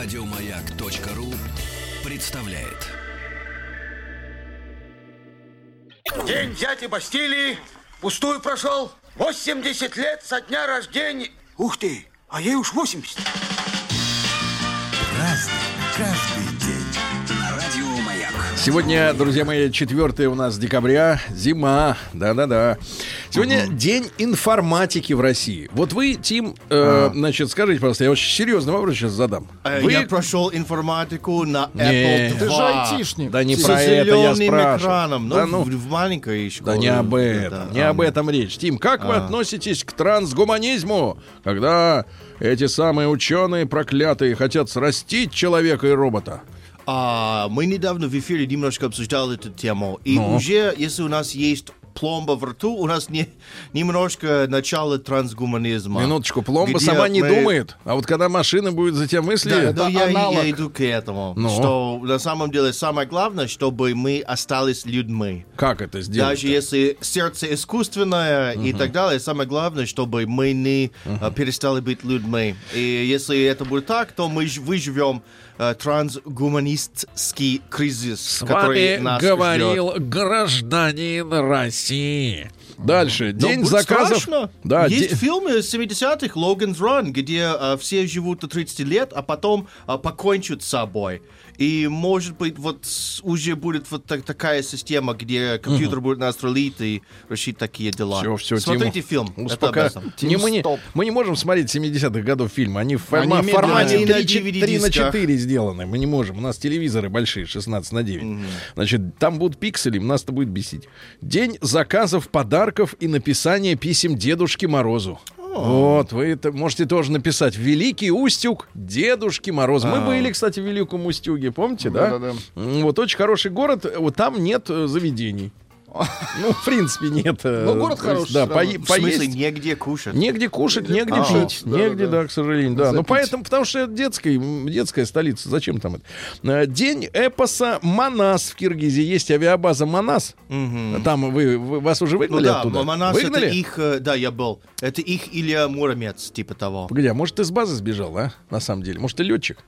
Радиомаяк.ру представляет. День дяди Бастилии пустую прошел. 80 лет со дня рождения. Ух ты, а ей уж 80. Разный, каждый день. Сегодня, друзья мои, 4 у нас декабря, зима, да-да-да. Сегодня день информатики в России. Вот вы, Тим, э, значит, скажите, пожалуйста, я очень серьезный вопрос сейчас задам. Э, Вы... Я прошел информатику на Apple ты 2. же айтишник. Да не С про это я спрашиваю. экраном. Ну, Да ну, в, в маленькой школе. да не об этом, Да, не а, об этом речь. Тим, как вы А. относитесь к трансгуманизму, когда эти самые ученые проклятые хотят срастить человека и робота? А, мы недавно в эфире немножко обсуждали эту тему. И Ну? уже, если у нас есть пломба в рту, у нас не, немножко начало трансгуманизма. Минуточку, пломба сама не мы- думает, а вот когда машина будет за тебя мысли... Да, Это да, я, аналог. я иду к этому. Ну? Что на самом деле самое главное, чтобы мы остались людьми. Как это сделать? Даже если сердце искусственное и так далее, самое главное, чтобы мы не э, перестали быть людьми. И если это будет так, то мы ж- выживем э, трансгуманистский кризис, С который вами нас говорил ждет. гражданин России. Дальше. Но День заказов. страшно. Да, Есть де- фильмы 70-х, Logan's Run, где э, все живут до 30 лет, а потом э, покончат с собой. И, может быть, вот уже будет вот так- такая система, где компьютер будет нас рулить и решить такие дела. Все, все, Смотрите фильм. Это Успока... этом. Не, мы, не, мы не можем смотреть 70-х годов фильмы. Они в форма- Они формате медленные. 3, Они на 3 на DVD-дисках. 4 сделаны. Мы не можем. У нас телевизоры большие, 16 на 9. Значит, там будут пиксели, нас это будет бесить. День заказов, подарков и написания писем Дедушке Морозу. Вот, вы это можете тоже написать. Великий Устюг Дедушки Морозу. Мы были, кстати, в Великом Устюге, помните, да? Да-да-да. Вот очень хороший город. Вот там нет э, заведений. Ну, в принципе, нет. э, Ну, город хороший Да, по-. В смысле, поесть. негде кушать. Негде кушать, негде А, пить. да, негде, да. да, к сожалению, да. Ну, Запить. поэтому, потому что это детская, детская столица. Зачем там это? Э, День эпоса Манас в Киргизии. Есть авиабаза Манас. Там вы, вы- вас уже Ну выгнали да, оттуда? Манас это выгнали? их, э, да, я был. Это их Илья Муромец, типа того. Погоди, а может, ты с базы сбежал, а? На самом деле. Может, ты летчик?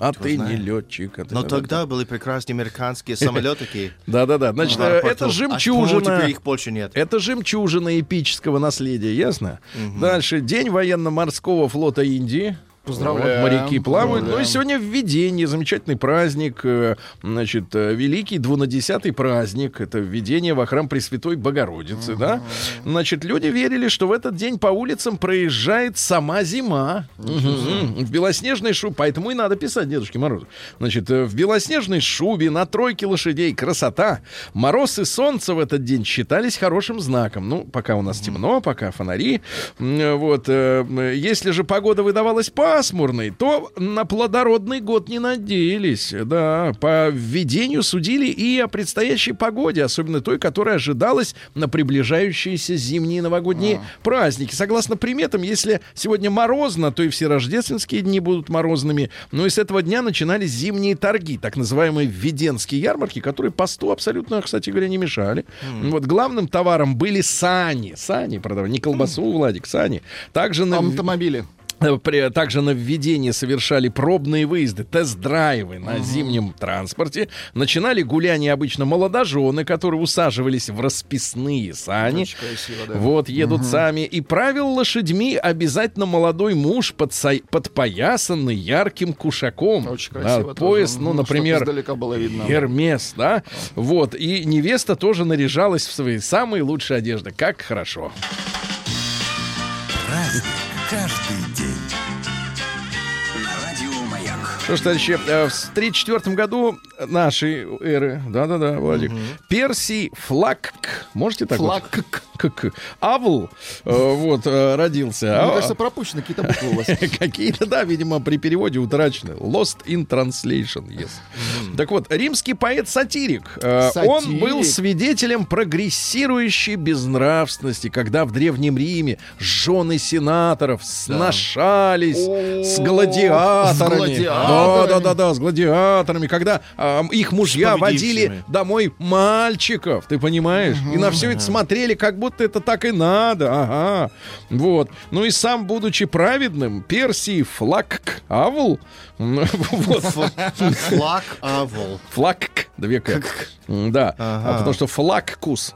А кто ты не летчик. а ты- Но тогда были прекрасные американские самолетики. Да-да-да. Значит, это А жемчужина. теперь их больше нет. Это жемчужина эпического наследия, ясно? Дальше. День военно-морского флота Индии. Поздравляем, моряки плавают. Ну и сегодня введение, замечательный праздник, э, значит, э, великий двунадесятый праздник. Это введение во храм Пресвятой Богородицы, да? Значит, люди верили, что в этот день по улицам проезжает сама зима. Мгм. В белоснежной шубе, поэтому и надо писать Дедушке Морозу. Значит, э, в белоснежной шубе на тройке лошадей красота. Мороз и солнце в этот день считались хорошим знаком. Ну, пока у нас темно, пока фонари. Вот. Если же погода выдавалась пасмурной, то на плодородный год не надеялись. Да, по введению судили и о предстоящей погоде, особенно той, которая ожидалась на приближающиеся зимние новогодние праздники. Согласно приметам, если сегодня морозно, то и все рождественские дни будут морозными. Ну и с этого дня начинались зимние торги, так называемые введенские ярмарки, которые посту абсолютно, кстати говоря, не мешали. Вот главным товаром были сани. Сани продавали, не колбасу, Владик, сани. Также на, Автомобили. Также на введение совершали пробные выезды, тест-драйвы на зимнем транспорте. Начинали гуляние обычно молодожены, которые усаживались в расписные сани. Да. Вот, едут сами. И правил лошадьми обязательно молодой муж, подса- подпоясанный ярким кушаком. Очень Да, красиво. тоже. пояс, ну, например, Издалека было видно. Гермес, да? Вот. И невеста тоже наряжалась в свои самые лучшие одежды. Как хорошо. Праздник каждый день. На Радио Маяк. Что ж, товарищи, э, в 1934 году нашей эры, да-да-да, Владик, Персий Флаг, можете так вот? Как Авл, э, вот, э, родился. Мне А- кажется, пропущены какие-то буквы у вас. Какие-то, да, видимо, при переводе утрачены. Lost in translation, yes. Так вот, римский поэт-сатирик. э, Он был свидетелем прогрессирующей безнравственности, когда в Древнем Риме жены сенаторов сношались с гладиаторами. с гладиаторами. Да, да, да, да, с гладиаторами, когда их мужья водили домой мальчиков, ты понимаешь? И на все это смотрели, как будто это так и надо, ага. Вот. Ну и сам, будучи праведным, Персий Флак Авл, вот, Флаг Авол. Флак, две к. Да, а потому что флаккус,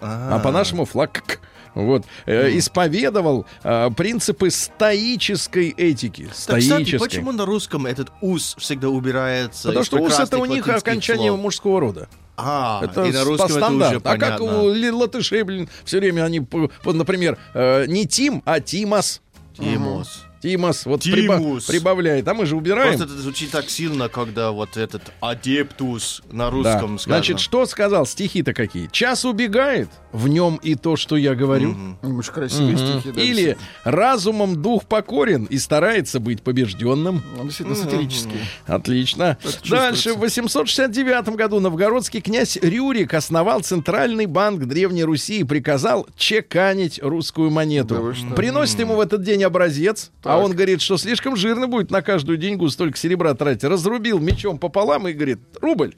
а по-нашему флак. Вот, э, исповедовал э, принципы стоической этики. Так, кстати, Стоической. почему на русском этот ус всегда убирается? Потому что ус это у них окончание слов? мужского рода. А, Это и на русском по это стандарту. уже А как понятно. у латышей, блин, все время они, например, э, не Тим, а Тимас. Тимус. Тимас, вот приба- прибавляет, а мы же убираем. Просто это звучит так сильно, когда вот этот адептус на Да. русском сказано. Значит, что сказал? Стихи-то какие? Час убегает, в нем и то, что я говорю. Очень красивые стихи. да, Или разумом дух покорен и старается быть побежденным. действительно. Ну, Действительно, сатирические. Отлично. чувствуется. Дальше, в 869 году новгородский князь Рюрик основал Центральный банк Древней Руси и приказал чеканить русскую монету. Да? Приносит ему в этот день образец, а он говорит, что слишком жирно будет на каждую деньгу столько серебра тратить. Разрубил мечом пополам и говорит, рубль.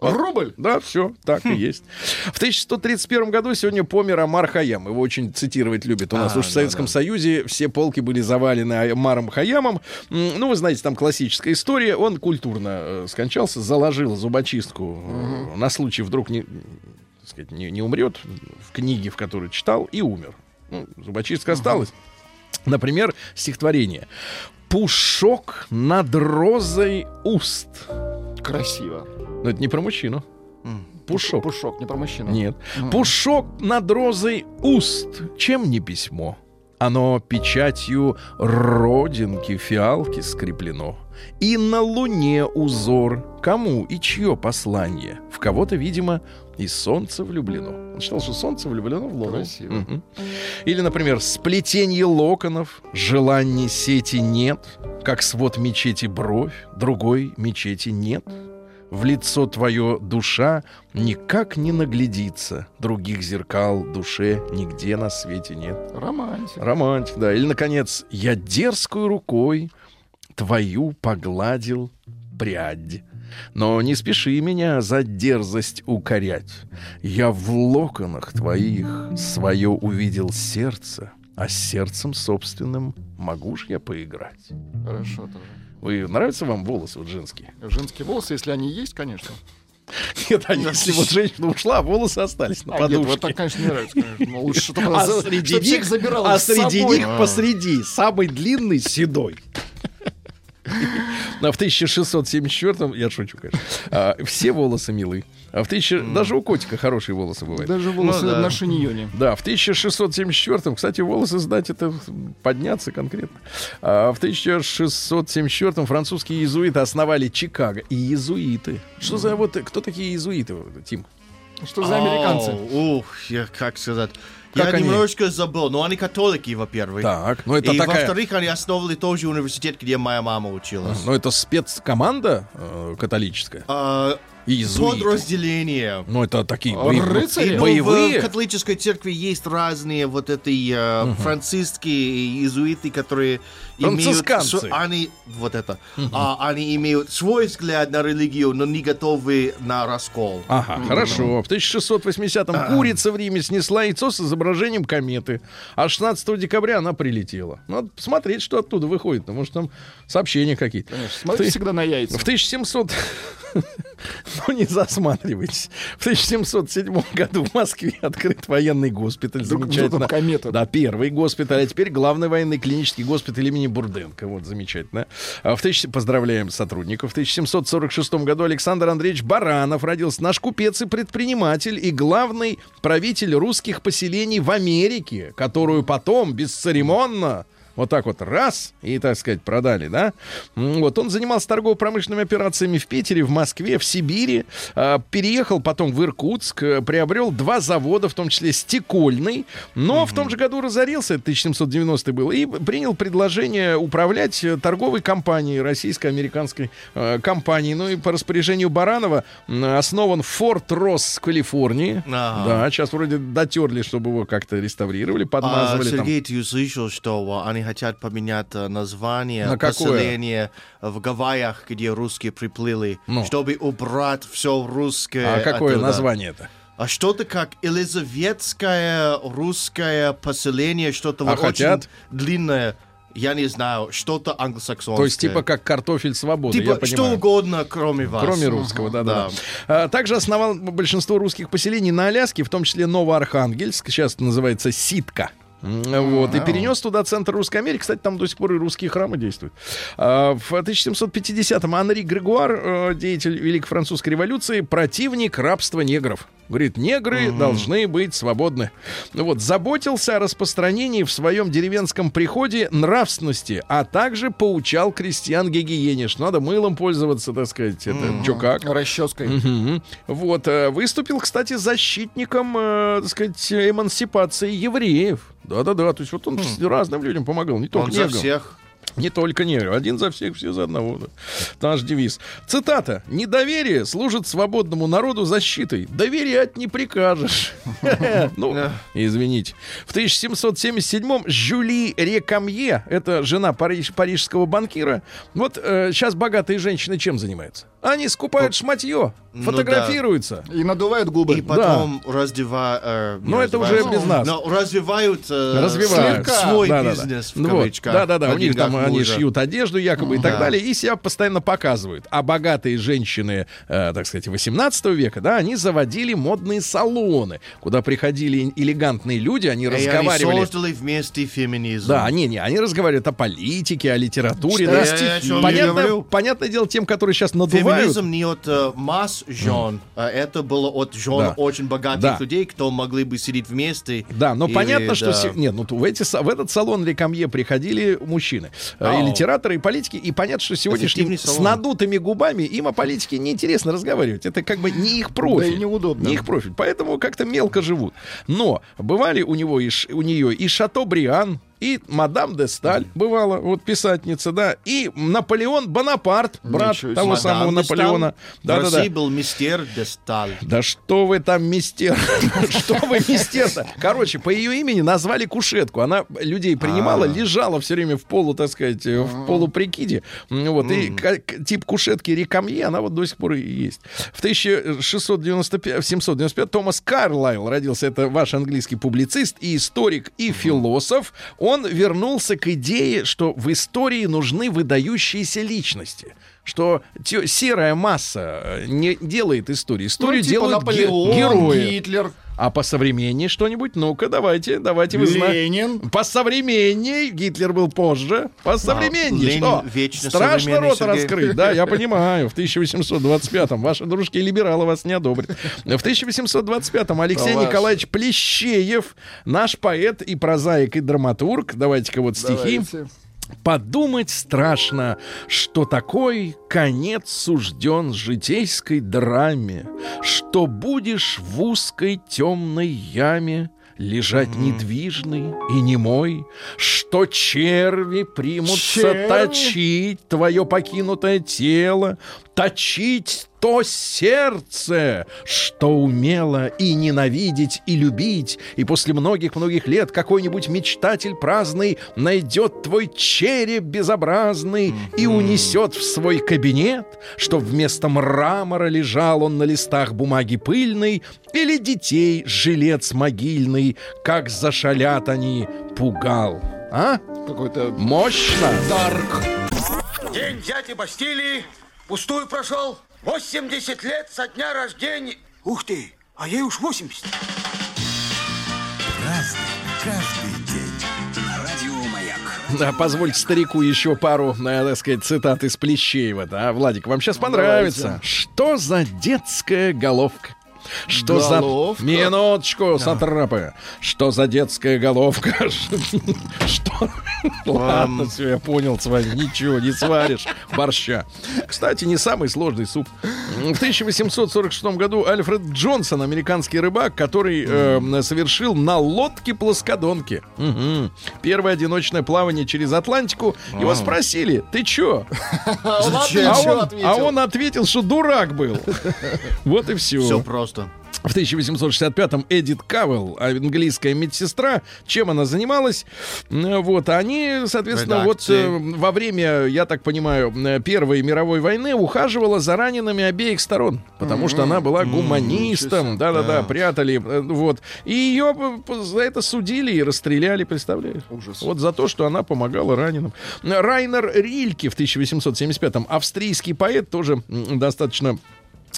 Рубль? Да, все, так и есть. В 1131 году сегодня помер Амар Хаям. Его очень цитировать любят. У нас А, уж в Советском Союзе все полки были завалены Амаром Хаямом. Ну, вы знаете, там классическая история. Он культурно э, скончался, заложил зубочистку э, на случай вдруг не, сказать, не, не умрет в книге, в которой читал, и умер. Ну, зубочистка осталась. Например, стихотворение. «Пушок над розой уст». Красиво. Но это не про мужчину. Пушок. Пушок, не про мужчину. Нет. Пушок над розой уст. Чем не письмо? Оно печатью родинки фиалки скреплено. И на луне узор. Кому и чье послание? В кого-то, видимо, и солнце влюблено. Он считал, что солнце влюблено в луну. Красиво. Мгм. Или, например, сплетенье локонов, желаний сети нет, как свод мечети бровь, другой мечети нет. В лицо твое душа никак не наглядится, других зеркал душе нигде на свете нет. Романтик. Романтик, да. Или, наконец, я дерзкую рукой твою погладил прядь. Но не спеши меня за дерзость укорять. Я в локонах твоих свое увидел сердце, а с сердцем собственным могу ж я поиграть. Хорошо тоже. Вы нравятся вам волосы вот женские? Женские волосы, если они есть, конечно. Нет, а если вот женщина ушла, а волосы остались на А, нет, вот подушке. так, конечно, не нравится, конечно. Но лучше, чтобы А среди них, забирал а среди них посреди самый длинный седой. А в 1674 я шучу, конечно, а, все волосы милы. А в 1000, даже у котика хорошие волосы бывают. Даже волосы Ну да. на шиньоне. Да, в 1674, кстати, волосы сдать это подняться конкретно. А в 1674 французские иезуиты основали Чикаго. И иезуиты. Что за вот, кто такие иезуиты, Тим? Что за американцы? Ух, я как сказать. Как я они? немножко забыл, но они католики, во-первых. Так, ну это и такая... во-вторых, они основали тоже университет, где моя мама училась. Ну это спецкоманда э, католическая. А, Иезуиты. подразделение. Ну это такие А, боев- рыцари? И, ну, боевые. В католической церкви есть разные вот эти э, французские иезуиты, которые имеют... Они, вот это, а, они имеют свой взгляд на религию, но не готовы на раскол. Ага, хорошо. В 1680-м курица в Риме снесла яйцо с изображением кометы. А 16 декабря она прилетела. Надо посмотреть, что оттуда выходит. Может, там сообщения какие-то. Конечно, смотрите Ты- всегда на яйца. В 1700... Ну, не засматривайтесь. В 1707 году в Москве открыт военный госпиталь. Замечательно. комета? Да, первый госпиталь, а теперь главный военный клинический госпиталь имени Бурденко. Вот, замечательно. А в 1000... Поздравляем сотрудников. В 1746 году Александр Андреевич Баранов родился. Наш купец и предприниматель, и главный правитель русских поселений в Америке, которую потом бесцеремонно вот так вот раз, и, так сказать, продали, да? Вот он занимался торгово-промышленными операциями в Питере, в Москве, в Сибири, а, переехал потом в Иркутск, э, приобрел два завода, в том числе стекольный, но в том же году разорился, это 1790 был, и принял предложение управлять э, торговой компанией, российско-американской э, компанией. Ну и по распоряжению Баранова основан Форт Росс в Калифорнии. Ага. Да, сейчас вроде дотерли, чтобы его как-то реставрировали, А, подмазывали там. Сергей, ты слышал, что а, они хотят поменять а, название На какое? поселения в Гавайях, где русские приплыли, Ну. чтобы убрать все русское. А какое оттуда. название это? а что-то как Елизаветское русское поселение, что-то А вот хотят? очень длинное. Я не знаю, что-то англосаксонское. То есть типа как картофель свободы, я Типа что понимаю. угодно, кроме вас. Кроме русского, да, да. да. А, Также основал большинство русских поселений на Аляске, в том числе Новоархангельск, сейчас называется Ситка. Вот, и перенес туда центр Русской Америки. Кстати, там до сих пор и русские храмы действуют. А, В 1750-м Анри Грегуар, э, деятель Великой Французской революции, противник рабства негров. Говорит, негры должны быть свободны. Ну Вот, заботился о распространении в своем деревенском приходе нравственности, а также поучал крестьян гигиене, что надо мылом пользоваться, так сказать. Это чё как. Расческой. Мгм. Вот, э, выступил, кстати, защитником, э, так сказать, эмансипации евреев. Да-да-да, то есть вот он с- разным людям помогал, не только Он за всех. Не только негры. Один за всех, все за одного. да. Наш девиз. Цитата. «Недоверие служит свободному народу защитой. Доверять не прикажешь». Ну, извините. В 1777-м Жюли Рекамье, это жена париж- парижского банкира, вот сейчас богатые женщины чем занимаются? Они скупают шматье, Ну фотографируются. И надувают губы. И потом развивают... Но это уже без нас. Но развивают, э, развивают слегка свой Да-да-да. бизнес, в Ну вот. кавычках. Да-да-да, у них там деньгах они мужа. шьют одежду якобы и так Да. далее, и себя постоянно показывают. А богатые женщины, э, так сказать, 18 века, да, они заводили модные салоны, куда приходили элегантные люди, они И они разговаривали. создали вместе феминизм. Да, не, не, они разговаривают о политике, о литературе. Что да. я- я и Понятно, понятное дело, тем, которые сейчас надувают. Феминизм не от э, масс жен, а это было от жен Да. очень богатых Да. людей, кто могли бы сидеть вместе. Да, но Или, понятно, что... да. се- Нет, ну в, эти, в этот салон Рекамье приходили мужчины. э, И литераторы, и политики. И понятно, что сегодняшним с надутыми губами им о политике неинтересно разговаривать. Это как бы не их профиль. Да и неудобно. Не их профиль. Поэтому как-то мелко живут. Но бывали у него и, ш- у нее и Шато-Бриан, и мадам де Сталь бывала, вот писательница, да, и Наполеон Бонапарт, брат Ничего того Мадам самого. Наполеона. В Да-да-да. России был мистер де Сталь. Да что вы там, мистер? Что вы, мистер-то? Короче, по ее имени назвали кушетку. Она людей принимала, лежала все время в полу, так сказать, э, в полуприкиде. М, Вот, и тип кушетки Рекамье, она вот до сих пор и есть. В 1695, в 795 Томас Карлайл родился. Это ваш английский публицист и историк, и философ. Он вернулся к идее, что в истории нужны выдающиеся личности. Что серая масса э, не делает историю. Историю Ну, типа делают ге- Наполеон, герои. Гитлер, А по современнее что-нибудь? Ну-ка, давайте, давайте вы знаете. Ленин. По современней, Гитлер был позже. По современней, Ленин что? вечно Страшно рот Сергей. раскрыть, да, я понимаю. В 1825-м ваши дружки-либералы вас не одобрят. В 1825-м Алексей Да Николаевич Плещеев, наш поэт и прозаик, и драматург. Давайте-ка вот стихи. Давайте. Подумать страшно, что такой конец сужден житейской драме, что будешь в узкой темной яме лежать недвижный и немой, что черви примутся Черви? точить твое покинутое тело, точить то сердце, что умело и ненавидеть, и любить, и после многих-многих лет какой-нибудь мечтатель праздный найдет твой череп безобразный и унесет в свой кабинет, чтоб вместо мрамора лежал он на листах бумаги пыльной, или детей жилец могильный, как зашалят они, пугал. А? Какой-то Мощно! Дарк. День дяди Бастилии пустую прошел. 80 лет со дня рождения. Ух ты, а ей уж 80. Разный, каждый день. Радио Маяк. Да, позвольте старику еще пару, э, так сказать, цитат из Плещеева. Да, Владик, вам сейчас понравится. Что за детская головка? Что Головка? за... Минуточку, сатрапы. Что за детская головка? Что? Ладно, все, я понял с вами. Ничего, не сваришь борща. Кстати, не самый сложный суп. В 1846 году Альфред Джонсон, американский рыбак, который э, совершил на лодке-плоскодонке Мгм. первое одиночное плавание через Атлантику. Его спросили, ты чё? А он, а он ответил, что дурак был. Вот и Все все. просто. В 1865-м Эдит Кавелл, английская медсестра. Чем она занималась? Вот, они, соответственно, вот Редакции. э, во время, я так понимаю, э, Первой мировой войны ухаживала за ранеными обеих сторон, потому что она была гуманистом, да-да-да, прятали, э, вот. И ее за это судили и расстреляли, представляешь? Ужас. Вот за то, что она помогала раненым. Райнер Рильке в 1875-м, австрийский поэт, тоже достаточно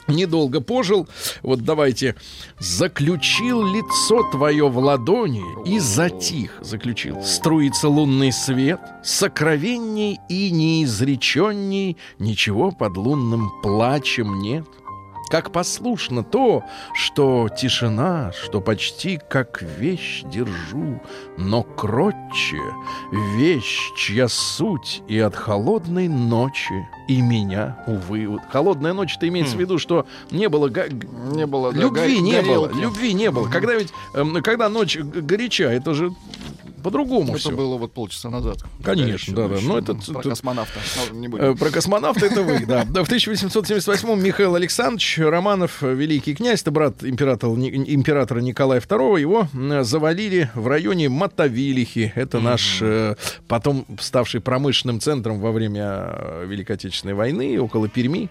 недолго пожил. Вот давайте. Заключил лицо твое в ладони и затих. Заключил. Струится лунный свет, сокровенней и неизреченней, ничего под лунным плачем нет. Как послушно то, что тишина, что почти как вещь держу, но кротче вещь, чья суть и от холодной ночи, и меня, увы. Вот холодная ночь, это имеется в виду, что не было га- Не было, да, любви, го- не было, горелки. любви не было. Когда ведь, эм, когда ночь горяча, это же по-другому Это все. было вот полчаса назад. Конечно, да, да. Но это Про космонавта. Ну, не Э, будем. Про космонавта это вы, да. Да, В 1878-м Михаил Александрович Романов, э, великий князь, это брат императора, императора Николая II, его м, завалили в районе Мотовилихи. Это наш э, потом ставший промышленным центром во время э, Великой Отечественной войны, около Перми.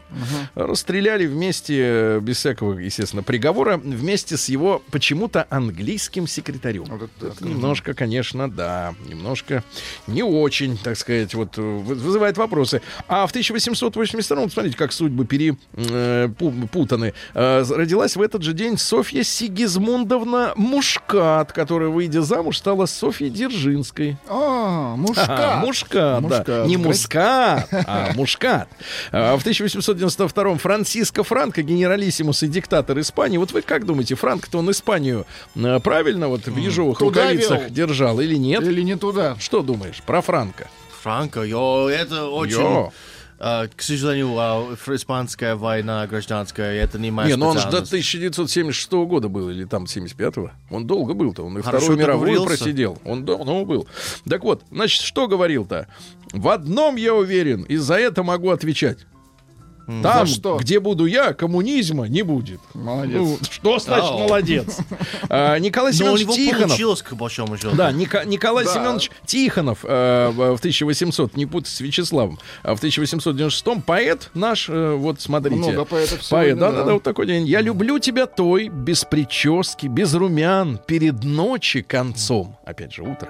Расстреляли вместе, э, без всякого, естественно, приговора, вместе с его почему-то английским секретарем. Это Это немножко, конечно, да, немножко не очень, так сказать, вот э, вы- вызывает вопросы. А в 1882, смотрите, как судьбы перепутаны. Родилась в этот же день Софья Сигизмундовна Мушкат, которая, выйдя замуж, стала Софьей Дзержинской. А, Ага, мушка. мушкат, да. Мушкат. Не мускат, а мушкат. А, В 1892-м Франциско Франко, генералиссимус и диктатор Испании. Вот вы как думаете, Франко-то он Испанию э, правильно вот в ежовых Туда рукавицах вел. держал или нет? Или не туда. Что думаешь про Франко? Франко, йо, это очень... Йо. а, к сожалению, фр- испанская война гражданская, это не моя Не, ну он же до специальность. 1976 года был, или там 75-го. Он долго был-то, он и Хорошо Вторую мировую просидел. Он давно был. Так вот, значит, что говорил-то? В одном я уверен, и за это могу отвечать. Там, За что? где буду я, коммунизма не будет. Молодец. Ну, что значит Ау. молодец? А, Николай Но у Семенович него Тихонов. получилось, к большому счету. Да, Ника- Николай Да. Семенович Тихонов э, в в 1800, не путать с Вячеславом, а в 1896 поэт наш, э, вот смотрите. Много поэтов Поэт, сегодня, да, да, да. да, вот такой день. Я люблю тебя той, без прически, без румян, перед ночи концом. Опять же, утро.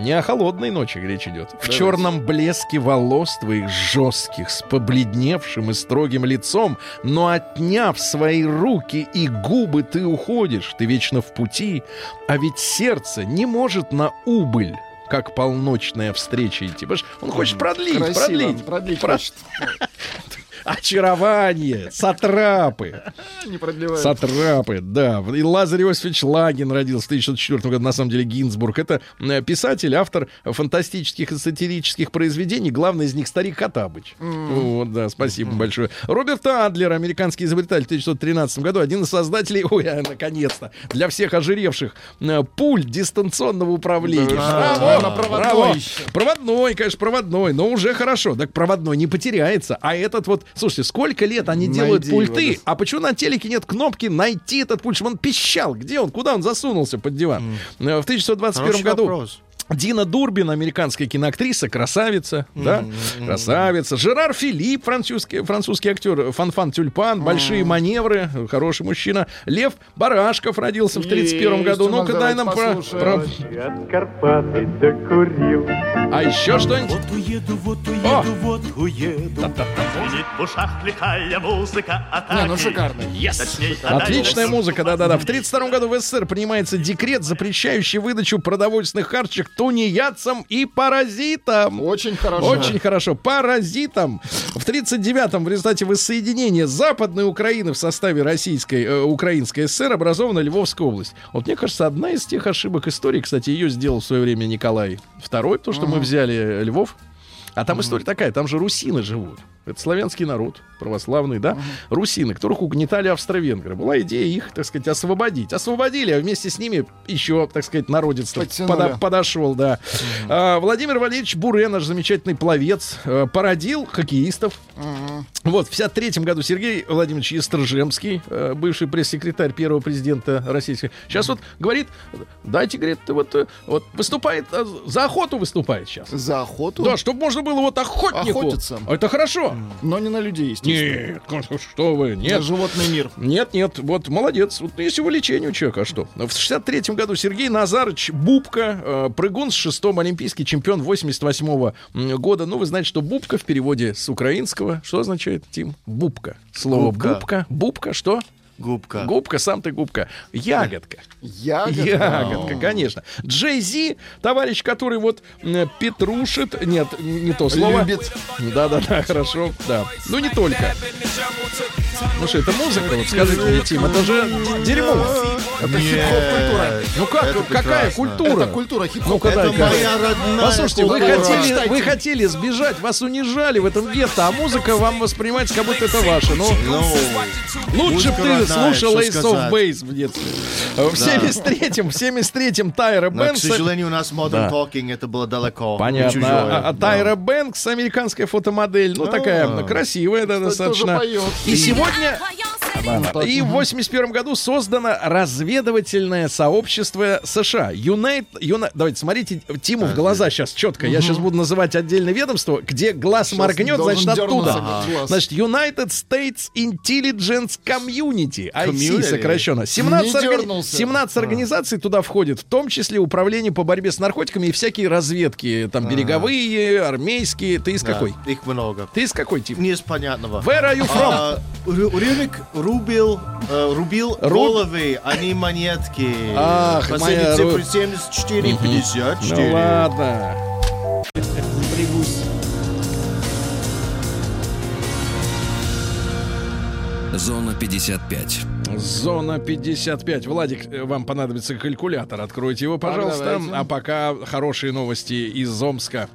Не о холодной ночи речь идет. В черном блеске волос твоих жестких, с побледневшим и строгим лицом, но отняв свои руки и губы, ты уходишь, ты вечно в пути, а ведь сердце не может на убыль как полночная встреча идти. Понимаешь, он хочет продлить, Красиво. продлить. Продлить Про- хочет. Очарование, сатрапы. Не продлевает. Сатрапы, да. И Лазарь Иосифович Лагин родился в 1904 году, на самом деле Гинзбург. Это э, писатель, автор фантастических и сатирических произведений. Главный из них «Старик Хатабыч». Вот, да, спасибо большое. Роберт Адлер, американский изобретатель в 1913 году, один из создателей, ой, а, наконец-то, для всех ожиревших, э, пульт дистанционного управления. Да, Браво, проводной браво. Проводной, конечно, проводной, но уже хорошо. Так проводной не потеряется. А этот вот, слушайте, сколько лет они делают Найди его, пульты, да. а почему на телеке нет кнопки найти этот пульт, чтобы он пищал? Где он? Куда он засунулся под диван? Э, В 1921 Хороший году вопрос. Дина Дурбин, американская киноактриса, красавица, да, красавица. Жерар Филипп, французский, французский актер, Фанфан Тюльпан, большие маневры, хороший мужчина. Лев Барашков родился в 31 Есть году. Ну-ка, дай нам про, послушаем. про-. А еще что-нибудь? Вот уеду, вот О! уеду, вот уеду. Будет в ушах лихая музыка атаки. Не, ну шикарно. Точнее, Отличная музыка, да-да-да. В 32 году в СССР принимается декрет, запрещающий выдачу продовольственных карточек тунеядцам и паразитам. Очень хорошо. Очень хорошо. Паразитам. В 39-м в результате воссоединения Западной Украины в составе Российской, э, Украинской ССР образована Львовская область. Вот мне кажется, одна из тех ошибок истории, кстати, ее сделал в свое время Николай II, то, что мы взяли Львов. А там история такая, там же русины живут. Это славянский народ, православный, да, русины, которых угнетали австро-венгры. Была идея их, так сказать, освободить. Освободили, а вместе с ними еще, так сказать, народец Подтянули. подошел, да. А, Владимир Валерьевич Буре, наш замечательный пловец, э, породил хоккеистов. Вот, в 53 году Сергей Владимирович Естржемский, э, бывший пресс-секретарь первого президента российской, сейчас вот говорит, дайте, говорит, вот, э, вот выступает, за охоту выступает сейчас. За охоту? Да, чтобы можно было вот охотнику. Охотиться. Это хорошо. Но не на людей, естественно. Нет, ну, что вы, На нет. животный мир. Нет, нет, вот молодец. Вот есть увлечение у человека, а что? В 63 году Сергей Назарович Бубка, э, прыгун с шестом, олимпийский чемпион 88 года. Ну, вы знаете, что Бубка в переводе с украинского, что означает, Тим? Бубка. Слово Губка. бубка. Бубка, что? Губка. Губка, сам ты губка. Ягодка. Ягодка. Ягодка, конечно. Джей Зи, товарищ, который вот петрушит, нет, не то слово. Любит. Да-да-да, хорошо, да. Ну, не только. Ну что, это музыка, вот скажите мне, Тим, это же дерьмо. Это хип-хоп-культура. Ну как, Это какая прекрасно. культура? Это культура Ну, хип-хоп. когда Это моя родная Послушайте, вы хотели, вы хотели сбежать, вас унижали в этом гетто, а музыка вам воспринимается, как будто это ваше. Ну, Ну, Лучше бы ты слушал Ace of. Base в детстве. В 73-м, в 73-м Тайра но, к Бэнкс... сожалению, у нас Modern Да. Talking это было далеко. Понятно. А, а Да. Тайра Бэнкс, американская фотомодель, ну такая А. красивая, да, достаточно. поет. И сегодня... И в 81 году создано разведывательное сообщество США. Юнайт... Юна- Давайте, смотрите Тиму в глаза сейчас четко. Я сейчас буду называть отдельное ведомство, где глаз Сейчас моргнет, значит, оттуда. Значит, United States Intelligence Community, IC сокращенно. 17, Не органи- дернулся. 17 организаций туда входит, в том числе управление по борьбе с наркотиками и всякие разведки, там береговые, армейские. Ты из какой? Их много. Ты из какой тип? Не из понятного. Where are you from? А, Рю- Рюрик рубил, э, рубил Ру- головы, а не монетки. Ах, Последние моя цифры 74, 54. Ну ладно. Зона 55. Зона 55. Владик, э, вам понадобится калькулятор. Откройте его, пожалуйста. давайте. А пока хорошие новости из Омска.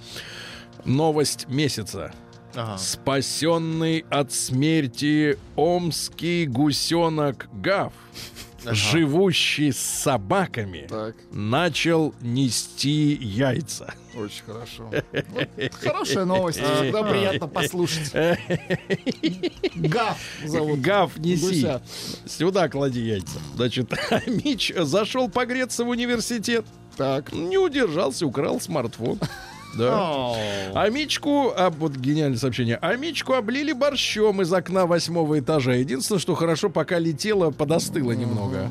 Новость месяца. Ага. Спасенный от смерти омский гусенок Гав, живущий с собаками, Так, начал нести яйца. очень хорошо. Вот Хорошая новость. Всегда приятно послушать. Гав зовут. Гав, неси. Гуся. Сюда клади яйца. Значит, Мич зашел погреться в университет. Так. Не удержался, украл смартфон. Да. О, А Мичку, а вот гениальное сообщение, а Мичку облили борщом из окна восьмого этажа. Единственное, что хорошо, пока летело, подостыло немного.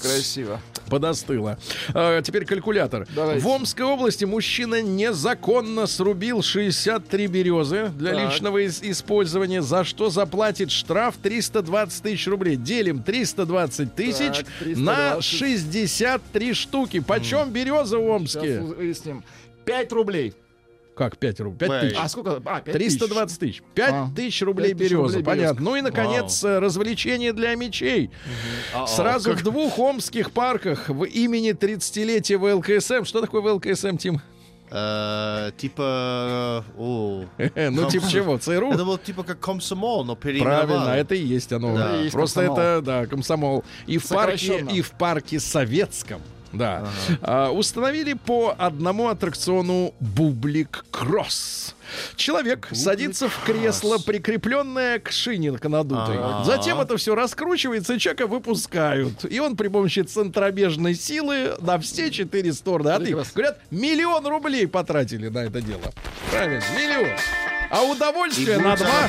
Красиво. Подостыло. А, теперь калькулятор. Давайте. В Омской области мужчина незаконно срубил 63 березы для Так. личного ис- использования, за что заплатит штраф 320 тысяч рублей. Делим 320 тысяч Так, на 320. 63 штуки. Почем береза в Сейчас Омске? выясним. 5 рублей. Как 5 рублей? 5 Эй. тысяч. А сколько? А, 5 320 тысяч. 5 А, тысяч рублей 5 тысяч береза. рублей Понятно. березка. Ну и, наконец, э, развлечение для мечей. а, Сразу в двух омских парках в имени 30-летия ВЛКСМ. Что такое ВЛКСМ, Тим? э, Типа... э, о. Ну, типа чего? ЦРУ? Это было типа как комсомол, но переименовали. Правильно, это и есть оно. Да. Просто это, да, комсомол. И в парке, Сокращенно. и в парке советском. Да. А, установили по одному аттракциону Бублик Кросс. Человек садится в кресло, прикрепленное к шине надутой. Ага. Затем это все раскручивается, и человека выпускают. И он при помощи центробежной силы на все четыре стороны. А ты, говорят, миллион рублей потратили на это дело. Правильно, миллион. А удовольствие на два.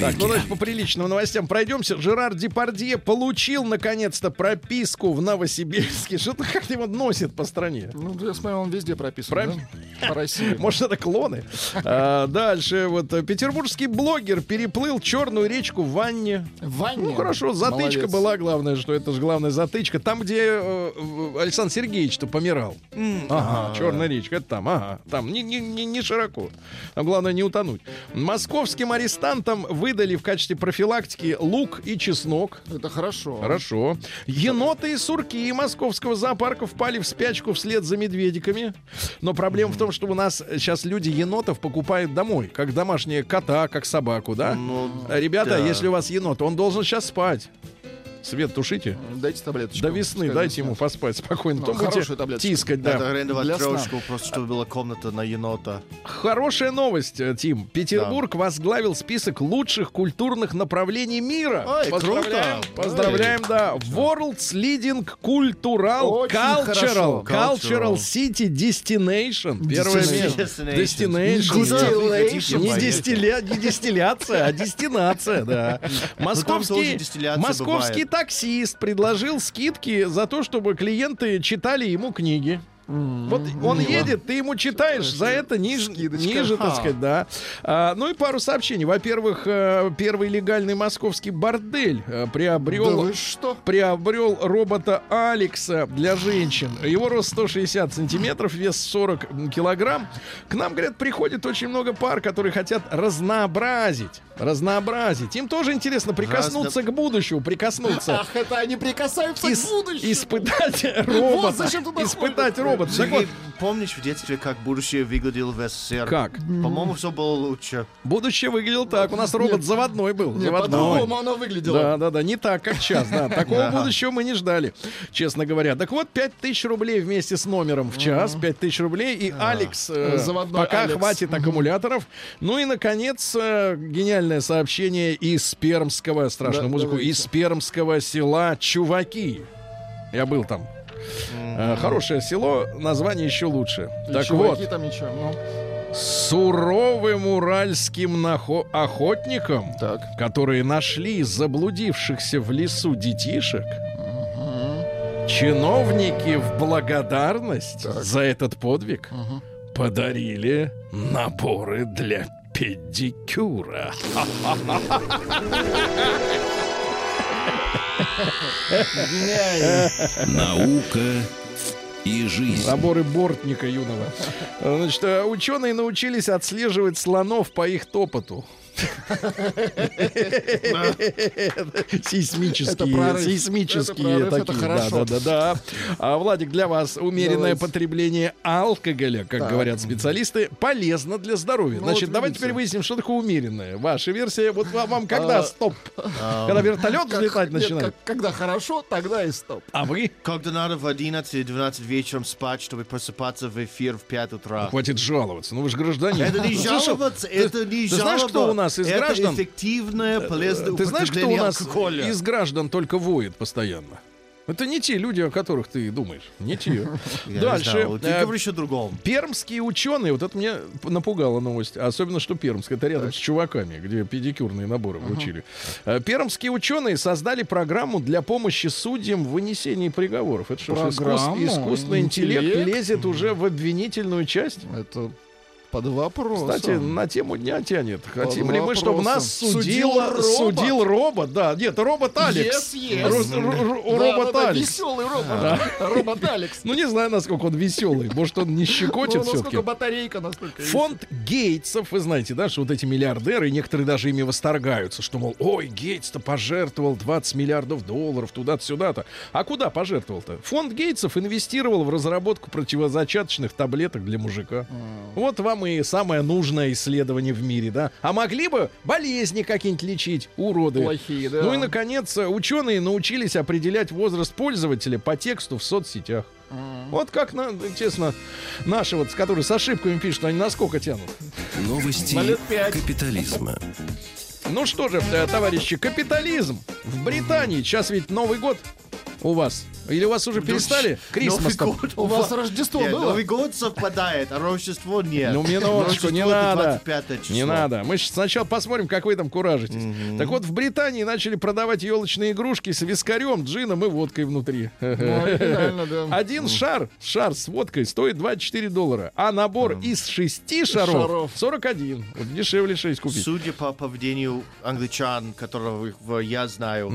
Так, ну давайте по приличным новостям пройдемся. Жерар Депардье получил наконец-то прописку в Новосибирске. Что-то как его носит по стране. Ну, я смотрю, он везде прописан. Правильно. да? По России. Может, это клоны? А, дальше. Вот э, петербургский блогер переплыл черную речку в ванне. В ванне. Ну хорошо, затычка Молодец. была, главное, что это же главная затычка. Там, где э, Александр Сергеевич-то помирал. Ага, черная речка, это там, ага. Там не, не, не, не широко. Там главное не утонуть. Московским арестантам выдали в качестве профилактики лук и чеснок. Это хорошо. Хорошо. Еноты и сурки московского зоопарка впали в спячку вслед за медведиками. Но проблема в том, что у нас сейчас люди енотов покупают домой, как домашние кота, как собаку, да? Ну, Ребята, да. если у вас енот, он должен сейчас спать. Свет тушите. Дайте таблеточку. До весны Пускай дайте ему поспать спокойно. Ну, То будете хорошую таблеточку. тискать, Надо да. арендовать Для сна. трешку, просто чтобы была комната на енота. Хорошая новость, э, Тим. Петербург возглавил список лучших культурных направлений мира. Ой, Поздравляем, круто. поздравляем, да. World's Leading Cultural Очень Cultural. Cultural Cultural. City Destination. Первое место. Destination. Destination. Да. Не, дистилля- не дистилляция, а дестинация, да. тоже Московский, дистилляция московский. Таксист предложил скидки за то, чтобы клиенты читали ему книги. Вот он едет, ты ему читаешь, за это ниже, Скидочка. ниже так сказать, да. А, ну и пару сообщений. Во-первых, э, первый легальный московский бордель э, Да приобрел вы что? приобрел робота Алекса для женщин. Его рост 160 сантиметров, вес 40 килограмм. К нам, говорят, приходит очень много пар, которые хотят разнообразить. Разнообразить. Им тоже интересно прикоснуться к будущему, прикоснуться. Ах, это они прикасаются Ис- к будущему. испытать робота. зачем туда испытать ходят. Робота. Так вот, помнишь в детстве, как будущее выглядело в СССР? как? По-моему, все было лучше. Будущее выглядело так. У нас робот заводной был. Не, заводной. по-другому оно выглядело. Да, да, да, не так, как сейчас, да. Такого будущего мы не ждали, честно говоря. Так вот, 5000 рублей вместе с номером в час, 5000 рублей, и Алекс, э, Заводной пока Алекс. хватит аккумуляторов. Ну и, наконец, э, гениальное сообщение из Пермского, страшную Да, музыку, давайте. из Пермского села Чуваки. Я был там. Э, Хорошее село, название еще лучше. И так вот, там ничего. Ну, суровым уральским нахо- охотникам так. которые нашли заблудившихся в лесу детишек, чиновники в благодарность за этот подвиг подарили наборы для педикюра. Наука и жизнь. Наборы бортника юного. Значит, э, ученые научились отслеживать слонов по их топоту. Сейсмические, сейсмические такие. хорошо. Да, да, да, да. А, Владик, для вас умеренное потребление алкоголя, как говорят специалисты, полезно для здоровья. Ну, Значит, давайте теперь выясним, что такое умеренное. Ваша версия, вот вам, вам когда А, стоп? Когда вертолет взлетать начинает? когда хорошо, тогда и стоп. А вы? Когда надо в 11-12 вечером спать, чтобы просыпаться в эфир в 5 утра. Хватит жаловаться. Ну вы же гражданин. Это не слышал? жаловаться, это не ты знаешь, кто у нас из это граждан? эффективное, полезное Ты знаешь, кто у нас алкоголя. из граждан только воет постоянно? Это не те люди, о которых ты думаешь. Не те. Я не Дальше. знаю, Ты Э, говоришь о другом. Пермские ученые, вот это меня напугала новость, особенно что Пермск, это рядом с чуваками, где педикюрные наборы вручили. Э, Пермские ученые создали программу для помощи судьям в вынесении приговоров. Это что, ж, искусственный интеллект Интеллект? лезет уже в обвинительную часть? Это под вопросом. Кстати, на тему дня тянет. Хотим Под ли мы, чтобы нас судил, Судил робот? судил робот? Да, нет, робот Алекс. Yes, yes. Да, робот да, да, Алекс. Веселый робот. Робот Алекс. Ну, не знаю, насколько он веселый. Может, он не Ну, щекочет все-таки. насколько батарейка настолько. Фонд Гейтсов, вы знаете, да, что вот эти миллиардеры, и некоторые даже ими восторгаются, что, мол, ой, Гейтс-то пожертвовал 20 миллиардов долларов туда-то, сюда-то. А куда пожертвовал-то? Фонд Гейтсов инвестировал в разработку противозачаточных таблеток для мужика. Вот вам и самое нужное исследование в мире, да. А могли бы болезни какие-нибудь лечить, уроды. Плохие, да. Ну и, наконец, ученые научились определять возраст пользователя по тексту в соцсетях. Вот как, на, честно, наши вот, которые с ошибками пишут, они насколько тянут. Новости На капитализма. Ну что же, э, товарищи, капитализм в Британии. Сейчас ведь Новый год у вас. Или у вас уже перестали? Крисмас У вас Рождество было? Новый год совпадает, а Рождество нет. Ну, минуточку, не надо. 25 число. Не надо. Мы сначала посмотрим, как вы там куражитесь. Так вот, в Британии начали продавать елочные игрушки с вискарем, джином и водкой внутри. Ну. Один шар, шар с водкой стоит 24 доллара, а набор из шести шаров, Шаров. 41. Вот дешевле 6 купить. Судя по поведению англичан, которого я знаю,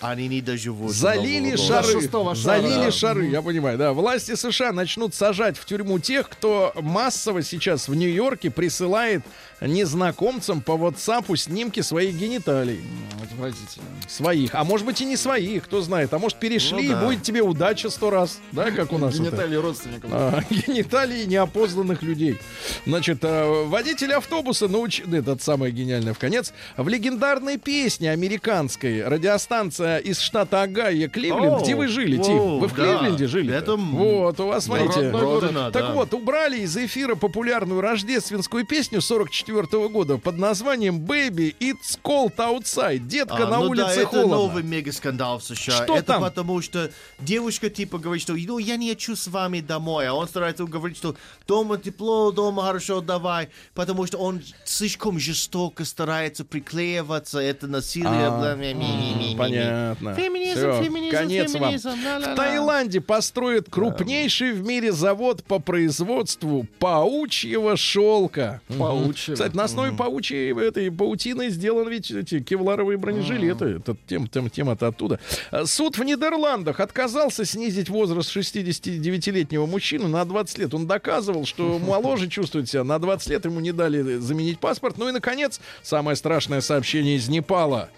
они не доживут. до Залили шары. Шара, Залили шары, я понимаю, да. Власти США начнут сажать в тюрьму тех, кто массово сейчас в Нью-Йорке присылает незнакомцам по WhatsApp снимки своих гениталий. Отвратительно. Своих. А может быть и не своих, кто знает. А может перешли, Ну да. и будет тебе удача сто раз. Да, как у нас это? Гениталии родственников. А, гениталии неопознанных людей. Значит, э, водитель автобуса науч... Этот самый гениальный в конец. В легендарной песне американской радиостанция из штата Огайо, Кливленд, О, где вы жили, о, Тим? Вы в да. Кливленде жили? Это Вот, у вас, смотрите. Родина, Так да. вот, убрали из эфира популярную рождественскую песню 44 года под названием «Baby, it's cold outside». Детка, А, на ну улице да, это холодно. новый мега скандал в США. Что это там? потому что девушка типа говорит, что ну я не хочу с вами домой, а он старается говорить, что дома тепло, дома хорошо, давай, потому что он слишком жестоко старается приклеиваться, это насилие. А, бла- ми- ми- ми- ми- ми. Понятно. Феминизм, Всё, феминизм, конец вам. феминизм, ла-ла-ла. В Таиланде построят крупнейший в мире завод по производству паучьего шелка. Паучьего. Кстати, на основе паучьей этой паутины сделаны ведь эти кевларовые бронежилеты. Это тем, тем, тема-то оттуда. А, Суд в Нидерландах отказался снизить возраст 69-летнего мужчины на 20 лет. Он доказывал, что моложе чувствует себя. На 20 лет ему не дали заменить паспорт. Ну и, наконец, самое страшное сообщение из Непала.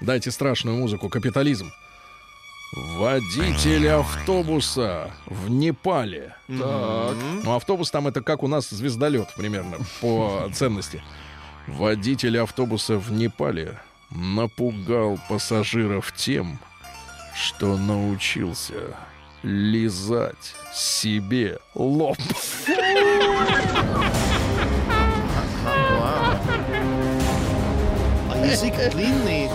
Дайте страшную музыку. Капитализм. Водитель автобуса в Непале. Так. Ну, автобус там это как у нас звездолет примерно по ценности. Водитель автобуса в Непале напугал пассажиров тем, что научился лизать себе лоб. А язык длинный,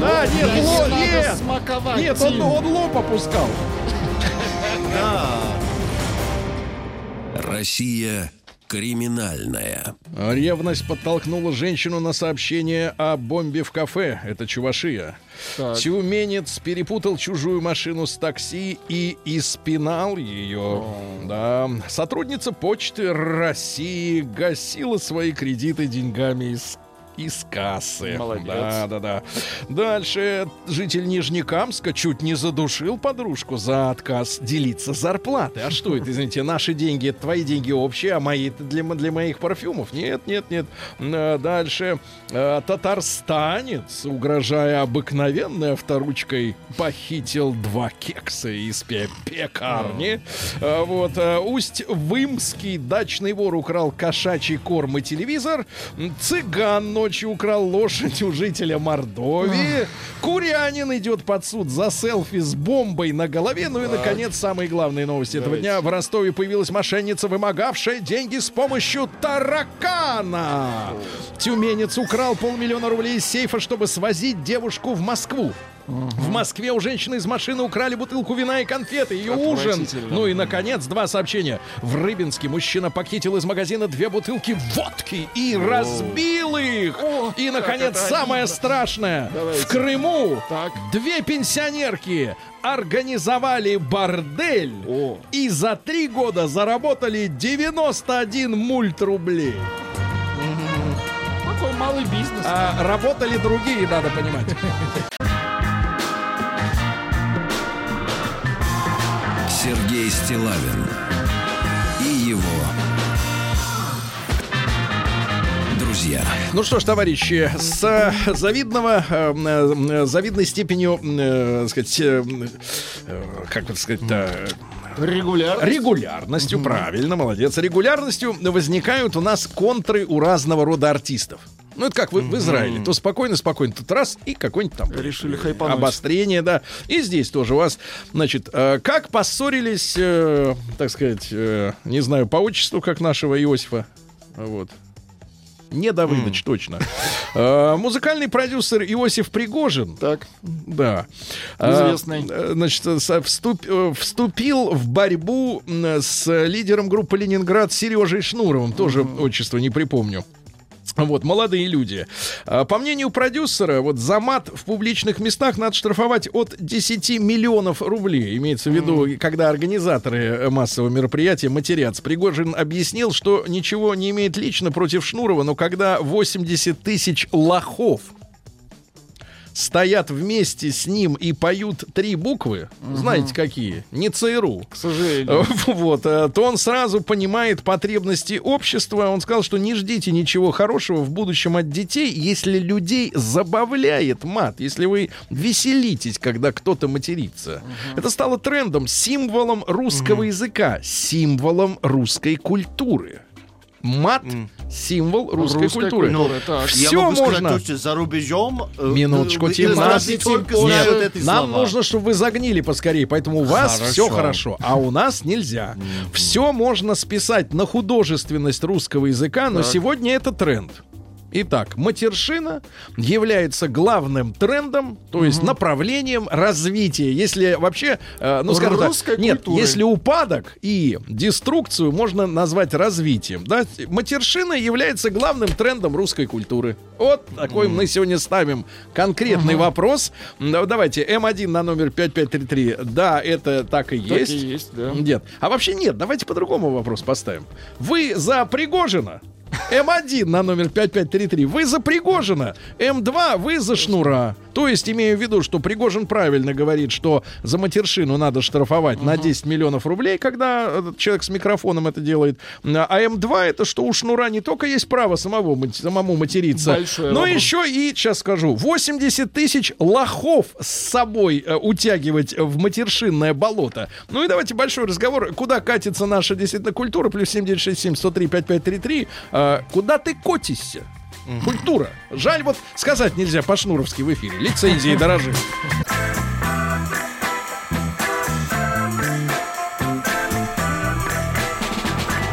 Да, нет, лоб, Надо нет, смаковать. нет, он, он лоб опускал. Россия криминальная. Ревность подтолкнула женщину на сообщение о бомбе в кафе. Это Чувашия. Так. Тюменец перепутал чужую машину с такси и испинал ее. Да. Сотрудница почты России гасила свои кредиты деньгами из из кассы. Молодец. Да, да, да. Дальше житель Нижнекамска чуть не задушил подружку за отказ делиться зарплатой. А что это, извините, наши деньги, это твои деньги общие, а мои для, для моих парфюмов? Нет, нет, нет. Э, Дальше э, татарстанец, угрожая обыкновенной авторучкой, похитил два кекса из пе- пекарни. Э, Вот. Усть-Вымский дачный вор украл кошачий корм и телевизор. Цыган ночью украл лошадь у жителя Мордовии. Курянин идет под суд за селфи с бомбой на голове. Ну и, наконец, самые главные новости этого дня. В Ростове появилась мошенница, вымогавшая деньги с помощью таракана. Тюменец украл полмиллиона рублей из сейфа, чтобы свозить девушку в Москву. В Москве у женщины из машины украли бутылку вина и конфеты. Ее ужин. Ну и, наконец, два сообщения. В Рыбинске мужчина похитил из магазина две бутылки водки и разбил их. и, наконец, самое обидно. страшное. Давайте. В Крыму Так. две пенсионерки организовали бордель О. и за три года заработали 91 мульт рублей. Малый бизнес. А работали другие, надо понимать. Сергей Стилавин и его друзья. Ну что ж, товарищи, с э, завидного, э, э, завидной степенью, э, сказать, э, э, как это сказать-то, Регулярно. регулярностью, правильно, молодец, регулярностью возникают у нас контры у разного рода артистов. Ну, это как в, в Израиле. То спокойно-спокойно, тут раз, и какой-нибудь там... Решили хайпануть. Обострение, да. И здесь тоже у вас, значит, э, как поссорились, э, так сказать, э, не знаю, по отчеству, как нашего Иосифа. Вот. Не Давыдович, точно. Э, музыкальный продюсер Иосиф Пригожин Так. да. Известный. А, Значит, вступ- э, вступил в борьбу с лидером группы Ленинград Сережей Шнуровым. Тоже отчество не припомню. Вот, молодые люди. А, По мнению продюсера, вот за мат в публичных местах надо штрафовать от 10 миллионов рублей. Имеется в виду, когда организаторы э, массового мероприятия матерятся. Пригожин объяснил, что ничего не имеет лично против Шнурова, но когда 80 тысяч лохов стоят вместе с ним и поют три буквы, знаете какие? Не ЦРУ. К сожалению. Вот, э, то он сразу понимает потребности общества. Он сказал, что не ждите ничего хорошего в будущем от детей, если людей забавляет мат, если вы веселитесь, когда кто-то матерится. Это стало трендом, символом русского языка, символом русской культуры. Мат символ русской, Русской культуры. культуры, так. Все Я могу сказать можно. что за рубежом... э, Минуточку, Тим, нас- Нет, Нам слова. нужно, чтобы вы загнили поскорее, поэтому у вас Хорошо. все хорошо, а у нас нельзя. Все можно списать на художественность русского языка, но сегодня это тренд. Итак, матершина является главным трендом, то есть направлением развития. Если вообще, э, ну скажем так, Русской нет, культуры. если упадок и деструкцию можно назвать развитием, да, матершина является главным трендом русской культуры. Вот такой мы сегодня ставим конкретный вопрос. Да, Давайте М1 на номер 5533. Да, это так и Так есть. и есть, да. Нет. А вообще нет, давайте по-другому вопрос поставим. Вы за Пригожина? М1 на номер 5533. Вы за Пригожина. М2 вы за Шнура. То есть, имею в виду, что Пригожин правильно говорит, что за матершину надо штрафовать на 10 миллионов рублей, когда человек с микрофоом это делает. А М2 это что у Шнура не только есть право самого, самому материться, Большой но вопрос. еще и, сейчас скажу, 80 тысяч лохов с собой э, утягивать в матершинное болото. Ну и давайте большой разговор. Куда катится наша действительно культура? Плюс 7967 103 5533. Э, куда ты котишься? Культура. Жаль, вот сказать нельзя по-шнуровски в эфире. Лицензии дорожи.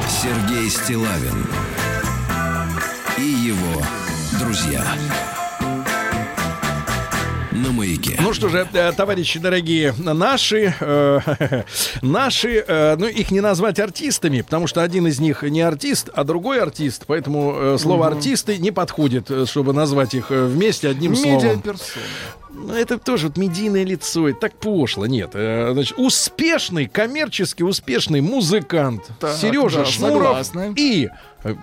Сергей Стилавин и его друзья. Маяке. Ну что же, э, товарищи дорогие, наши, э, наши, э, ну их не назвать артистами, потому что один из них не артист, а другой артист, поэтому э, слово артисты не подходит, э, чтобы назвать их э, вместе одним словом. Медиаперсона. Ну, это тоже вот медийное лицо, это так пошло. Нет, э, значит, успешный, коммерчески успешный музыкант Так, Сережа да, Шнуров согласна. и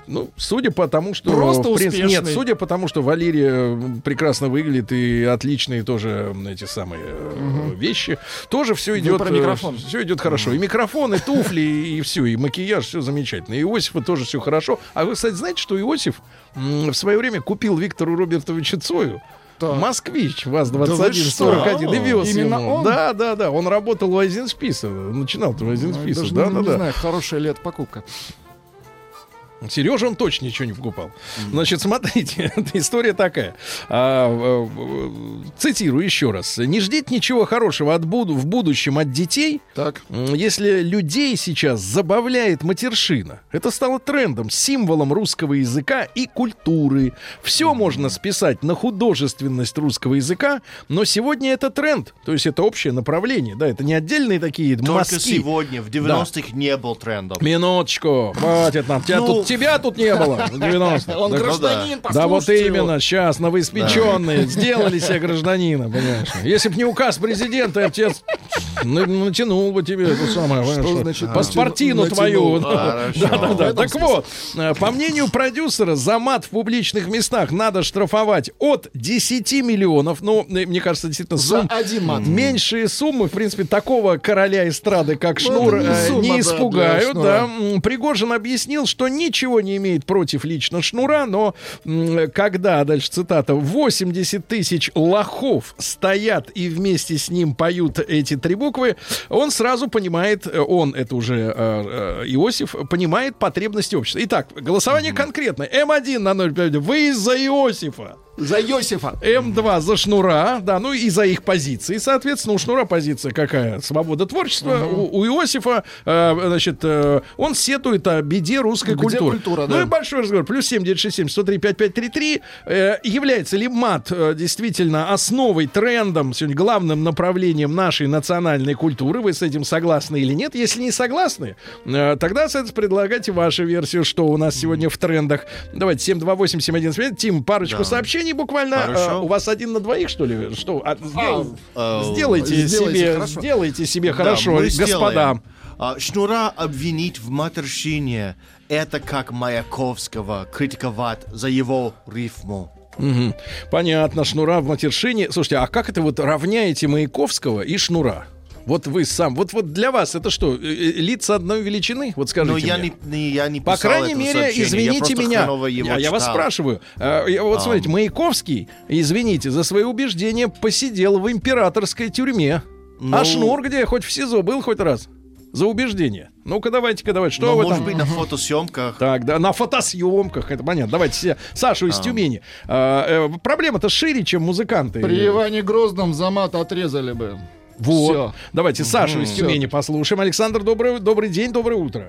ну, судя по тому, что Просто в принципе, нет, успешный. судя по тому, что Валерия э, прекрасно выглядит и отличные тоже эти самые э, вещи, тоже все идет, про микрофон. все идет хорошо. И микрофон, и туфли, и все, и макияж, все замечательно. И Иосифа тоже все хорошо. А вы, кстати, знаете, что Иосиф в свое время купил Виктору Робертовичу Цою Так. Москвич Да вы ВАЗ-2141 и вез Именно ему. он? Да, да, да. Он работал у Айзеншписа. Начинал-то у Ну, Айзеншписа. даже Да, да, не да. знаю, хорошая это покупка. Сережа он точно ничего не покупал. Значит, смотрите, история такая. А, цитирую еще раз. Не ждите ничего хорошего от буду, в будущем от детей, Так. Если людей сейчас забавляет матершина, это стало трендом, символом русского языка и культуры. Все можно списать на художественность русского языка, но сегодня это тренд, то есть это общее направление, да, это не отдельные такие Только мазки. сегодня, в 90-х, не был трендом. Минуточку, хватит нам. Тебя, Ну. тут, тебя тут не было в 90-х. Он Да- гражданин, да вот именно, сейчас новоиспеченные сделали себе гражданина, понимаешь. Если бы не указ президента, тебе на- натянул бы тебе это самое, понимаешь, значит паспортину твою. Хорошо. Да, да, В да. этом Так вот, э, по мнению продюсера, за мат в публичных местах надо штрафовать от 10 миллионов. Ну, э, мне кажется, действительно, сумм один мат. Меньшие суммы, в принципе, такого короля эстрады, как Ну, Шнур, не э, не испугают. Да, Пригожин объяснил, что ничего не имеет против лично Шнура, но когда, дальше цитата, 80 тысяч лохов стоят и вместе с ним поют эти три буквы, он сразу понимает, э, он, это уже э, э, Иосиф, понимает потребности общества. Итак, голосование конкретное. М1 на 0,5. Вы за Иосифа. За Йосифа. М2 за Шнура, да, ну и за их позиции, соответственно, у Шнура позиция какая? Свобода творчества. У, у Иосифа, э, значит, э, он сетует о беде русской Где культуры. культура, ну да. и большой разговор. Плюс 7967 103 5533. Э, является ли мат э, действительно основой, трендом, сегодня главным направлением нашей национальной культуры? Вы с этим согласны или нет? Если не согласны, э, тогда, соответственно, предлагайте вашу версию, что у нас сегодня в трендах. Давайте 728-7175. Тим, парочку Да. сообщений буквально. Хорошо. Э, у вас один на двоих, что ли? Что? А, сдел- Э, сделайте, сделайте себе, хорошо. сделайте себе Да, хорошо, мы господа. А, Шнура обвинить в матерщине это как Маяковского критиковать за его рифму. Мгм. Понятно, шнура в матершине. Слушайте, а как это вот равняете Маяковского и шнура? Вот вы сам, вот вот для вас это что, э, э, лица одной величины? Вот скажите Но я мне. не, не- я не По крайней этого мере, сообщения, я извините просто меня. его Я, я вас читал. спрашиваю. Я- вот смотрите, Маяковский, извините, за свои убеждения посидел в императорской тюрьме. Ну- А Шнур где? Хоть в СИЗО был хоть раз? За убеждение. Ну-ка, давайте-ка, давайте. Что Но, вы может там? быть, на фотосъемках. Так, да, на фотосъемках, это понятно. Давайте се- Сашу из Тюмени. А, э, проблема-то шире, чем музыканты. При Иване Грозном за мат отрезали бы. Вот. Всё. Давайте Сашу из. Тюмени послушаем. Александр, добрый, добрый день, доброе утро.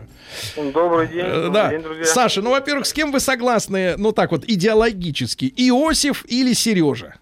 Добрый день, Э, добрый да. день, друзья. Саша, ну, во-первых, с кем вы согласны, ну, так вот, идеологически? Иосиф или Сережа?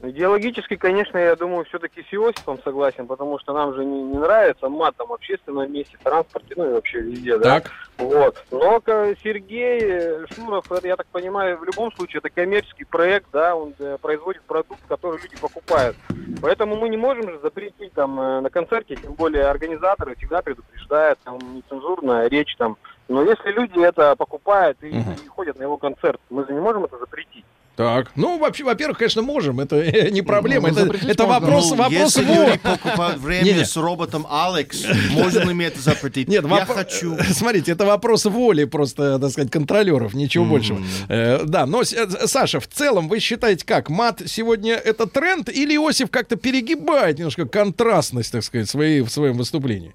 Идеологически, конечно, я думаю, все-таки с Иосифом согласен, потому что нам же не, не нравится мат там в общественном месте, в транспорте, ну и вообще везде, да. Вот. Но Сергей э, Шнуров, это, я так понимаю, в любом случае это коммерческий проект, да, он э, производит продукт, который люди покупают. Поэтому мы не можем же запретить там э, на концерте, тем более организаторы всегда предупреждают, там нецензурная речь там. Но если люди это покупают и, и ходят на его концерт, мы же не можем это запретить. Так. Ну, вообще, во-первых, конечно, можем. Это э, не проблема. Ну, это это можно. вопрос, Ну, вопрос если воли. люди покупают время Не-не. с роботом Алекс, можно ли мне это запретить? Нет, я воп- хочу. Смотрите, это вопрос воли просто, так сказать, контролеров, ничего большего. Э, да, но, э, Саша, в целом вы считаете как? Мат сегодня это тренд или Иосиф как-то перегибает немножко контрастность, так сказать, своей, в своем выступлении?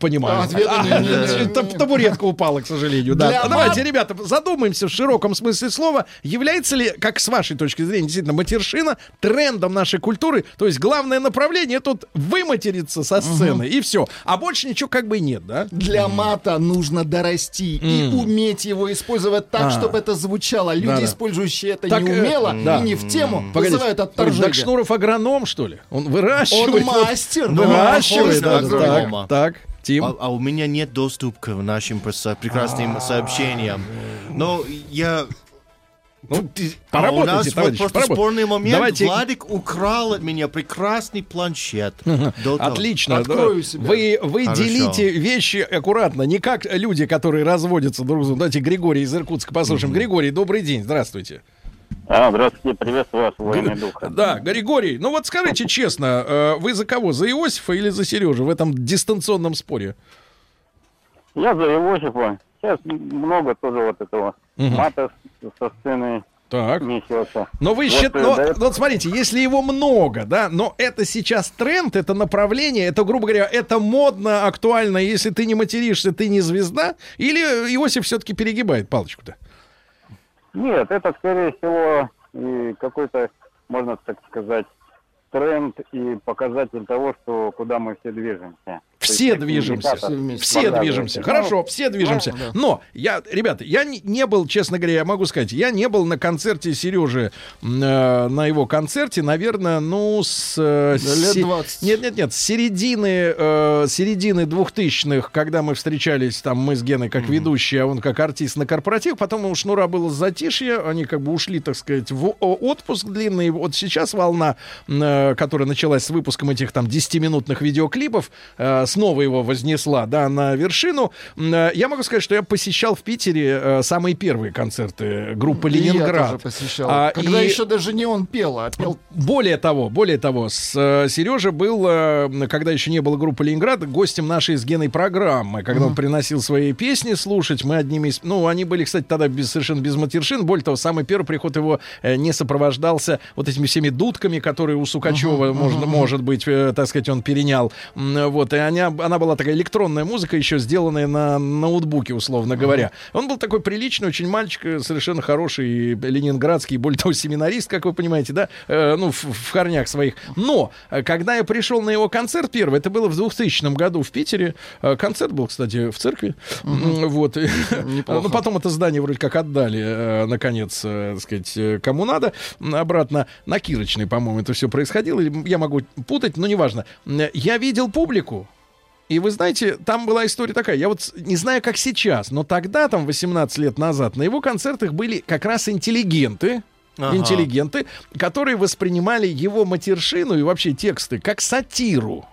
Понимаю. Ответа не- не- не- не- Таб- Табуретка упала, к сожалению. Да. Для Давайте, ребята, задумаемся в широком смысле слова. Является ли, как с вашей точки зрения, действительно, матершина трендом нашей культуры? То есть главное направление тут выматериться со сцены, и все. А больше ничего как бы нет, да? Для мата нужно дорасти и уметь его использовать так, А. чтобы это звучало. Люди, Да-да. использующие это Так, э, неумело да. и не в тему, Погодите, вызывают Так отторжение. Шнуров агроном, что ли? Он выращивает. Он мастер, да, Выращивает. да. Так, так, Тим. А, а у меня нет доступа к нашим прекрасным сообщениям. Но я... Ну, поработайте, а у нас вот товарищи, просто спорный момент. Давайте- Владик украл от меня прекрасный планшет. Отлично. Открою себя. Вы, вы Хорошо. делите вещи аккуратно, не как люди, которые разводятся друг с другом. Давайте Григорий из Иркутска послушаем. Григорий, добрый день, здравствуйте. А, здравствуйте, приветствую вас, военный дух. Да, Григорий, ну вот скажите честно, э, вы за кого? За Иосифа или за Сережу в этом дистанционном споре? Я за Иосифа. Сейчас много тоже вот этого мата с- со сцены Так. несется. Но вы Вот, считаете, э, но, этого- вот смотрите, если его много, да, но это сейчас тренд, это направление, это, грубо говоря, это модно, актуально, если ты не материшься, ты не звезда, или Иосиф все-таки перегибает палочку-то? Нет, это, скорее всего, и какой-то, можно так сказать, тренд и показатель того, что куда мы все движемся. Все движемся. Все показывают. движемся. Хорошо, все движемся. Но я, ребята, я не, не был, честно говоря, я могу сказать, я не был на концерте Сережи, э, на его концерте, наверное, ну, с... э, лет се- 20. Нет, нет, нет, с середины, э, середины двухтысячных, когда мы встречались, там, мы с Геной как ведущие, а он как артист на корпоратив, потом у Шнура было затишье, они как бы ушли, так сказать, в отпуск длинный. Вот сейчас волна, э, которая началась с выпуском этих там 10-минутных видеоклипов, э, снова его вознесла, да, на вершину. Э, Я могу сказать, что я посещал в Питере э, самые первые концерты группы И Я «Ленинград». тоже посещал. А, Когда и- еще даже не он пел, а пел более того, более того, с э, Сережа был, э, когда еще не было группы Ленинград, гостем нашей с Геной программы, когда он приносил свои песни слушать, мы одними из, ну, они были, кстати, тогда без, совершенно без матершин, более того, самый первый приход его э, не сопровождался вот этими всеми дудками, которые у Сукачева, можно, может быть, э, так сказать, он перенял, вот, и она, она была такая электронная музыка, еще сделанная на ноутбуке, условно говоря. Он был такой приличный, очень мальчик, э, совершенно хороший, и ленинградский, более того, семинарист, как вы понимаете, да, Э, ну, в, в корнях своих. Но, э, когда я пришел на его концерт первый, это было в 2000 году в Питере, Э, концерт был, кстати, в церкви, М, вот, ну, потом это здание вроде как отдали, э, наконец, э, так сказать, э, кому надо, обратно на Кирочной, по-моему, это все происходило, я могу путать, но неважно. Я видел публику, и вы знаете, там была история такая, я вот не знаю, как сейчас, но тогда, там, 18 лет назад, на его концертах были как раз интеллигенты, Ага. интеллигенты, которые воспринимали его матершину и вообще тексты как сатиру.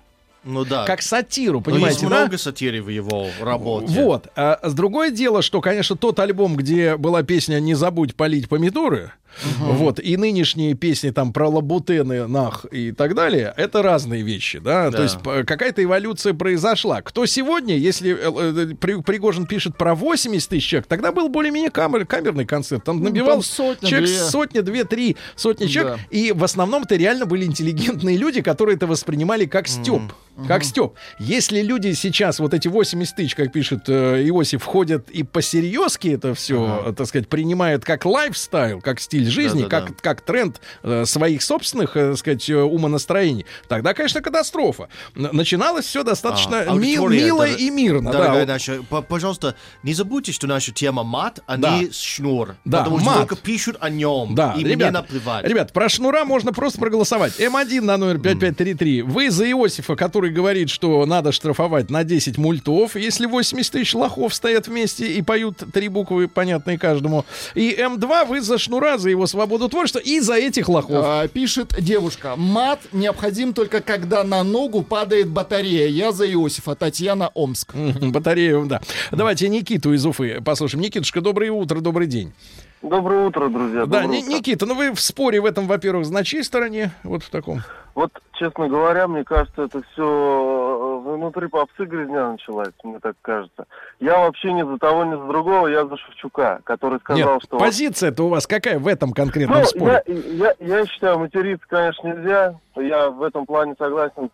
Ну да. как сатиру, Но есть понимаете, да? много сатиры в его работе. Вот. А с другое дело, что, конечно, тот альбом, где была песня «Не забудь полить помидоры», вот, и нынешние песни там про лабутены, нах и так далее, это разные вещи, да, Да. то есть какая-то эволюция произошла. Кто сегодня, если э, э, При- Пригожин пишет про 80 тысяч человек, тогда был более-менее камер- камерный концерт, там набивал там сотня, человек две. сотня, две, три сотни человек, Да. и в основном это реально были интеллигентные люди, которые это воспринимали как степ. Как степ. Если люди сейчас, вот эти 80 тысяч, как пишет э, Иосиф, входят и посерьезки это все, так сказать, принимают как лайфстайл, как стиль жизни, Да-да-да. как, как тренд э, своих собственных, э, сказать, э, умонастроений, тогда, конечно, катастрофа. Начиналось все достаточно А, ми- аудитория, мило дор- и мирно. Дорогая да. наша, по- пожалуйста, не забудьте, что наша тема мат, а Да. не шнур. Да, потому что мат. только пишут о нем. Да, и мне ребята, наплевать. ребят, про шнура можно просто проголосовать. М1 на номер 5533. Вы за Иосифа, который говорит, что надо штрафовать на 10 мультов, если 80 тысяч лохов стоят вместе и поют три буквы, понятные каждому. И М2 вы за шнура, за его свободу творчества и за этих лохов. А, пишет девушка. Мат необходим только когда на ногу падает батарея. Я за Иосифа. Татьяна Омск. Батарею, да. Давайте Никиту из Уфы послушаем. Никитушка, доброе утро, добрый день. Доброе утро, друзья. да, доброе утро. Никита, ну вы в споре в этом, во-первых, на чьей стороне? Вот в таком. Вот, честно говоря, мне кажется, это все внутри попсы грязня началась, мне так кажется. Я вообще ни за того, ни за другого, я за Шевчука, который сказал, Нет, что... позиция-то у вас какая в этом конкретном Ну, споре? я, я, я считаю, материться, конечно, нельзя. Я в этом плане согласен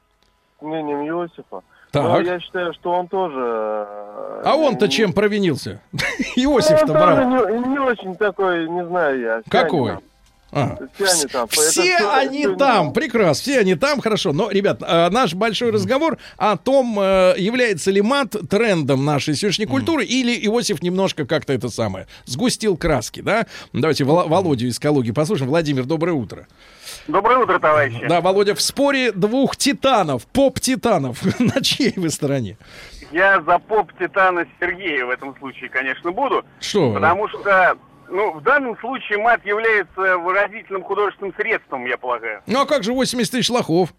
с мнением Иосифа. Но Так. я считаю, что он тоже... э, А он-то не- чем провинился? Ну, Иосиф-то, брат. не, не очень такой, не знаю я. Какой? Там, Все они там. Это Все всё- они всё там, прекрасно, все они там, хорошо. Но, ребят, э, наш большой разговор о том, э, является ли мат трендом нашей сегодняшней культуры, или Иосиф немножко как-то это самое, сгустил краски, да? Давайте Вол- Володю из Калуги послушаем. Владимир, доброе утро. Доброе утро, товарищи. Да, Володя, в споре двух титанов, поп-титанов. На чьей вы стороне? Я за поп Титана Сергея в этом случае, конечно, буду. Что? Потому что, ну, в данном случае мат является выразительным художественным средством, я полагаю. Ну, а как же 80 тысяч лохов?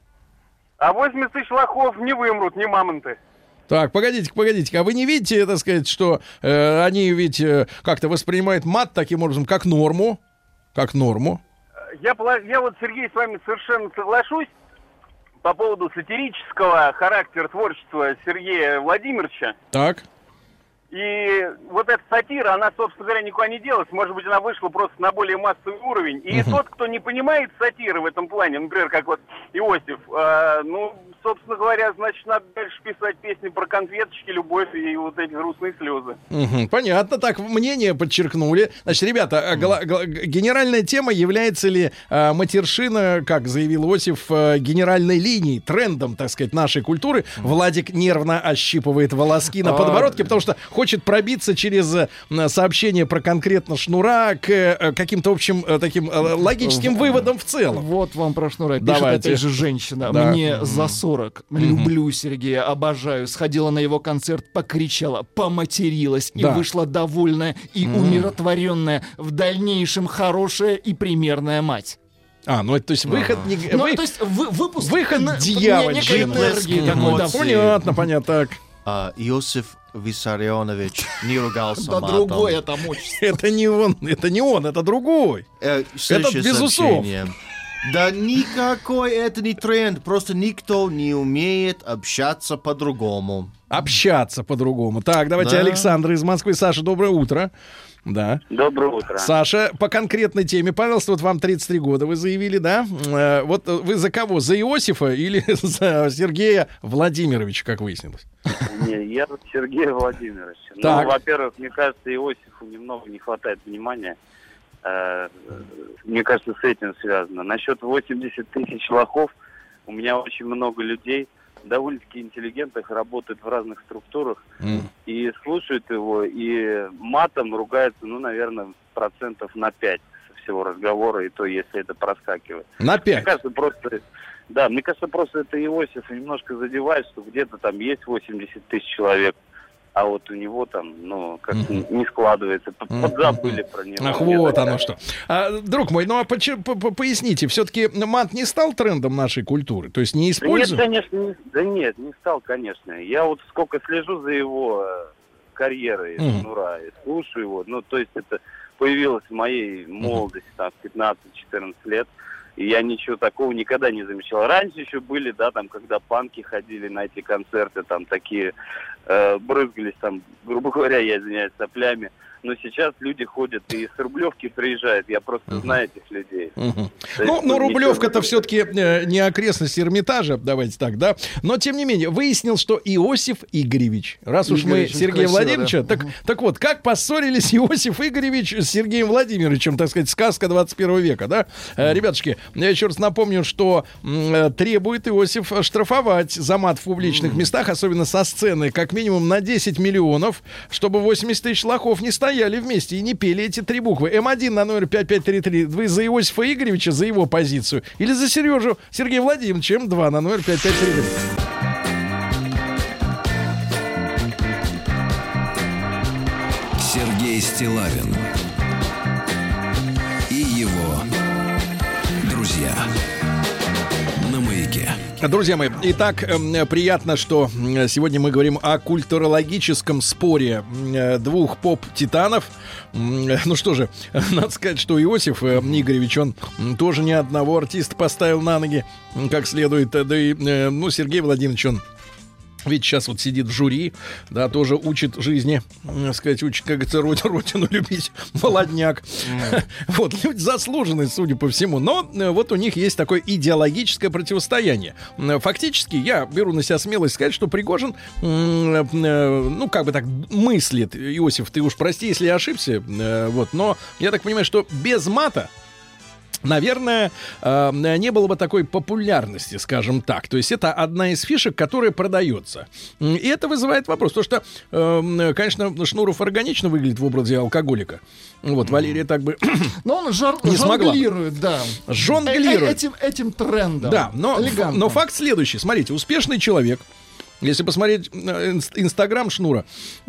А 80 тысяч лохов не вымрут, не мамонты. Так, погодите, погодите, а вы не видите, так сказать, что э, они ведь э, как-то воспринимают мат таким образом, как норму? Как норму? Я, я вот, Сергей, с вами совершенно соглашусь по поводу сатирического характера творчества Сергея Владимировича. Так. И вот эта сатира, она, собственно говоря, никуда не делась. Может быть, она вышла просто на более массовый уровень. И тот, кто не понимает сатиры в этом плане, например, как вот Иосиф, э, ну, собственно говоря, значит, надо дальше писать песни про конфеточки, любовь и вот эти грустные слезы. Понятно, так мнение подчеркнули. Значит, ребята, а гла- гла- г- генеральная тема является ли а, матершина, как заявил Иосиф, а, генеральной линией, трендом, так сказать, нашей культуры. Владик нервно ощипывает волоски на подбородке, потому что хочет пробиться через э, сообщение про конкретно шнура к э, каким-то общим э, таким э, логическим выводам в целом. Вот вам про шнура. Пишет Давайте. опять же женщина. Да. Мне за 40. Люблю Сергея, обожаю. Сходила на его концерт, покричала, поматерилась и Да. вышла довольная и умиротворенная. В дальнейшем хорошая и примерная мать. А, ну это то есть выход не... Ну, вы- то есть вы, выпуск Выход на- дьявольщины. Понятно, понятно, так. А, Иосиф Виссарионович не ругался Да матом. другое там отчество. Это не он, это не он, это другой. Э, следующее без усов. Да никакой это не тренд, просто никто не умеет общаться по-другому. общаться по-другому. Так, давайте Да. Александр из Москвы. Саша, доброе утро. Да. Доброе утро. Саша, по конкретной теме, пожалуйста, вот вам 33 года, вы заявили, да? Э, Вот вы за кого? За Иосифа или за Сергея Владимировича, как выяснилось? Не, я за Сергея Владимировича. Так. Ну, во-первых, мне кажется, Иосифу немного не хватает внимания. Э, Мне кажется, с этим связано. Насчет 80 тысяч лохов, у меня очень много людей, довольно-таки интеллигентных, работают в разных структурах и слушают его, и матом ругаются, ну, наверное, процентов на 5 со всего разговора, и то, если это проскакивает. На Мне 5. кажется, просто... Да, мне кажется, просто это Иосиф немножко задевает, что где-то там есть 80 тысяч человек, а вот у него там, ну, как не складывается, подзабыли про него. Ах, вот оно что. А, друг мой, ну а почи- по- по- поясните, все-таки мат не стал трендом нашей культуры? То есть не Да нет, конечно, не, да нет, не стал, конечно. Я вот сколько слежу за его э, карьерой. Шнура, и слушаю его, ну, то есть это появилось в моей молодости, там, в 15-14 лет, и я ничего такого никогда не замечал. Раньше еще были, да, там, когда панки ходили на эти концерты, там, такие, э, брызгались там, грубо говоря, я извиняюсь, соплями, но сейчас люди ходят и с Рублевки приезжают, я просто знаю этих людей. Мгм. То есть, Ну, Рублевка-то все-таки не окрестность Эрмитажа, давайте так, да. Но, тем не менее, выяснил, что Иосиф Игоревич, раз уж мы Игоревич, Сергея красиво, Владимировича, да. так, так вот, как поссорились Иосиф Игоревич с Сергеем Владимировичем, так сказать, сказка 21 века, да? Э, Ребятушки, я еще раз напомню, что э, требует Иосиф штрафовать за мат в публичных местах, особенно со сцены, как минимум на 10 миллионов, чтобы 80 тысяч лохов не стояли вместе и не пели эти три буквы. М1 на номер 5533. Вы за Иосифа Игоревича, за его позицию, или за Сережу Сергея Владимировича М2 на номер 5533. Сергей Стилавин Друзья мои, итак, эм, приятно, что сегодня мы говорим о культурологическом споре э, двух поп-титанов. Э, Ну что же, надо сказать, что Иосиф э, Игоревич, он тоже ни одного артиста поставил на ноги как следует. Да и, ну, Сергей Владимирович, он ведь сейчас вот сидит в жюри, да, тоже учит жизни, м, сказать, учит, как говорится, род- родину любить, молодняк. Вот, люди заслуженные, судя по всему. Но э, вот у них есть такое идеологическое противостояние. Фактически, я беру на себя смелость сказать, что Пригожин, э, ну, как бы так мыслит, Иосиф, ты уж прости, если я ошибся, э, вот, но я так понимаю, что без мата, Наверное, э, не было бы такой популярности, скажем так. То есть это одна из фишек, которая продается. И это вызывает вопрос. Потому что, э, конечно, Шнуров органично выглядит в образе алкоголика. Вот, Валерия так бы Но он жар- Не смогла. жонглирует, да. Жонглирует. Э- э- Этим, этим трендом. Да, но, Элегантно. но факт следующий. Смотрите, успешный человек, если посмотреть э, инст- Инстаграм Шнура,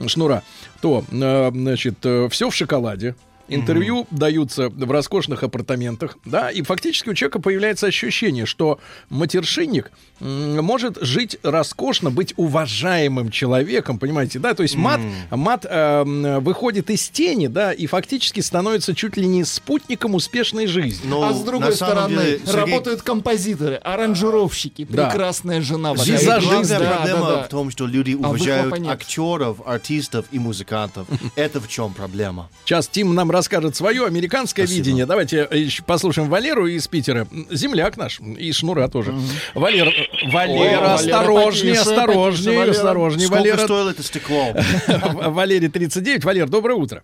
Шнура, то, значит, все в шоколаде. Интервью даются в роскошных апартаментах, да, и фактически у человека появляется ощущение, что матершинник может жить роскошно, быть уважаемым человеком, понимаете, да, то есть мат, мат э, выходит из тени, да, и фактически становится чуть ли не спутником успешной жизни. Но а с другой стороны, деле, Сергей, работают композиторы, аранжировщики, Да. прекрасная жена. Визажист. Главная Да, проблема да, да. в том, что люди А уважают выхлопа нет. актеров, артистов и музыкантов. Это в чем проблема? Сейчас Тим нам расскажет свое американское Спасибо. видение. Давайте э, еще послушаем Валеру из Питера. Земляк наш, и Шнура тоже. Валер, э, Валера, осторожнее, потише, осторожнее, потише, осторожнее, Сколько Валера. стоило это стекло? Валерий 39. Валер, доброе утро.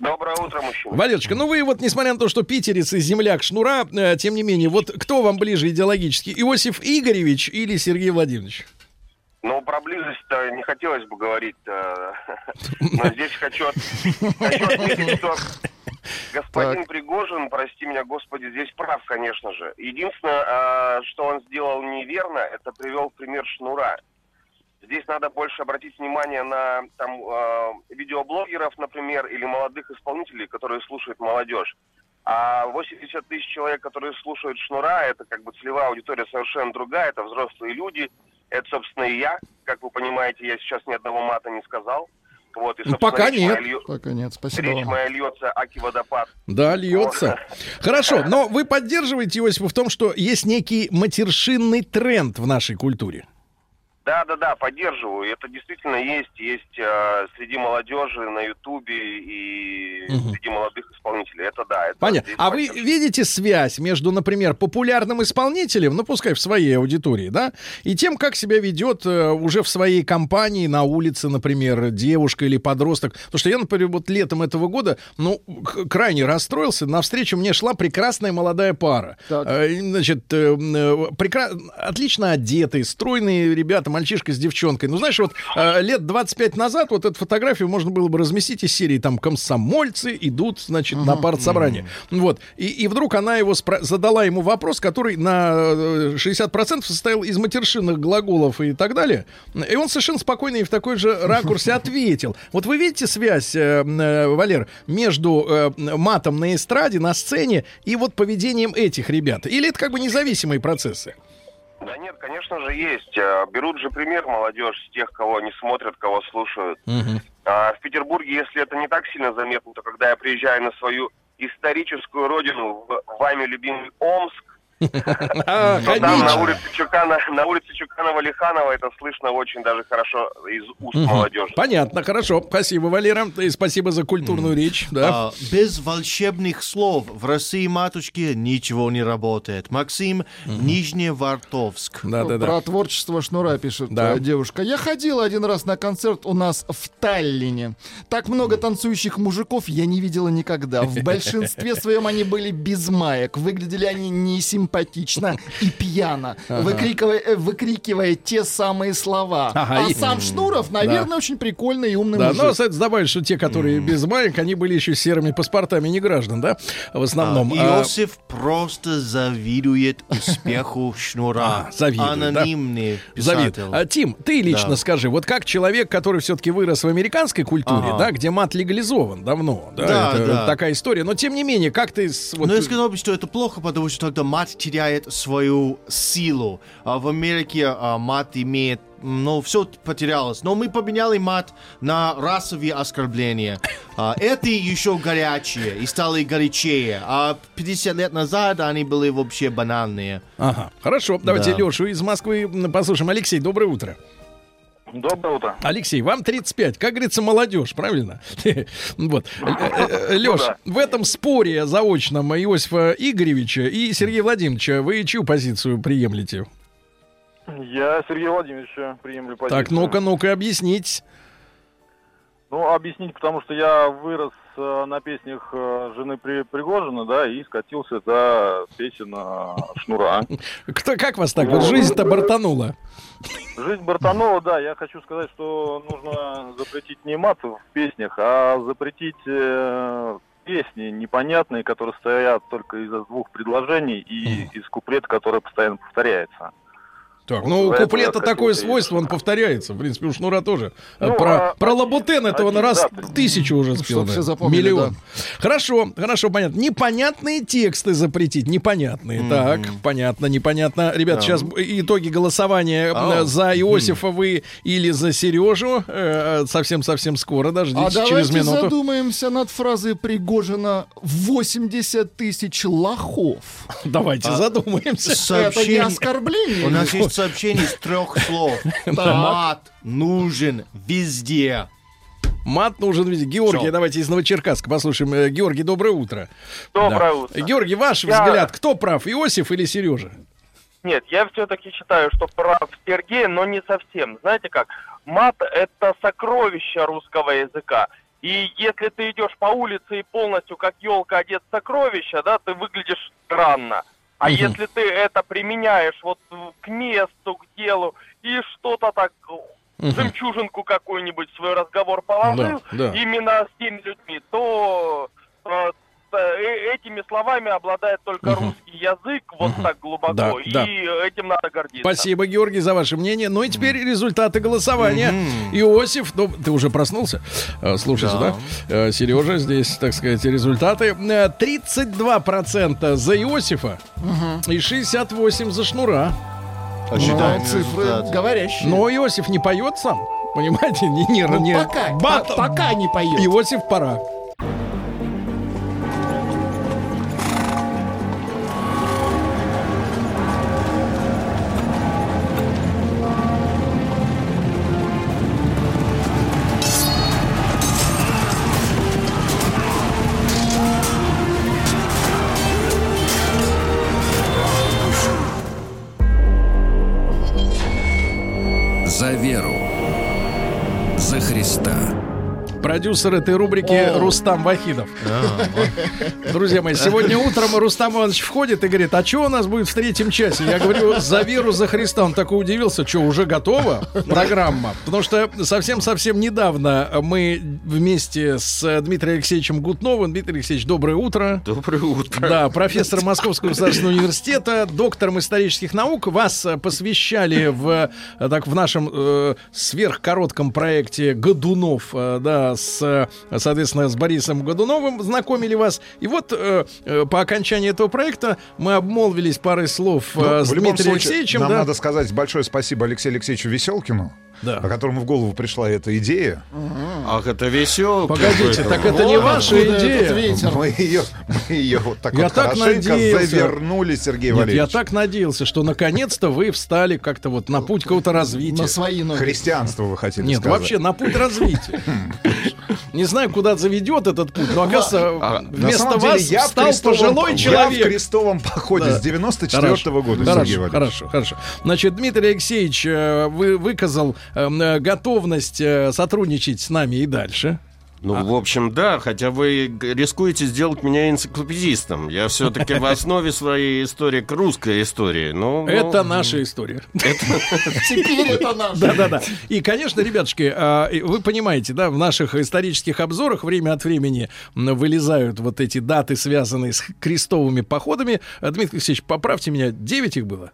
Доброе утро, мужчина. Валерочка, ну вы вот, несмотря на то, что питерец и земляк Шнура, э, тем не менее, вот кто вам ближе идеологически? Иосиф Игоревич или Сергей Владимирович? Ну, про близость-то не хотелось бы говорить, э, но здесь хочу, от- хочу отметить, что господин Пригожин, прости меня, Господи, здесь прав, конечно же. Единственное, э, что он сделал неверно, это привел в пример Шнура. Здесь надо больше обратить внимание на там, э, видеоблогеров, например, или молодых исполнителей, которые слушают молодежь. А 80 тысяч человек, которые слушают Шнура, это как бы целевая аудитория совершенно другая, это взрослые люди. Это, собственно, и я. Как вы понимаете, я сейчас ни одного мата не сказал. Вот, и, Ну, пока речь моя нет. льё- Пока нет, спасибо Речь вам. моя льется, аки водопад. Да, льется. Хорошо, но вы поддерживаете Иосифа в том, что есть некий матершинный тренд в нашей культуре. Да, да, да, поддерживаю. Это действительно есть. Есть э, среди молодежи на Ютубе и Мгм. среди молодых исполнителей. Это да. Это Понятно. А вы видите связь между, например, популярным исполнителем, ну пускай в своей аудитории, да, и тем, как себя ведет э, уже в своей компании на улице, например, девушка или подросток. Потому что я, например, вот летом этого года, ну, крайне расстроился. Навстречу мне шла прекрасная молодая пара. Так. Э, Значит, э, э, прекра- отлично одетые, стройные ребята, мальчишка с девчонкой. Ну, знаешь, вот э, лет 25 назад вот эту фотографию можно было бы разместить из серии там комсомольцы идут, значит, на партсобрании. Вот. И, и вдруг она его спро- задала ему вопрос, который на э, 60% состоял из матершинных глаголов и так далее. И он совершенно спокойно и в такой же ракурсе ответил. Вот вы видите связь, э, э, Валер, между э, матом на эстраде, на сцене и вот поведением этих ребят? Или это как бы независимые процессы? Да нет, конечно же, есть. А, Берут же пример молодежь с тех, кого они смотрят, кого слушают. А в Петербурге, если это не так сильно заметно, то когда я приезжаю на свою историческую родину, в вами любимый Омск, А, там на улице Чукана, на улице Чуканова-Лиханова это слышно очень даже хорошо из уст молодежи. Понятно, хорошо. Спасибо, Валера. И спасибо за культурную речь. Да. А, без волшебных слов в России, матушки, ничего не работает. Максим, Нижневартовск. Да, да, Про да. творчество Шнура пишет Да. девушка. Я ходила один раз на концерт у нас в Таллине. Так много танцующих мужиков я не видела никогда. В большинстве своем они были без маек. Выглядели они несимпатично и пьяно, Ага. выкрикивая, э, выкрикивая те самые слова. Ага, а и- сам Шнуров, наверное, Да. очень прикольный и умный Да, мужик. но кстати, добавить, что те, которые без маек, они были еще серыми паспортами не граждан, да, в основном. А, Иосиф просто завидует успеху Шнура. А, завидует, да. Анонимный Завид. писатель. А, Тим, ты лично Да. скажи, вот как человек, который все-таки вырос в американской культуре, Ага. да, где мат легализован давно, да, Да, это да. такая история, но тем не менее, как ты... вот- Но я сказал бы, что это плохо, потому что тогда мат теряет свою силу. А в Америке а, мат имеет ну, все потерялось. Но мы поменяли мат на расовые оскорбления. А, эти еще горячие и стали горячее. А 50 лет назад они были вообще банальные. Ага, хорошо, давайте Да. Лешу из Москвы послушаем. Алексей, доброе утро. Доброе утро. Алексей, вам 35, как говорится, молодежь, правильно? Вот. Леш, в этом споре заочном Иосифа Игоревича и Сергея Владимировича вы чью позицию приемлете? Я Сергея Владимировича приемлю позицию. Так, ну-ка, ну-ка, объяснить. Ну, объяснить, потому что я вырос э, на песнях э, жены При- Пригожина, да, и скатился до песен э, Шнура. Кто, как вас так? Вот жизнь-то бортанула. Жизнь Бартанова, да, я хочу сказать, что нужно запретить не мат в песнях, а запретить э, песни непонятные, которые стоят только из двух предложений и из куплета, который постоянно повторяется. Так, ну, у это куплета такое свойство, он повторяется. В принципе, у Шнура тоже. Ну, про, а- про Лабутен это он раз да. тысячу уже спел. Все да. запомнили, Миллион. Хорошо, хорошо, понятно. Непонятные тексты запретить. Непонятные. Так, понятно, непонятно. Ребят, Да. сейчас итоги голосования э, за Иосифа вы или за Сережу. э, Совсем-совсем скоро. А Дождитесь давайте через минуту. задумаемся над фразой Пригожина «80 тысяч лохов». Давайте А, задумаемся. Это не Сообщение- оскорбление? У нас есть сообщение из трех слов. Мат нужен везде. Мат нужен везде. Георгий, Всё. давайте из Новочеркасска послушаем. Э, Георгий, доброе утро. Доброе Да. утро. Георгий, ваш Я- взгляд, кто прав, Иосиф или Сережа? Нет, я все-таки считаю, что прав Сергей, но не совсем. Знаете как? Мат — это сокровище русского языка. И если ты идешь по улице и полностью как елка одет в сокровище, да, ты выглядишь странно. А Мгм. если ты это применяешь вот к месту, к делу, и что-то так, Мгм. жемчужинку какую-нибудь в свой разговор положил, Да, да. именно с теми людьми, то э, этими словами обладает только Мгм. русский язык вот так глубоко, Да, и да. этим надо гордиться. Спасибо, Георгий, за ваше мнение. Ну и теперь результаты голосования. Иосиф, ну, ты уже проснулся? Э, Слушай Да. сюда. Э, Сережа, здесь, так сказать, результаты. Э, 32% за Иосифа и 68% за Шнура. Ожидаемый Ну, цифры результат. говорящие. Но Иосиф не поет сам. Понимаете? Не, не, Ну, не- пока, Бат- по- пока не поет. Иосиф пора. Продюсер этой рубрики Рустам Вахидов. Друзья мои, сегодня утром Рустам Иванович входит и говорит, а что у нас будет в третьем часе? Я говорю, за веру, за Христа. Он такой удивился, что уже готова программа? Потому что совсем-совсем недавно мы вместе с Дмитрием Алексеевичем Гутновым. Дмитрий Алексеевич, доброе утро. Доброе утро. Да, профессор Московского государственного университета, доктором исторических наук. Вас посвящали в, так, в нашем э, сверхкоротком проекте Годунов, э, да, с, э, соответственно, с Борисом Годуновым знакомили вас. И вот э, э, по окончании этого проекта мы обмолвились парой слов Ну, с Дмитрием случае, Алексеевичем. нам да. надо сказать большое спасибо Алексею Алексеевичу Веселкину, Да. по которому в голову пришла эта идея. Ах, это весело. Погодите, так это не ваша идея. Мы ее, мы ее вот так Я вот так хорошенько надеялся. завернули, Сергей Нет, я Валерьевич. так надеялся, что наконец-то вы встали как-то вот на путь какого-то развития. На свои ноги. Христианство вы хотели Нет, сказать. вообще на путь развития. Не знаю, куда заведет этот путь, но оказывается, А, на вместо вас я крестовом- пожилой Я в человек. крестовом походе Да. с 94 -го года, хорошо, Сергей Валерьевич. хорошо, хорошо. Значит, Дмитрий Алексеевич э, вы, выказал э, готовность э, сотрудничать с нами и дальше. Ну, в общем, да, хотя вы рискуете сделать меня энциклопедистом. Я все-таки в основе своей историк русской истории. Ну, ну, Это наша история. Теперь это наш. Да-да-да. И, конечно, ребятушки, а, вы понимаете, да, в наших исторических обзорах время от времени вылезают вот эти даты, связанные с крестовыми походами. А, Дмитрий Алексеевич, поправьте меня, 9 их было?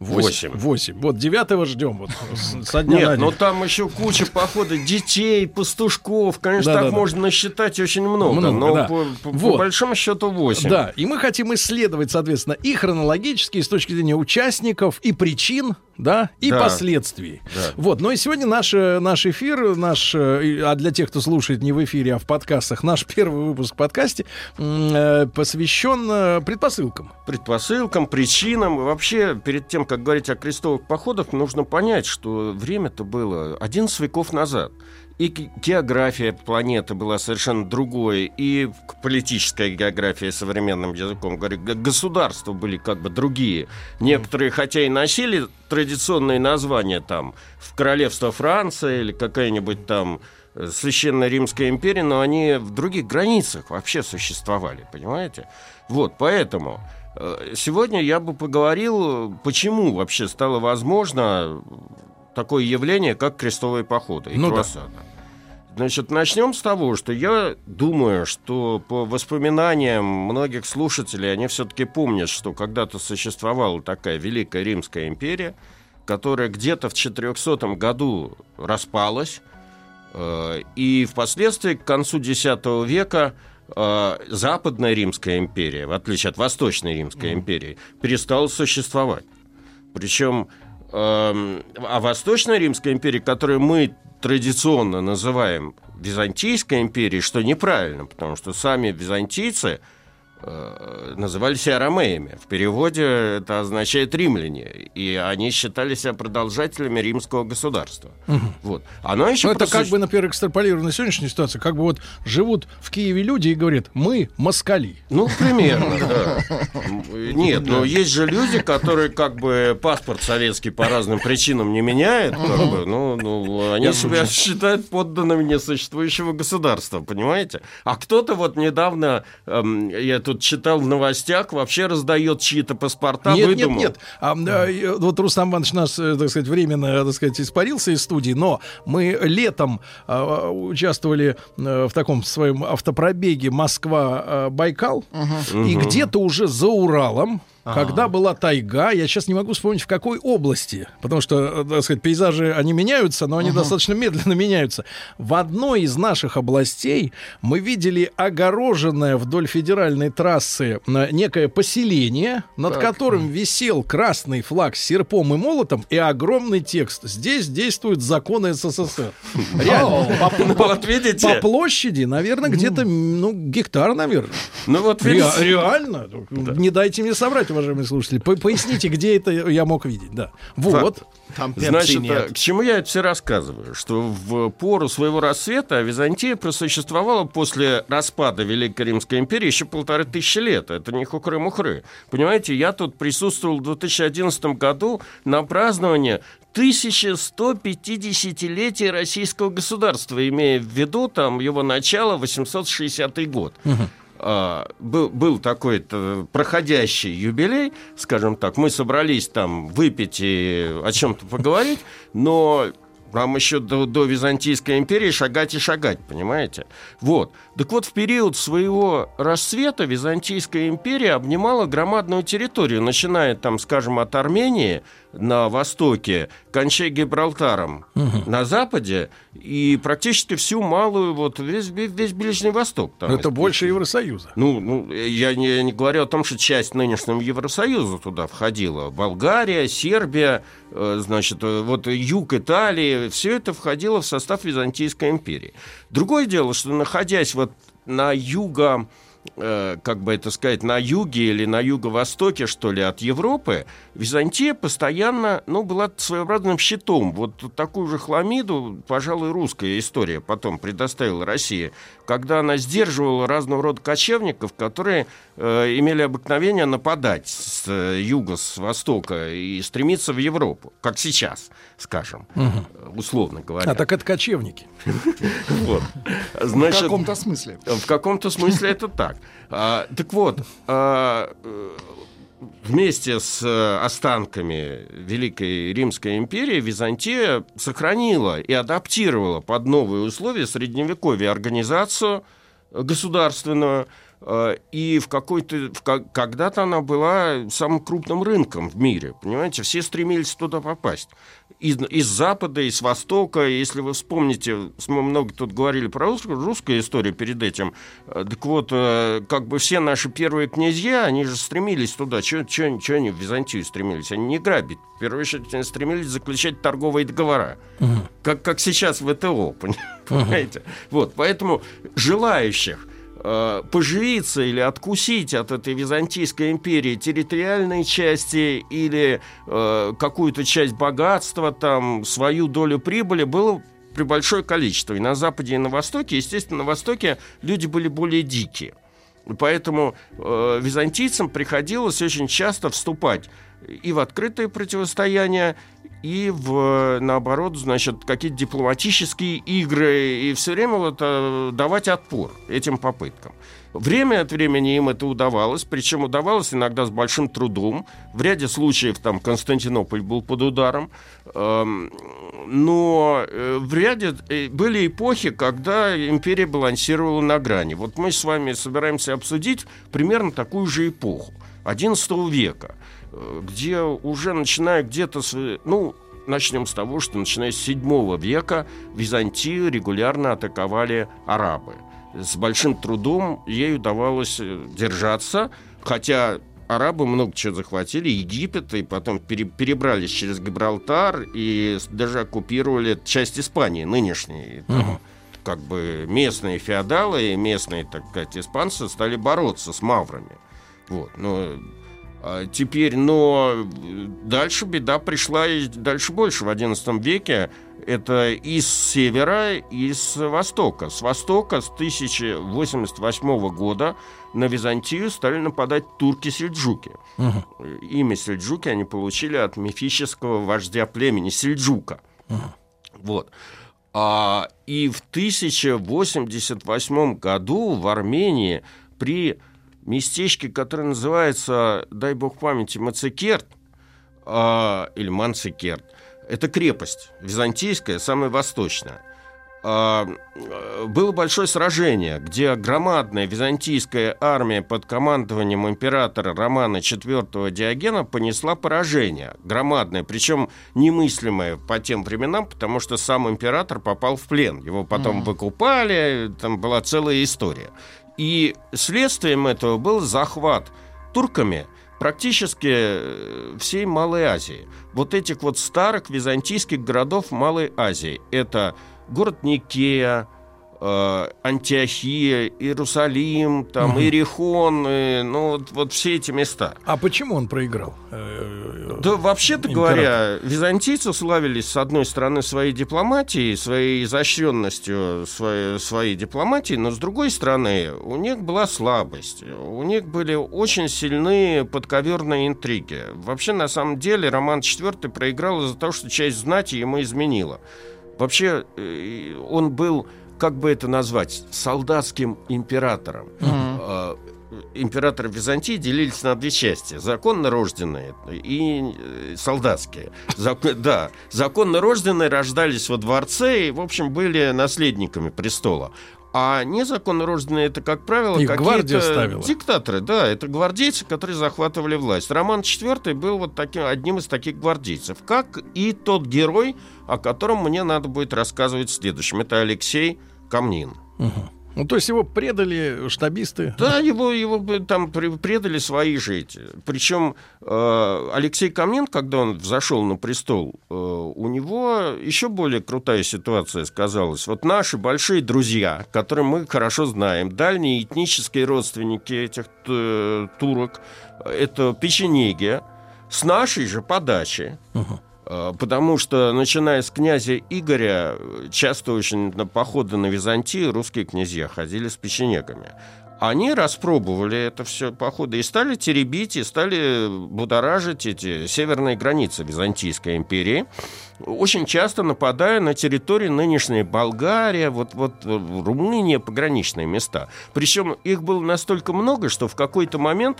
Восемь. Восемь. Вот девятого ждем. Вот, со дня Нет, день. ну там еще куча походов детей, пастушков. Конечно, Да-да-да. так можно насчитать очень много. Много, но да. по, по- по Вот. большому счету 8. Да, и мы хотим исследовать, соответственно, и хронологически, и с точки зрения участников, и причин, да, и Да. последствий. Да. Вот, но и сегодня наш, э, наш эфир, наш, э, а для тех, кто слушает не в эфире, а в подкастах, наш первый выпуск подкасте э, посвящен предпосылкам. предпосылкам, причинам. И вообще, перед тем, как говорить о крестовых походах, нужно понять, что время-то было 11 веков назад. И ге- география планеты была совершенно другой, и политическая география современным языком, говорю, г- государства были как бы другие. Некоторые, хотя и носили традиционные названия там, в королевство Франция или какая-нибудь там э, Священная Римская империя, но они в других границах вообще существовали, понимаете? Вот, поэтому э, сегодня я бы поговорил, почему вообще стало возможно такое явление, как крестовые походы и Ну да. Значит, начнем с того, что я думаю, что по воспоминаниям многих слушателей, они все-таки помнят, что когда-то существовала такая Великая Римская империя, которая где-то в 400 году распалась, э, и впоследствии к концу X века э, Западная Римская империя, в отличие от Восточной Римской империи, перестала существовать. Причем, эм, а Восточная Римская империя, которую мы традиционно называем Византийской империей, что неправильно, потому что сами византийцы называли себя ромеями. В переводе это означает римляне. И они считали себя продолжателями римского государства. Вот. Оно еще Ну, это просущ- как бы, например, экстраполировано на сегодняшнюю ситуацию, как бы вот живут в Киеве люди и говорят, мы москали. Ну, примерно, да. Нет, но есть же люди, которые как бы паспорт советский по разным причинам не меняют, как бы, ну, ну, они себя считают подданными несуществующего государства, понимаете? А кто-то вот недавно, эм, я тут читал в новостях, вообще раздает чьи-то паспорта, нет, выдумал. нет, нет. А, э, вот Рустам Иванович нас, э, так сказать, временно, так сказать, испарился из студии, но мы летом а, участвовали э, в таком своем автопробеге Москва-Байкал, и Мгм. где-то уже за Уралом, когда была тайга, я сейчас не могу вспомнить в какой области, потому что, э, так сказать, пейзажи, они меняются, но они достаточно медленно меняются. В одной из наших областей мы видели огороженное вдоль федеральной трассы э, некое поселение, над которым висел красный флаг с серпом и молотом и огромный текст. Здесь действуют законы СССР. Реально. Вот видите? По площади, наверное, где-то, ну, гектар, наверное. Ну вот видите, реально. Не дайте мне соврать. Давайте, уважаемые слушатели, по- поясните, где это я мог видеть, да. Вот. Там Значит, э, к чему я это все рассказываю? Что в пору своего рассвета Византия просуществовала после распада Великой Римской империи еще полторы тысячи лет. Это не хухры-мухры. Понимаете, я тут присутствовал в 2011 году на праздновании 1150-летия российского государства, имея в виду там его начало 860 год. А, был, был такой проходящий юбилей, скажем так. Мы собрались там выпить и о чем-то поговорить, но нам еще до, до Византийской империи шагать и шагать, понимаете? Вот. Так вот, в период своего расцвета Византийская империя обнимала громадную территорию, начиная там, скажем, от Армении на востоке, кончая Гибралтаром на западе, и практически всю малую, вот весь, весь, Ближний Восток. Там Это больше Евросоюза. Ну, ну я не, не говорю о том, что часть нынешнего Евросоюза туда входила. Болгария, Сербия, э, значит, э, вот юг Италии, все это входило в состав Византийской империи. Другое дело, что находясь вот на юго э, как бы это сказать, на юге или на юго-востоке, что ли, от Европы, Византия постоянно, ну, была своеобразным щитом. Вот такую же хламиду, пожалуй, русская история потом предоставила России, когда она сдерживала разного рода кочевников, которые э, имели обыкновение нападать с э, юга, с востока и стремиться в Европу, как сейчас, скажем, Мгм. условно говоря. А так это кочевники. Вот. Значит, В каком-то смысле. в каком-то смысле это так. А, так вот, а, э, вместе с э, останками Великой Римской империи Византия сохранила и адаптировала под новые условия средневековья организацию государственную, и в какой-то в когда-то она была самым крупным рынком в мире, понимаете, все стремились туда попасть. Из, из Запада, из Востока, если вы вспомните, с- мы много тут говорили про русскую, русскую историю перед этим, э, так вот, э, как бы все наши первые князья, они же стремились туда, что они в Византию стремились? Они не грабить, в первую очередь они стремились заключать торговые договора, как, как сейчас в ВТО, пони- понимаете? Вот, поэтому желающих поживиться или откусить от этой Византийской империи территориальной части или э, какую-то часть богатства, там, свою долю прибыли было при большое количество. И на Западе, и на Востоке, естественно, на Востоке люди были более дикие. И Поэтому э, византийцам приходилось очень часто вступать и в открытые противостояния, и в, наоборот, значит, какие-то дипломатические игры, и все время вот, э, давать отпор этим попыткам. Время от времени им это удавалось, причем удавалось иногда с большим трудом. В ряде случаев там Константинополь был под ударом. Эм, но э, в ряде э, были эпохи, когда империя балансировала на грани. Вот мы с вами собираемся обсудить примерно такую же эпоху, XI века, где уже начиная где-то, с, ну, начнем с того, что начиная с 7 века Византию регулярно атаковали арабы. С большим трудом ей удавалось э, держаться, хотя арабы много чего захватили, Египет, и потом пере- перебрались через Гибралтар и даже оккупировали часть Испании нынешней. Там, Как бы местные феодалы и местные, так сказать, испанцы стали бороться с маврами. Вот, но теперь, но э, дальше беда пришла и дальше больше. В XI веке это из севера, и с востока. С востока с 1088 года на Византию стали нападать турки-сельджуки. Имя сельджуки они получили от мифического вождя племени Сельджука. Вот. А, и в 1088 году в Армении при местечке, которое называется, дай бог памяти, Мацекерт, а, или Манцикерт, это крепость византийская, самая восточная. Э, было большое сражение, где громадная византийская армия под командованием императора Романа IV Диогена понесла поражение. Громадное, причем немыслимое по тем временам, потому что сам император попал в плен. Его потом Мгм. выкупали, там была целая история. И следствием этого был захват турками практически э, всей Малой Азии. Вот этих вот старых византийских городов Малой Азии. Это город Никея, Антиохия, Иерусалим, там, Мгм. Иерихон, э, ну, вот, вот все эти места. А почему он проиграл? Э, Да, вообще-то говоря, византийцы славились, с одной стороны, своей дипломатией, своей изощренностью своей, своей дипломатии, но с другой стороны, у них была слабость. У них были очень сильные подковерные интриги. Вообще, на самом деле, Роман IV проиграл из-за того, что часть знати ему изменила. Вообще, э, он был, как бы это назвать, солдатским императором. Э, Императоры Византии делились на две части. Законно рожденные и э, солдатские. Зак- да, законно рожденные рождались во дворце и, в общем, были наследниками престола. А незаконно рожденные это, как правило, Их какие-то диктаторы. Да, это гвардейцы, которые захватывали власть. Роман IV был вот таким, одним из таких гвардейцев. Как и тот герой, о котором мне надо будет рассказывать в следующем. Это Алексей Камнин. Мгм. Ну, то есть его предали штабисты? Да, его, его там предали свои же эти. Причем э, Алексей Камнин, когда он взошел на престол, э, у него еще более крутая ситуация сказалась. Вот наши большие друзья, которые мы хорошо знаем, дальние этнические родственники этих э, турок, это печенеги, с нашей же подачи. Э, Потому что, начиная с князя Игоря, часто очень на походы на Византию русские князья ходили с печенегами. Они распробовали это все походы и стали теребить, и стали будоражить эти северные границы Византийской империи, очень часто нападая на территории нынешней Болгария, вот, вот э, Румыния, пограничные места. Причем их было настолько много, что в какой-то момент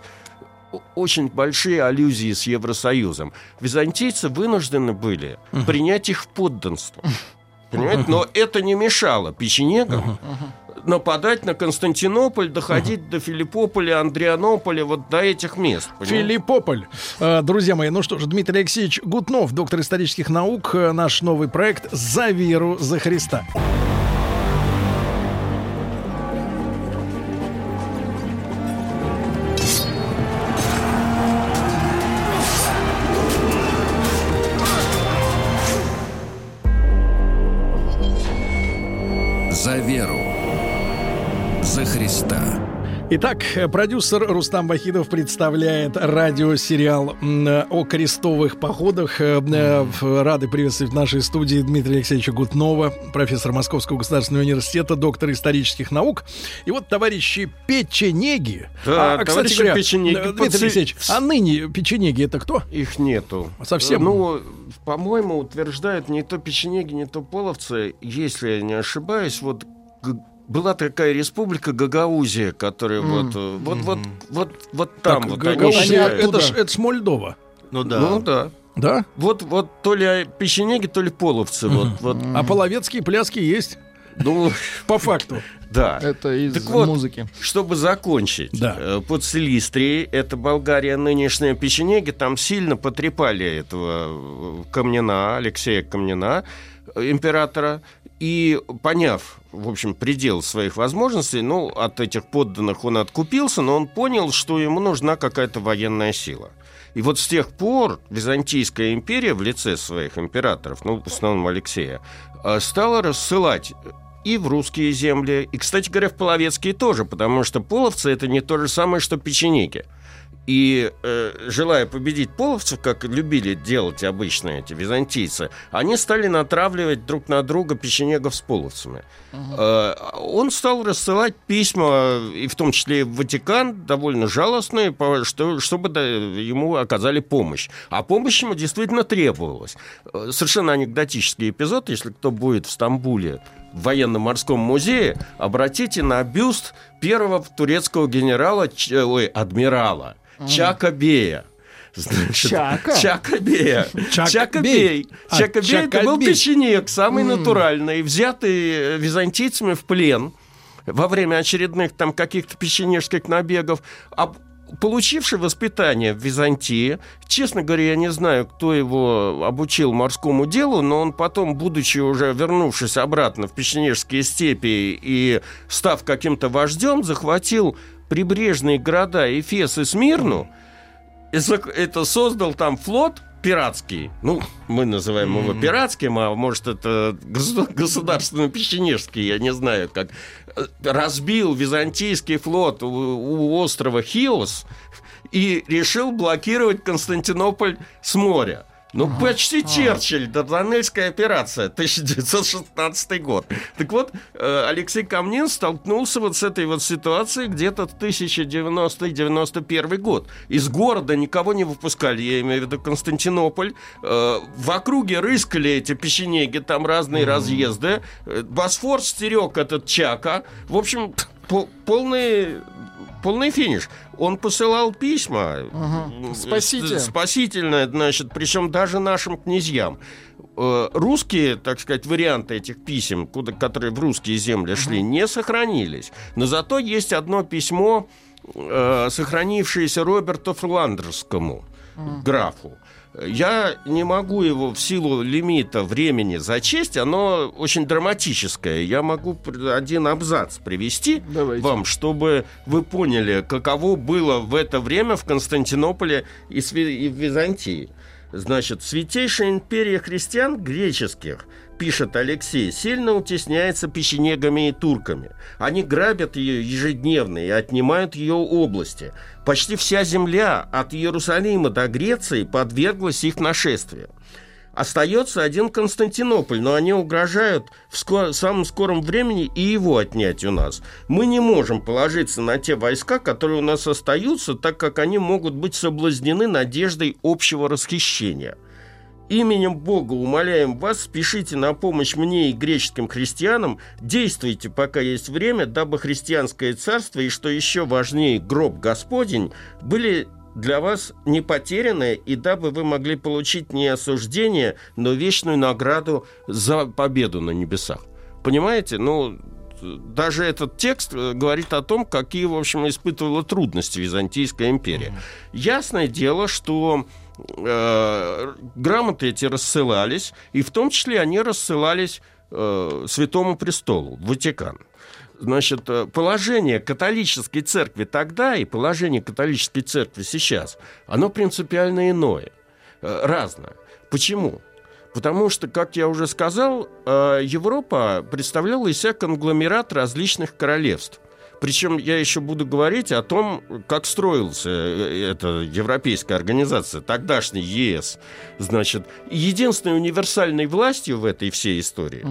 очень большие аллюзии с Евросоюзом. Византийцы вынуждены были принять их в подданство. Понимаете? Но это не мешало печенегам нападать на Константинополь, доходить до Филиппополя, Андрианополя, вот до этих мест. понимаете? Филиппополь. Э, Друзья мои, ну что ж, Дмитрий Алексеевич Гутнов, доктор исторических наук, э, наш новый проект «За веру, за Христа». Итак, продюсер Рустам Вахидов представляет радиосериал э, о крестовых походах. Э, э, Рады приветствовать в нашей студии Дмитрия Алексеевича Гутнова, профессор Московского государственного университета, доктор исторических наук. И вот товарищи печенеги. Да, а, кстати говоря, печенеги, Дмитрий Алексеевич, а ныне печенеги это кто? Их нету. Совсем? Ну, по-моему, утверждают не то печенеги, не то половцы. Если я не ошибаюсь, вот была такая республика Гагаузия, которая вот, э, вот, вот, вот, вот там Так, вот Гагаузия, они считают. это ж, это ж Мольдова. Ну да. Ну да. Да? Вот, вот то ли печенеги, то ли половцы. Вот, вот. А половецкие пляски есть? Ну, по факту. Да. Это из Так вот, музыки. Чтобы закончить, Да. э, под Силистрией, это Болгария, нынешняя печенеги, там сильно потрепали этого э, Камнина, Алексея Камнина, императора, и поняв, в общем, предел своих возможностей, ну, от этих подданных он откупился, но он понял, что ему нужна какая-то военная сила. И вот с тех пор Византийская империя в лице своих императоров, ну, в основном Алексея, э, стала рассылать и в русские земли, и, кстати говоря, в половецкие тоже, потому что половцы это не то же самое, что печенеги. И э, желая победить половцев, как любили делать обычно эти византийцы, они стали натравливать друг на друга печенегов с половцами. Э, он стал рассылать письма, и в том числе в Ватикан, довольно жалостные, что, чтобы ему оказали помощь. А помощь ему действительно требовалась. Э, Совершенно анекдотический эпизод, если кто будет в Стамбуле в военно-морском музее, обратите на бюст первого турецкого генерала, ой, адмирала Чака Бея. Значит, Чака? Чака Бея. Чак Чака Бей. Бей. А, Чака Бей это был печенек, самый натуральный, взятый византийцами в плен во время очередных там каких-то печенежских набегов, а получивший воспитание в Византии, честно говоря, я не знаю, кто его обучил морскому делу, но он потом, будучи уже вернувшись обратно в печенежские степи и став каким-то вождем, захватил прибрежные города Эфес и Смирну, это создал там флот пиратский. Ну, мы называем его пиратским, а может это госу- государственно-печенежский, я не знаю как. Разбил византийский флот у, у острова Хиос и решил блокировать Константинополь с моря. Ну, почти Черчилль, Дарданельская операция, 1916 год. Так вот, э, Алексей Камнин столкнулся вот с этой вот ситуацией где-то в 1090-91 год. Из города никого не выпускали, я имею в виду Константинополь. Э, В округе рыскали эти печенеги, там разные разъезды. Э, Босфор стерег этот Чака. В общем, по- полный финиш. Он посылал письма. Ага. э, Спасите. Спасительное, значит, причем даже нашим князьям. Э, Русские, так сказать, варианты этих писем, куда, которые в русские земли шли, не сохранились. Но зато есть одно письмо, э, сохранившееся Роберту Фландерскому, графу. Я не могу его в силу лимита времени зачесть, оно очень драматическое. Я могу один абзац привести вам, чтобы вы поняли, каково было в это время в Константинополе и в Византии. Значит, святейшая империя христиан греческих, пишет Алексей, сильно утесняется печенегами и турками. Они грабят ее ежедневно и отнимают ее области. Почти вся земля от Иерусалима до Греции подверглась их нашествию. Остается один Константинополь, но они угрожают в ско- самом скором времени и его отнять у нас. Мы не можем положиться на те войска, которые у нас остаются, так как они могут быть соблазнены надеждой общего расхищения. Именем Бога умоляем вас, спешите на помощь мне и греческим христианам, действуйте, пока есть время, дабы христианское царство и, что еще важнее, гроб Господень, были для вас не потеряны, и дабы вы могли получить не осуждение, но вечную награду за победу на небесах. Понимаете? Ну, даже этот текст э, говорит о том, какие, в общем, испытывала трудности Византийская империя. Ясное дело, что э, грамоты эти рассылались, и в том числе они рассылались э, Святому Престолу, Ватикан. Значит, э, положение католической церкви тогда и положение католической церкви сейчас, оно принципиально иное, э, разное. Почему? Потому что, как я уже сказал, э, Европа представляла из себя конгломерат различных королевств. Причем я еще буду говорить о том, как строился э, эта европейская организация, тогдашний ЕС. Значит, единственной универсальной властью в этой всей истории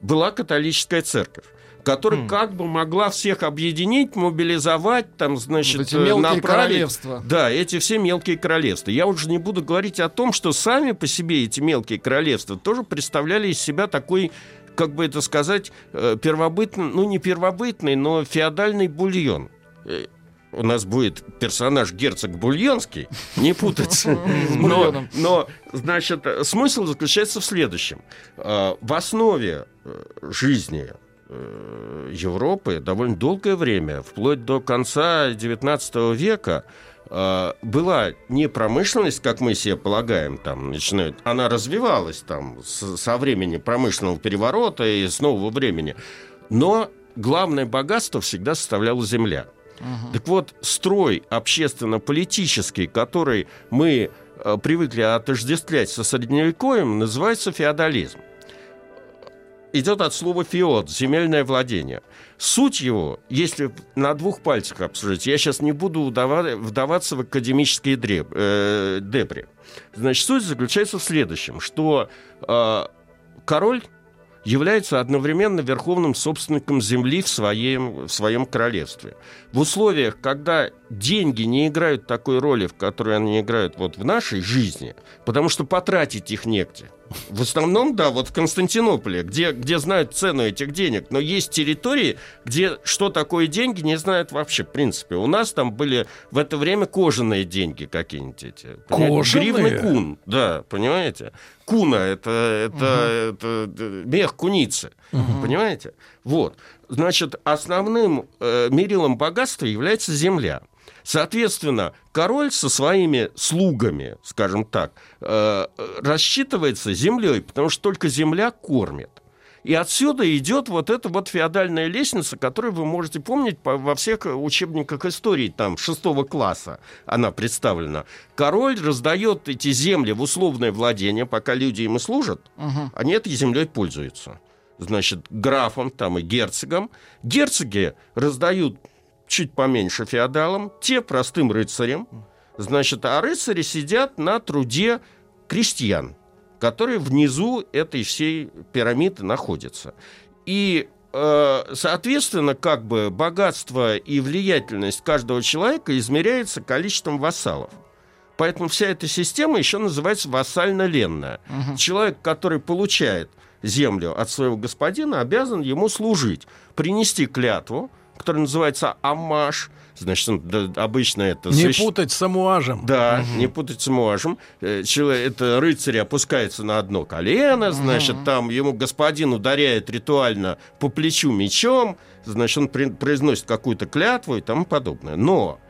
была католическая церковь которая как бы могла всех объединить, мобилизовать, там, значит, Вот эти мелкие направить. королевства. Да, эти все мелкие королевства. Я уже не буду говорить о том, что сами по себе эти мелкие королевства тоже представляли из себя такой как бы это сказать, э, первобытный, ну не первобытный, но феодальный бульон. Э, У нас будет персонаж герцог Бульонский, не путаться. Но, но, значит, смысл заключается в следующем. Э, В основе жизни Европы довольно долгое время, вплоть до конца XIX века, была не промышленность, как мы себе полагаем, там начинают, она развивалась там с- со времени промышленного переворота и с нового времени, но главное богатство всегда составляла земля. Так вот, строй общественно-политический, который мы э, привыкли отождествлять со средневековьем, называется феодализм идет от слова феод, земельное владение. Суть его, если на двух пальцах обсуждать, я сейчас не буду вдаваться в академические дреб- э, дебри. Значит, суть заключается в следующем, что э, король является одновременно верховным собственником земли в своем, в своем королевстве. В условиях, когда деньги не играют такой роли, в которой они играют вот в нашей жизни, потому что потратить их негде. В основном, да, вот в Константинополе, где, где знают цену этих денег, но есть территории, где что такое деньги, не знают вообще, в принципе. У нас там были в это время кожаные деньги какие-нибудь эти. Кожаные? Гривны кун, да, понимаете? Куна это, это, это, э, мех куницы, понимаете? Вот. Значит, основным э, мерилом богатства является земля. Соответственно, король со своими слугами, скажем так, э, рассчитывается землей, потому что только земля кормит. И отсюда идет вот эта вот феодальная лестница, которую вы можете помнить по- во всех учебниках истории, там, шестого класса она представлена. Король раздает эти земли в условное владение, пока люди ему служат, Мгм. они этой землей пользуются. Значит, графом там и герцогом. Герцоги раздают чуть поменьше феодалам, те простым рыцарям. Значит, а рыцари сидят на труде крестьян, которые внизу этой всей пирамиды находятся. И, э, соответственно, как бы богатство и влиятельность каждого человека измеряется количеством вассалов. Поэтому вся эта система еще называется вассально-ленная. Человек, который получает землю от своего господина, обязан ему служить, принести клятву, которая называется амаш. Значит, да, обычно это... Не свящ- путать с амуажем. да, не путать с муажем. Э, Человек, это рыцарь опускается на одно колено, значит, там ему господин ударяет ритуально по плечу мечом, значит, он произносит какую-то клятву и тому подобное. Но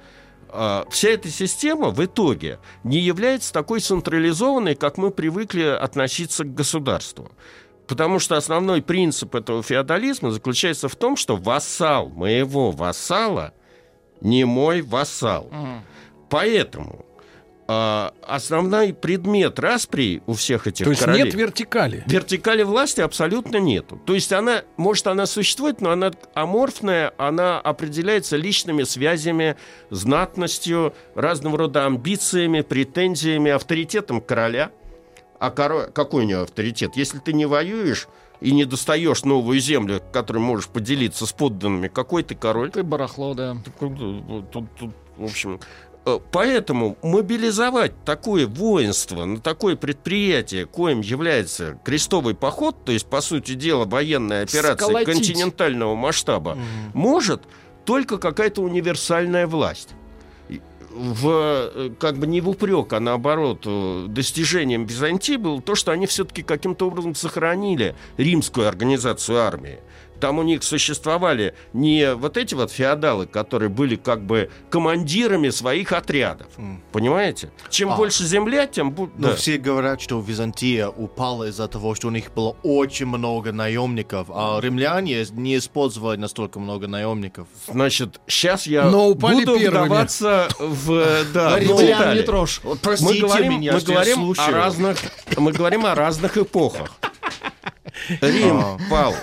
а, вся эта система в итоге не является такой централизованной, как мы привыкли относиться к государству. Потому что основной принцип этого феодализма заключается в том, что вассал моего вассала не мой вассал. Поэтому а, основной предмет распри у всех этих То есть королей... нет вертикали. Вертикали власти абсолютно нету. То есть она, может, она существует, но она аморфная, она определяется личными связями, знатностью, разного рода амбициями, претензиями, авторитетом короля. А коро- какой у него авторитет? Если ты не воюешь и не достаешь новую землю, которой можешь поделиться с подданными, какой ты король? Ты барахло, да. Тут, тут, тут, в общем, э, поэтому мобилизовать такое воинство на такое предприятие, коим является крестовый поход, то есть, по сути дела, военная операция Сколотить. континентального масштаба, может только какая-то универсальная власть. В, э, как бы не в упрек, а наоборот, э, достижением Византии было то, что они все-таки каким-то образом сохранили римскую организацию армии. Там у них существовали не вот эти вот феодалы, которые были как бы командирами своих отрядов. Понимаете? Чем А. больше земля, тем будет... Но все говорят, что Византия упала из-за того, что у них было очень много наемников, а римляне не использовали настолько много наемников. Значит, сейчас я Но упали буду первыми. вдаваться в... Да, в Римлян не трожь. Простите мы говорим, меня, мы что я говорим о слушаю. разных, мы говорим о разных эпохах. Рим А. пал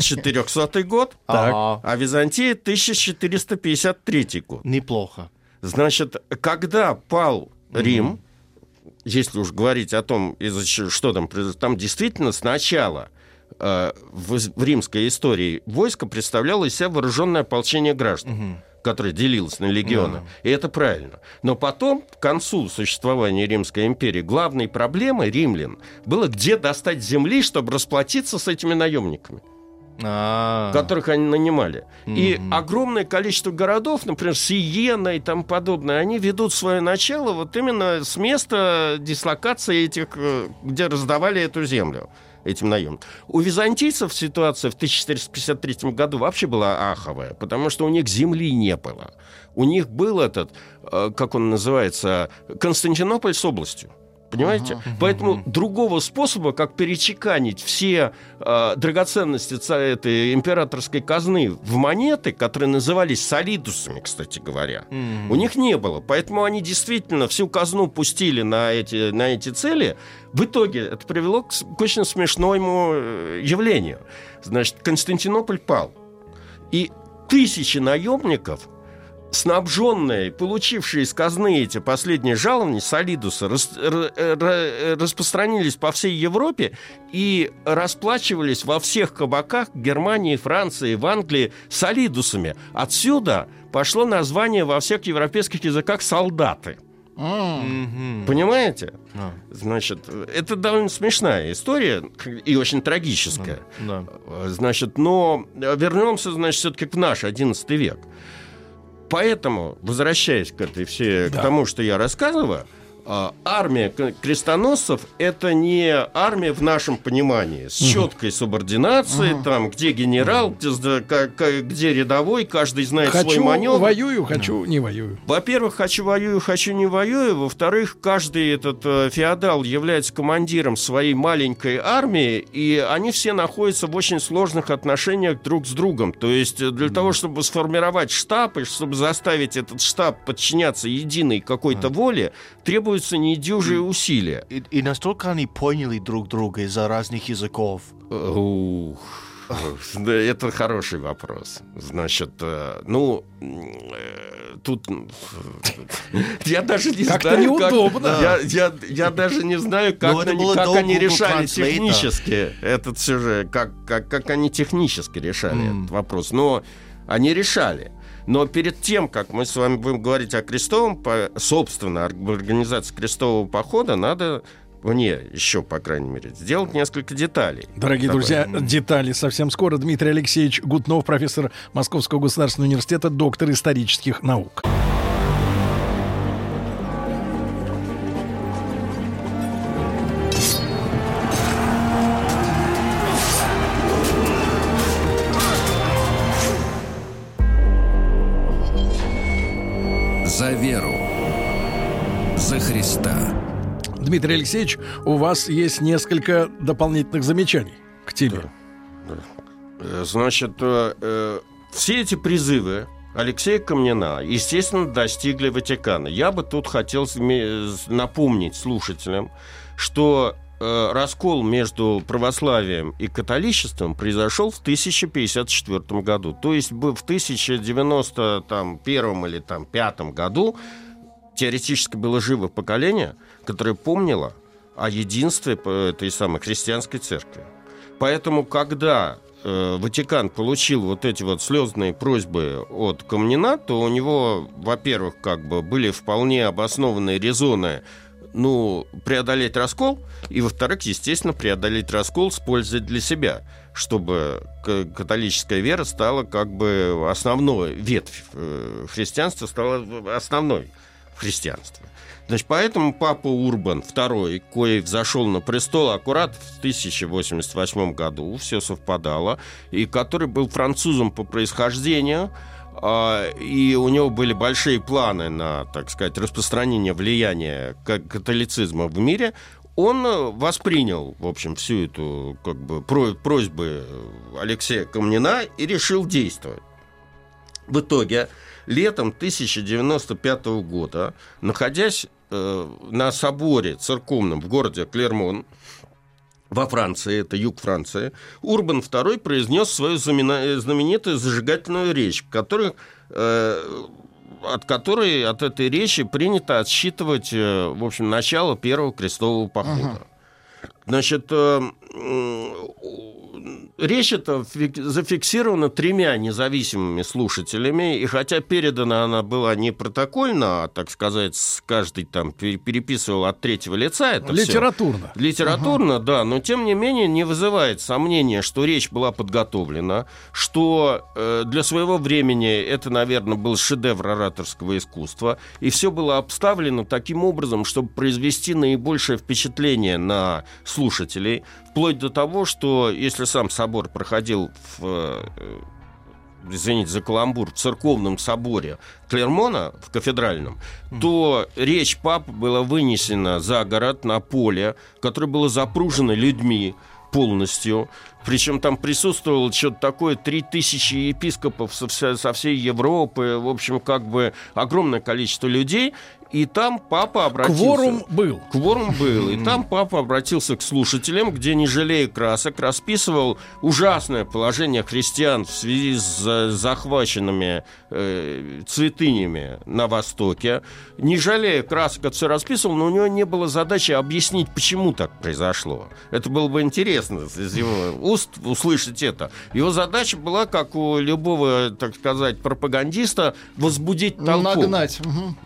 400 год, а Византия 1453 год. Неплохо. Значит, когда пал Рим, если уж говорить о том, что там произошло, там действительно сначала э, в римской истории войско представляло из себя вооруженное ополчение граждан, которое делилось на легионы. И это правильно. Но потом, к концу существования Римской империи, главной проблемой римлян было, где достать земли, чтобы расплатиться с этими наемниками А. которых они нанимали. И огромное количество городов, например, Сиена и тому подобное, они ведут свое начало вот именно с места дислокации этих, э, где раздавали эту землю этим наемникам. У византийцев ситуация в 1453 году вообще была аховая, потому что у них земли не было. У них был этот, э, как он называется, Константинополь с областью. Понимаете? Поэтому другого способа, как перечеканить все э, драгоценности этой императорской казны в монеты, которые назывались солидусами, кстати говоря, у них не было. Поэтому они действительно всю казну пустили на эти, на эти цели. В итоге это привело к, к очень смешному э, явлению. Значит, Константинополь пал. И тысячи наемников снабженные, получившие из казны эти последние жалования, солидусы, рас- р- р- распространились по всей Европе и расплачивались во всех кабаках Германии, Франции, в Англии солидусами. Отсюда пошло название во всех европейских языках «солдаты». Понимаете? Значит, это довольно смешная история и очень трагическая. Значит, но вернемся, значит, все-таки в наш XI век. Поэтому, возвращаясь к этой все, к тому, что я рассказываю, Армия к- крестоносцев – это не армия в нашем понимании, с четкой субординацией, там, где генерал, где, где рядовой, каждый знает свой Хочу маневр. воюю, хочу не воюю. Во-первых, хочу воюю, хочу не воюю. Во-вторых, каждый этот э, феодал является командиром своей маленькой армии, и они все находятся в очень сложных отношениях друг с другом. То есть э, для того, чтобы сформировать штаб и чтобы заставить этот штаб подчиняться единой какой-то воле, требуются недюжие усилия. И, и настолько они поняли друг друга из-за разных языков. Ух, да, это хороший вопрос. Значит, э, ну, э, тут э, я даже не Как-то знаю, неудобно. как, я, я, я даже не знаю, как, Ну, это они, было как до они Google решали технически этот сюжет, как, как, как они технически решали этот вопрос. Но они решали. Но перед тем, как мы с вами будем говорить о крестовом, собственно, ор- организации крестового похода, надо мне еще, по крайней мере, сделать несколько деталей. Дорогие Давай. друзья, детали совсем скоро. Дмитрий Алексеевич Гутнов, профессор Московского государственного университета, доктор исторических наук. Дмитрий Алексеевич, у вас есть несколько дополнительных замечаний к теме. Э, Значит, э, э, все эти призывы Алексея Камнина, естественно, достигли Ватикана. Я бы тут хотел напомнить слушателям, что э, раскол между православием и католичеством произошел в 1054 году. То есть в 1091 или там, пятом году теоретически было живо поколение, которое помнило о единстве этой самой христианской церкви. Поэтому, когда э, Ватикан получил вот эти вот слезные просьбы от Камнина, то у него, во-первых, как бы были вполне обоснованные резоны ну, преодолеть раскол, и, во-вторых, естественно, преодолеть раскол с пользой для себя, чтобы католическая вера стала как бы основной, ветвь э, христианства стала основной в христианстве. Значит, поэтому папа Урбан II, кое взошел на престол аккурат в 1088 году, все совпадало, и который был французом по происхождению, а, и у него были большие планы на, так сказать, распространение влияния ка- католицизма в мире, он э, воспринял, в общем, всю эту как бы, про- просьбы Алексея Камнина и решил действовать. В итоге, летом 1095 года, находясь э, на соборе церковном в городе Клермон, во Франции, это юг Франции, Урбан II произнес свою замена- знаменитую зажигательную речь, которой, э, от которой, от этой речи принято отсчитывать, э, в общем, начало первого крестового похода. Значит, э, м, речь эта фик- зафиксирована тремя независимыми слушателями, и хотя передана она была не протокольно, а, так сказать, каждый там пер- переписывал от третьего лица это. Литературно. Литературно, да, но тем не менее не вызывает сомнения, что речь была подготовлена, что э, для своего времени это, наверное, был шедевр ораторского искусства, и все было обставлено таким образом, чтобы произвести наибольшее впечатление на слушателей, вплоть до того, что если сам собор проходил в э, извините за каламбур, в церковном соборе Клермона, в кафедральном, то речь папы была вынесена за город на поле, которое было запружено людьми полностью. Причем там присутствовало что-то такое, 3000 епископов со, вся- со всей Европы, в общем, как бы огромное количество людей. И там папа обратился... Кворум был. Кворум был. И там папа обратился к слушателям, где, не жалея красок, расписывал ужасное положение христиан в связи с за- захваченными э, святынями на Востоке. Не жалея красок, это все расписывал, но у него не было задачи объяснить, почему так произошло. Это было бы интересно из его уст услышать это. Его задача была, как у любого, так сказать, пропагандиста, возбудить толпу. Нагнать.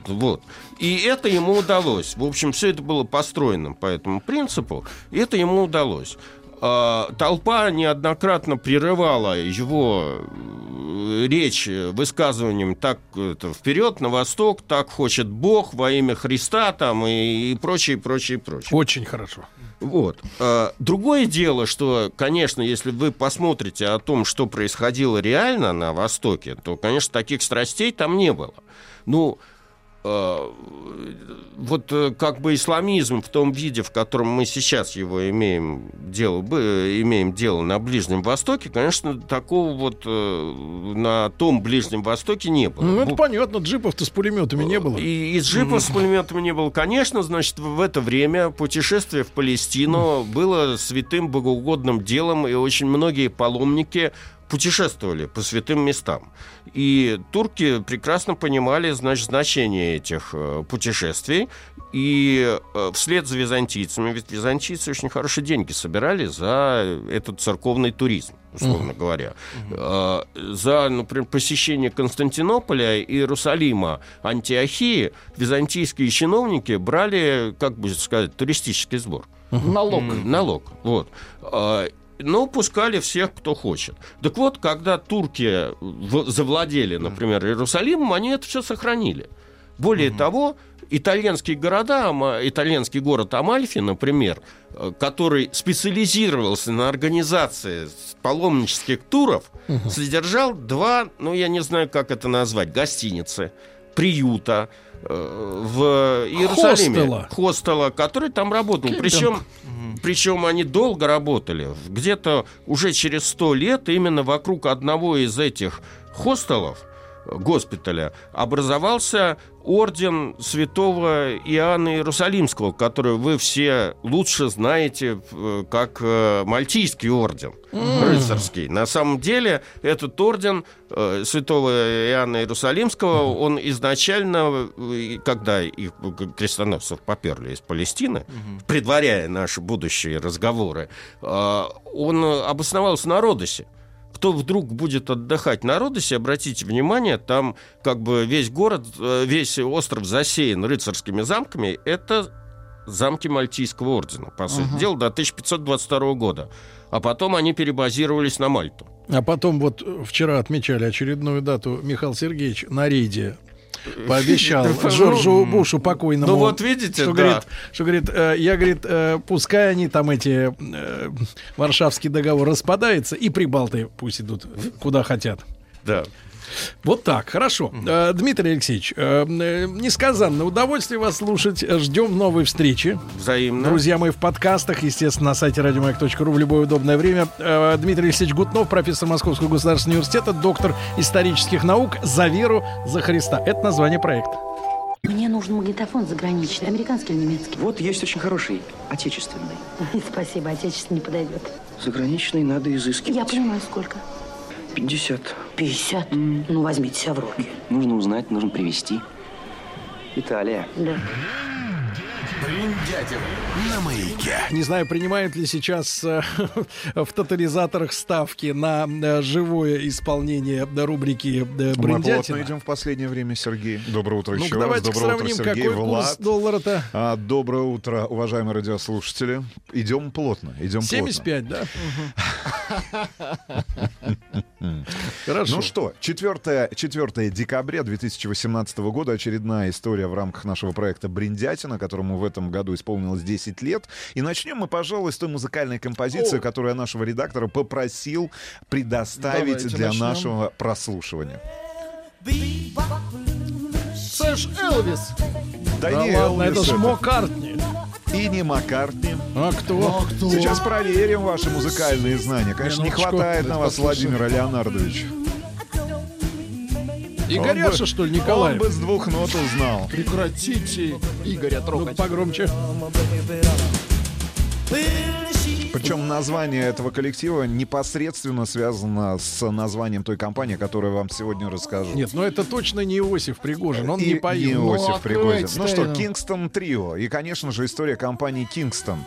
Вот. И это ему удалось. В общем, все это было построено по этому принципу, и это ему удалось. А, Толпа неоднократно прерывала его э, речь э, высказыванием так это, вперед, на восток, так хочет Бог во имя Христа там и, и прочее, прочее, прочее. Очень хорошо. Вот. А, Другое дело, что, конечно, если вы посмотрите о том, что происходило реально на Востоке, то, конечно, таких страстей там не было. Ну, э, вот э, как бы исламизм в том виде, в котором мы сейчас его имеем дело, бы- имеем дело на Ближнем Востоке, конечно, такого вот э, на том Ближнем Востоке не было. Ну, это понятно, джипов-то с пулеметами не было. и из джипов с пулеметами не было. Конечно, значит, в это время путешествие в Палестину было святым богоугодным делом, и очень многие паломники путешествовали по святым местам. И турки прекрасно понимали значит, значение этих э, путешествий. И э, вслед за византийцами, ведь византийцы очень хорошие деньги собирали за этот церковный туризм, условно говоря. Э, За, например, посещение Константинополя, Иерусалима, Антиохии византийские чиновники брали, как бы сказать, туристический сбор. Налог. М, Налог, вот. Но пускали всех, кто хочет. Так вот, когда турки завладели, например, Иерусалимом, они это все сохранили. Более того, итальянские города, итальянский город Амальфи, например, э, который специализировался на организации паломнических туров, содержал два, ну я не знаю, как это назвать, гостиницы, приюта в Иерусалиме. Хостела. Хостела, который там работал. Причем причем они долго работали. Где-то уже через сто лет именно вокруг одного из этих хостелов, госпиталя, образовался орден святого Иоанна Иерусалимского, который вы все лучше знаете э, как э, Мальтийский орден М. рыцарский. На самом деле этот орден э, святого Иоанна Иерусалимского, он изначально, когда их крестоносцев поперли из Палестины, предваряя наши будущие разговоры, он обосновался на Родосе. Кто вдруг будет отдыхать на Родосе, обратите внимание, там как бы весь город, э, весь остров засеян рыцарскими замками. Это замки Мальтийского ордена, по сути Ага. дела, до 1522 года. А потом они перебазировались на Мальту. А потом вот вчера отмечали очередную дату Михаил Сергеевич на рейде. Пообещал Джорджу Бушу покойному. ну вот видите, что да. говорит, что говорит, э, я говорит, э, пускай они там эти э, Варшавский договор распадается и прибалты пусть идут куда хотят. Да. Вот так, хорошо. Э, Дмитрий Алексеевич, э, э, несказанное удовольствие вас слушать. Ждем новой встречи. Взаимно. Друзья мои, в подкастах, естественно, на сайте радиомаяк.ру в любое удобное время. Дмитрий Алексеевич Гутнов, профессор Московского государственного университета, доктор исторических наук «За веру, за Христа». Это название проекта. Мне нужен магнитофон заграничный, американский или немецкий? Вот есть очень хороший, отечественный. Спасибо, отечественный не подойдет. Заграничный надо изыскивать. Я понимаю, сколько. 50. 50? Ну, возьмите себя в руки. Нужно узнать, нужно привезти. Италия. Да. Бриндятин на маяке. Не знаю, принимают ли сейчас э, в тотализаторах ставки на э, живое исполнение э, рубрики э, Мы «Бриндятина». плотно идем в последнее время, Сергей. Доброе утро Ну-ка, еще раз. давайте Доброе утро, сравним, Сергей. какой курс Влад. доллара-то. А, доброе утро, уважаемые радиослушатели. Идем плотно, идем плотно. 75, да? Хорошо. Ну что, 4, 4 декабря 2018 года очередная история в рамках нашего проекта «Бриндятина», которому в этом году исполнилось 10 лет. И начнем мы, пожалуй, с той музыкальной композиции, О. которую я нашего редактора попросил предоставить Давайте для начнем. нашего прослушивания. Сэш Элвис. Да, Да не ладно, Элвис это ж это. Маккартни. И не Маккартни. А кто? Сейчас проверим ваши музыкальные знания. Конечно, не Минуточку. хватает на вас Послушаем. Владимира Леонардовича. Игоряша, бы- что ли, Николаев? Он бы с двух нот узнал. Прекратите Игоря трогать. Ну, погромче. Причем название этого коллектива непосредственно связано с названием той компании, которую я вам сегодня расскажу. Нет, ну это точно не Иосиф Пригожин, он И не поет. Иосиф Ну, Пригожин. Ну что. Кингстон Трио. И, конечно же, история компании Кингстон.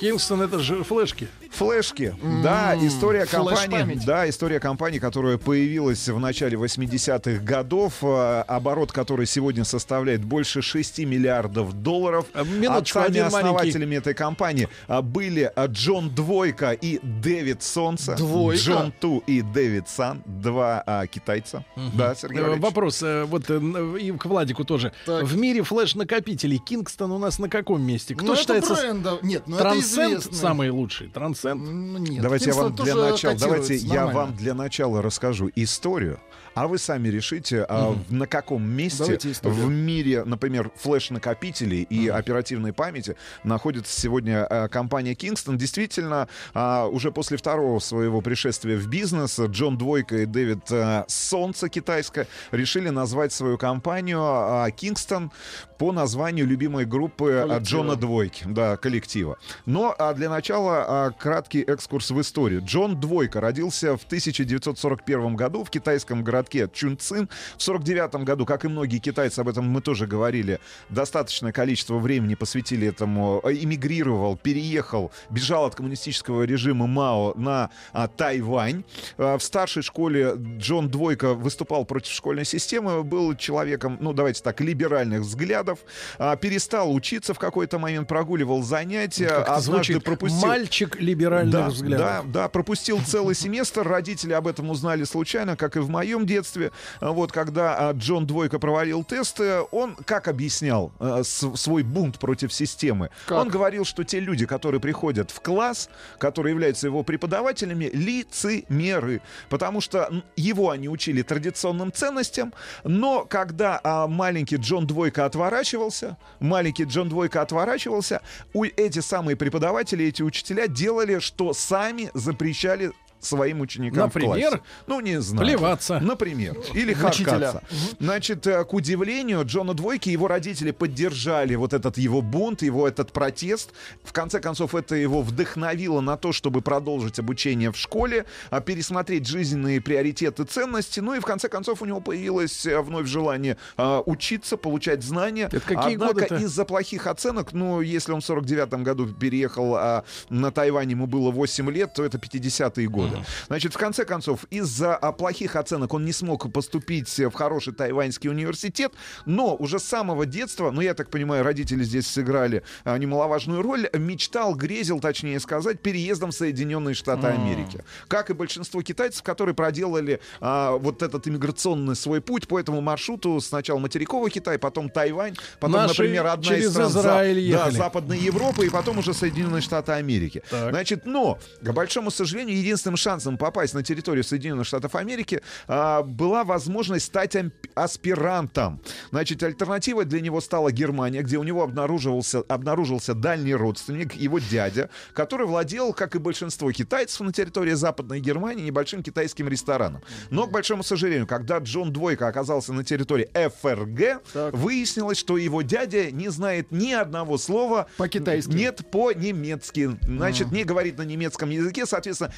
Кингстон это же флешки. Флешки. Да, история компании, да, история компании, которая появилась в начале 80-х годов, э, оборот которой сегодня составляет больше 6 миллиардов долларов. минуточку, Отцами основателями этой компании а, были а, Джон Двойка и Дэвид Солнце. Двойка? Джон Ту и Дэвид Сан. Два а, китайца. Да, Сергей Валерьевич? Вопрос э, вот э, и к Владику тоже. В мире флеш-накопителей Кингстон у нас на каком месте? Кто Ну, это считается с- бренда. Нет, ну это Трансцент самый лучший? Трансцент? Нет, Давайте я вам для начала, давайте я вам для начала расскажу историю, а вы сами решите, а, на каком месте в мире, например, флеш-накопителей и оперативной памяти находится сегодня а, компания Kingston. Действительно, а, уже после второго своего пришествия в бизнес Джон Двойка и Дэвид а, Солнце китайское решили назвать свою компанию а, Kingston по названию любимой группы а, Коллектива. Джона Двойки, да, коллектива. Но а, для начала а, краткий экскурс в историю. Джон Двойка родился в 1941 году в китайском городке Чунцин. В 1949 году, как и многие китайцы, об этом мы тоже говорили, достаточное количество времени посвятили этому, а, эмигрировал, переехал, бежал от коммунистического режима Мао на а, Тайвань. А, в старшей школе Джон Двойка выступал против школьной системы, был человеком, ну давайте так, либеральных взглядов, а, перестал учиться в какой-то момент, прогуливал занятия, Как это однажды звучит? пропустил... Мальчик либеральных Да, взглядов. да, да, пропустил целый семестр. Родители об этом узнали случайно, как и в моем детстве. Вот когда а, Джон Двойка провалил тесты, он как объяснял а, свой бунт против системы? Он говорил, что те люди, которые приходят в класс, которые являются его преподавателями, лицемеры. Потому что его они учили традиционным ценностям, но когда а, маленький Джон Двойка отворачивался, маленький Джон Двойка отворачивался, у эти самые преподаватели, эти учителя делали, что сами запрещали своим ученикам в Например? классе. Ну, не знаю. Плеваться. Например. Или харкаться. Значит, э, к удивлению, Джона Двойки, его родители поддержали вот этот его бунт, его этот протест. В конце концов, это его вдохновило на то, чтобы продолжить обучение в школе, а, пересмотреть жизненные приоритеты, ценности. Ну и в конце концов у него появилось э, вновь желание а, учиться, получать знания. Это какие Однако из-за плохих оценок, ну, если он в 49 году переехал а, на Тайвань, ему было 8 лет, то это 50-е годы. Значит, в конце концов, из-за а, плохих оценок он не смог поступить в хороший тайваньский университет, но уже с самого детства, ну, я так понимаю, родители здесь сыграли а, немаловажную роль, мечтал, грезил, точнее сказать, переездом в Соединенные Штаты М. Америки. Как и большинство китайцев, которые проделали а, вот этот иммиграционный свой путь по этому маршруту, сначала материковый Китай, потом Тайвань, потом, Наши например, одна из стран Израиль за- да. Западной Европы, и потом уже Соединенные Штаты Америки. Значит, но, к большому сожалению, единственным шансом попасть на территорию Соединенных Штатов Америки а, была возможность стать аспирантом. Значит, альтернативой для него стала Германия, где у него обнаруживался, обнаружился дальний родственник, его дядя, который владел, как и большинство китайцев на территории Западной Германии, небольшим китайским рестораном. Но, к большому сожалению, когда Джон Двойка оказался на территории ФРГ, выяснилось, что его дядя не знает ни одного слова по-китайски. Нет, по-немецки. Значит, не говорит на немецком языке, соответственно,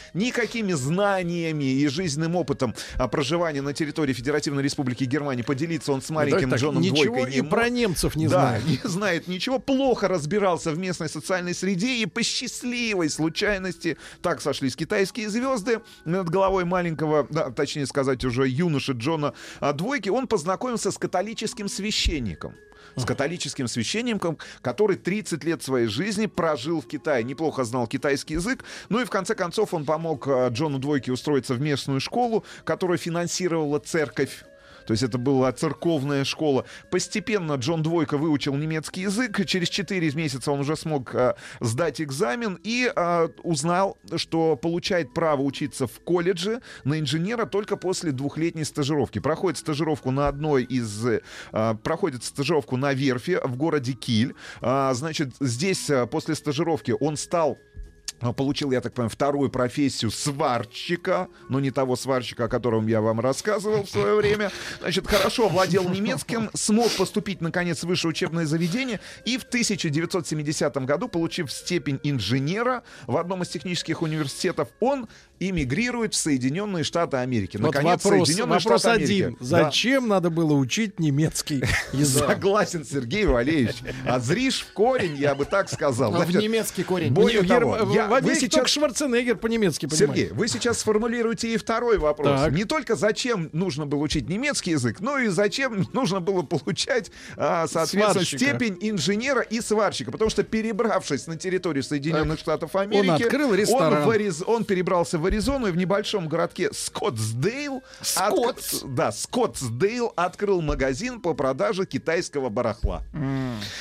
никакими знаниями и жизненным опытом а, проживания на территории Федеративной Республики Германии поделиться он с маленьким Давайте так, Джоном ничего Двойкой не и мог. про немцев не да, знает. не знает ничего, плохо разбирался в местной социальной среде и по счастливой случайности так сошлись китайские звезды над головой маленького, да, точнее сказать, уже юноши Джона а, Двойки, он познакомился с католическим священником с католическим священником, который 30 лет своей жизни прожил в Китае, неплохо знал китайский язык, ну и в конце концов он помог а, Джону Двойке устроиться в местную школу, которую финансировала церковь. То есть это была церковная школа. Постепенно Джон Двойко выучил немецкий язык. Через 4 месяца он уже смог а, сдать экзамен и а, узнал, что получает право учиться в колледже на инженера только после двухлетней стажировки. Проходит стажировку на одной из... а, проходит стажировку на верфи в городе Киль. А, значит, здесь а, после стажировки он стал Получил, я так понимаю, вторую профессию сварщика, но не того сварщика, о котором я вам рассказывал в свое время. Значит, хорошо владел немецким, смог поступить, наконец, в высшее учебное заведение и в 1970 году, получив степень инженера в одном из технических университетов, он эмигрирует в Соединенные Штаты Америки. Вот Наконец, вопрос, Соединенные вопрос Штаты Америки. один. Да. Зачем надо было учить немецкий язык? Согласен, Сергей Валерьевич. А зришь в корень, я бы так сказал. А в немецкий корень. Более того, вы сейчас Шварценеггер по-немецки понимает. Сергей, вы сейчас сформулируете и второй вопрос. Не только зачем нужно было учить немецкий язык, но и зачем нужно было получать, а, соответственно, степень инженера и сварщика. Потому что, перебравшись на территорию Соединенных Штатов Америки, открыл ресторан. Он, в Ариз- он перебрался в Аризону и в небольшом городке Скоттсдейл... Скоттс? Да, Скоттсдейл открыл магазин по продаже китайского барахла.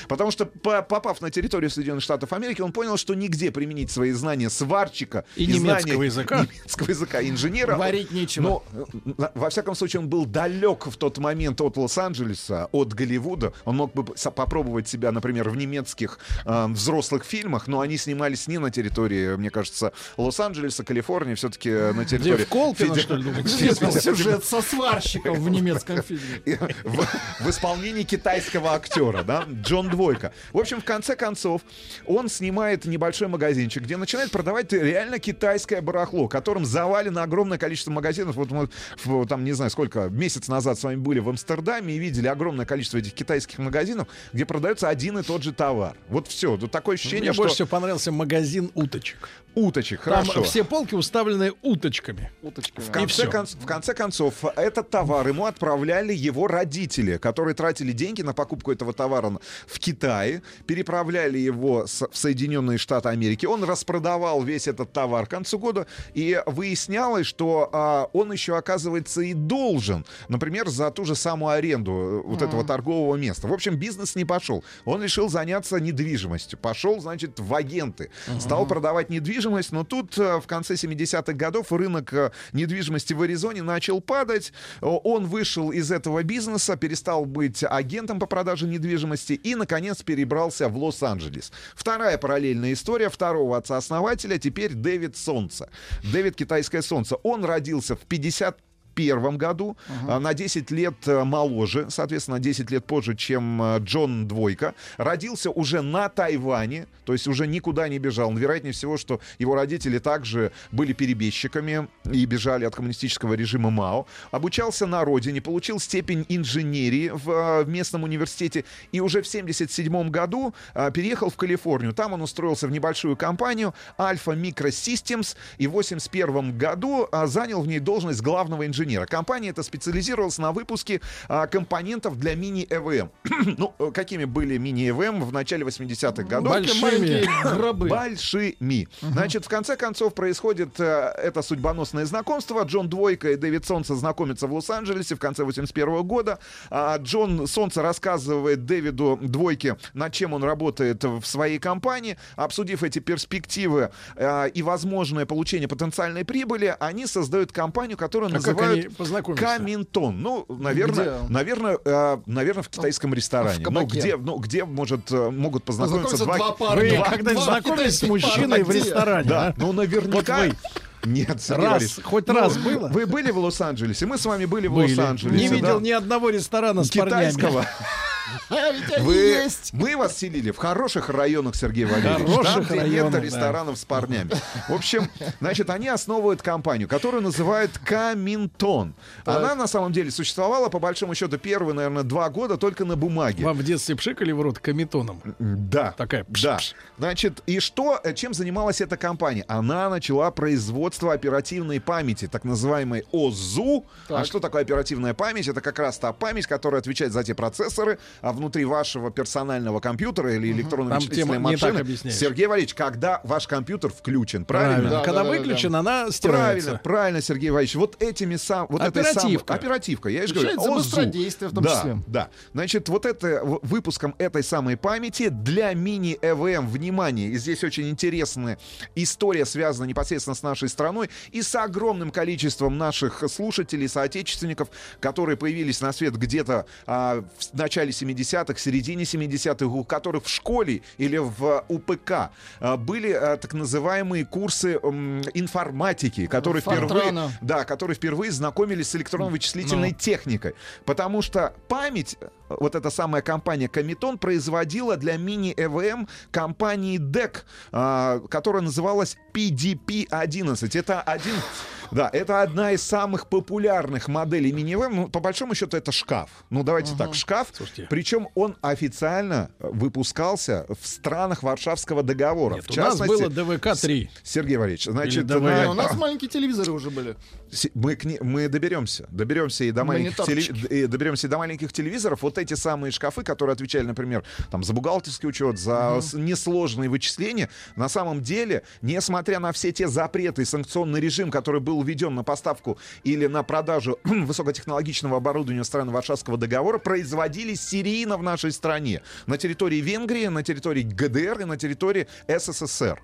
Потому что, по- попав на территорию Соединенных Штатов Америки, он понял, что нигде применить свои знания сварщика И знания немецкого языка. немецкого языка инженера. Варить нечего. Но, э, во всяком случае, он был далек в тот момент от Лос-Анджелеса, от Голливуда. Он мог бы попробовать себя, например, в немецких э, взрослых фильмах, но они снимались не на территории, мне кажется, Лос-Анджелеса, Калифорнии, все-таки на территории... Где, в Колпино, Феде- что ли, сюжет со сварщиком в немецком фильме. В, в исполнении китайского актера, да, Джон Двойка. В общем, в конце концов, он снимает небольшой магазинчик, где начинает продавать реально китайское барахло, которым завалено огромное количество магазинов. Вот мы, в- там, не знаю, сколько, месяц назад с вами были в Амстердаме и видели огромное количество этих китайских магазинов, где продается один и тот же товар. Вот все. Тут такое ощущение, Мне что... больше всего понравился магазин уточек. Уточек, Там хорошо. все полки уставлены уточками. Уточками. В конце, кон- в конце концов, этот товар ему отправляли его родители, которые тратили деньги на покупку этого товара в Китае, переправляли его с- в Соединенные Штаты Америки. Он распродавал весь этот товар к концу года, и выяснялось, что а, он еще, оказывается, и должен, например, за ту же самую аренду э, вот этого торгового места. В общем, бизнес не пошел. Он решил заняться недвижимостью. Пошел, значит, в агенты. Стал продавать недвижимость, но тут э, в конце 70-х годов рынок э, недвижимости в Аризоне начал падать. Он вышел из этого бизнеса, перестал быть агентом по продаже недвижимости и, наконец, перебрался в Лос-Анджелес. Вторая параллельная история второго отца-основателя теперь Дэвид Солнце. Дэвид Китайское Солнце. Он родился в 50 первом году, а, на 10 лет э, моложе, соответственно, на 10 лет позже, чем э, Джон Двойка. Родился уже на Тайване, то есть уже никуда не бежал. Вероятнее всего, что его родители также были перебежчиками и бежали от коммунистического режима Мао. Обучался на родине, получил степень инженерии в, э, в местном университете и уже в 77 году переехал в Калифорнию. Там он устроился в небольшую компанию Alpha Microsystems и в 81 году занял в ней должность главного инженера. Компания эта специализировалась на выпуске а, компонентов для мини-ЭВМ. ну, э, какими были мини-ЭВМ в начале 80-х годов? Большими. Гробы. Большими. Значит, в конце концов происходит э, это судьбоносное знакомство. Джон Двойка и Дэвид Солнце знакомятся в Лос-Анджелесе в конце 81 года. А Джон Солнце рассказывает Дэвиду Двойке, над чем он работает в своей компании. Обсудив эти перспективы э, и возможное получение потенциальной прибыли, они создают компанию, которую А как называют? Каминтон. Ну, наверное, Где? наверное, э, наверное, в китайском ресторане. в ну, где, ну, где может, э, могут познакомиться два, два парня. Вы Два- когда-нибудь два знакомились с мужчиной в ресторане? Да, а? ну наверняка. Вот вы. Нет, Раз, хоть Ну, раз было? Вы были в Лос-Анджелесе? Мы с вами были в. Лос-Анджелесе. Не видел да? ни одного ресторана с китайского. парнями. А Вы, есть. мы вас селили в хороших районах, Сергей Валерьевич. Там, где нет да. ресторанов с парнями. В общем, значит, они основывают компанию, которую называют Каминтон. Она на самом деле существовала, по большому счету, первые, наверное, два года только на бумаге. Вам в детстве пшикали в рот каметоном? Да. Такая Да. пш-пш. Значит, и что, э, чем занималась эта компания? Она начала производство оперативной памяти, так называемой ОЗУ. А Так. что такое оперативная память? Это как раз та память, которая отвечает за те процессоры а внутри вашего персонального компьютера или электронной Там вычислительной тема не так машины. Сергей Валерьевич, когда ваш компьютер включен, правильно? Да, Когда да, да, выключен, она Правильно, стирается. правильно, Сергей Валерьевич. Вот этими сам, вот этой самой- Оперативка. оперативка. Я же говорю, ОЗУ. быстродействие в том да, числе. Да. Значит, вот это выпуском этой самой памяти для мини-ЭВМ, внимание, и здесь очень интересная история, связана непосредственно с нашей страной и с огромным количеством наших слушателей, соотечественников, которые появились на свет где-то а, в начале 70-х 70-х, середине 70-х, у которых в школе или в УПК а, были а, так называемые курсы информатики, которые впервые, да, которые впервые знакомились с электронно-вычислительной Ну. техникой. Потому что память, вот эта самая компания Комитон производила для мини-ЭВМ компании DEC, которая называлась PDP-11. Это один... Да, это одна из самых популярных моделей мини-ЭВМ. Ну, по большому счету, это шкаф. Ну, давайте так, шкаф. Причем он официально выпускался в странах Варшавского договора. Нет, в у нас частности, было ДВК-3. Сергей Валерьевич, значит, ДВ. на- Не, у нас маленькие телевизоры уже были. Мы, к не- мы доберемся. Доберемся и до, маленьких теле- и доберемся и до маленьких телевизоров. Вот эти самые шкафы, которые отвечали, например, там, за бухгалтерский учет, за с- несложные вычисления, на самом деле, несмотря на все те запреты и санкционный режим, который был введен на поставку или на продажу высокотехнологичного оборудования стран Варшавского договора, производились серийно в нашей стране. На территории Венгрии, на территории ГДР и на территории СССР.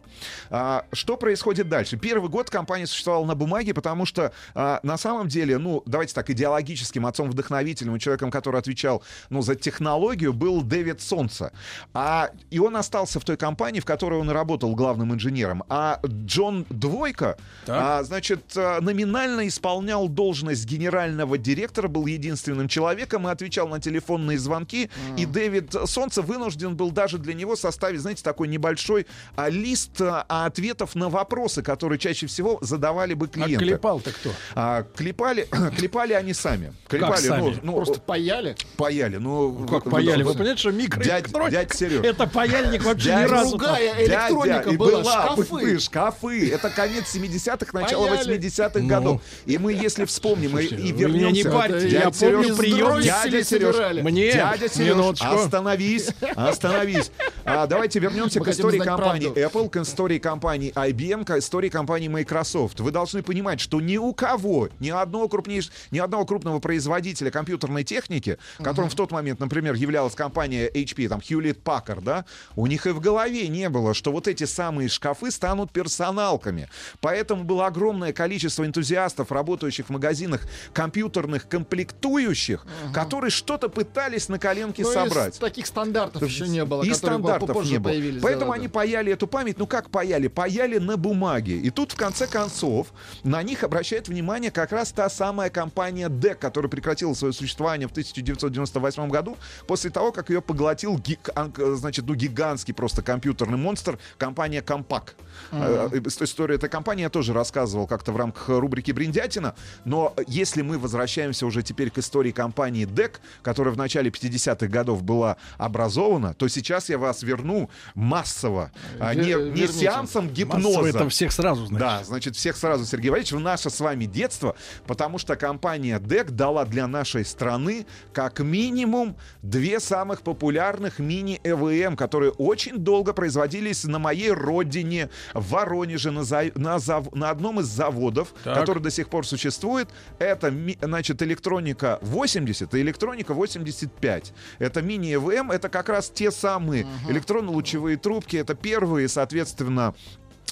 А, что происходит дальше? Первый год компания существовала на бумаге, потому что а, на самом деле, ну, давайте так, идеологическим отцом-вдохновителем и человеком, который отвечал ну, за технологию, был Дэвид Солнце. А, и он остался в той компании, в которой он работал главным инженером. А Джон Двойко, а, значит, а, Э, номинально исполнял должность генерального директора, был единственным человеком и отвечал на телефонные звонки. Mm. И Дэвид Солнце вынужден был даже для него составить, знаете, такой небольшой а, лист а, ответов на вопросы, которые чаще всего задавали бы а клиенты. А клепал-то кто? А, клепали, клепали они сами. Клепали, как сами? Ну, ну, Просто паяли? Паяли. Ну, ну как вы, ну, паяли? Вы, вы понимаете, что микроэлектроника? Дядь, дядь Сереж. Это паяльник вообще дядь, ни разу. Другая электроника дядя, была, была шкафы. шкафы. Шкафы. Это конец 70-х, начало 80-х. 60-х ну. годов. И мы, если вспомним Слушайте, и, и вернемся... не парьте, я помню прием. Дядя Сереж, мне, дядя Сереж, остановись, остановись. А, давайте вернемся Мы к истории компании правду. Apple, к истории компании IBM, к истории компании Microsoft. Вы должны понимать, что ни у кого, ни одного крупнейшего, ни одного крупного производителя компьютерной техники, которым uh-huh. в тот момент, например, являлась компания HP, там, Hewlett Packard, да, у них и в голове не было, что вот эти самые шкафы станут персоналками. Поэтому было огромное количество энтузиастов, работающих в магазинах компьютерных комплектующих, которые что-то пытались на коленке Ну, из собрать. таких стандартов еще не было, И стандартов не было. появились. Поэтому да, они да. паяли эту память. Ну как паяли? Паяли на бумаге. И тут, в конце концов, на них обращает внимание как раз та самая компания DEC, которая прекратила свое существование в 1998 году, после того, как ее поглотил ги- ан- значит, ну, гигантский просто компьютерный монстр, компания Compaq. Э, э, с- Историю этой компании я тоже рассказывал как-то в рамках рубрики «Бриндятина». Но если мы возвращаемся уже теперь к истории компании DEC, которая в начале 50-х годов была образована, то сейчас я вас верну массово. а, Вер- не, не верните. сеансом гипноза. Массово это всех сразу, значит. Да, значит, всех сразу, Сергей Валерьевич, в наше с вами детство, потому что компания DEC дала для нашей страны как минимум две самых популярных мини-ЭВМ, которые очень долго производились на моей родине, в Воронеже, на, за- на зав- на одном из заводов, Так. который до сих пор существует. Это, значит, электроника 80 и электроника 85. Это мини-ЭВМ, это как раз те самые электронно-лучевые трубки, это первые, соответственно,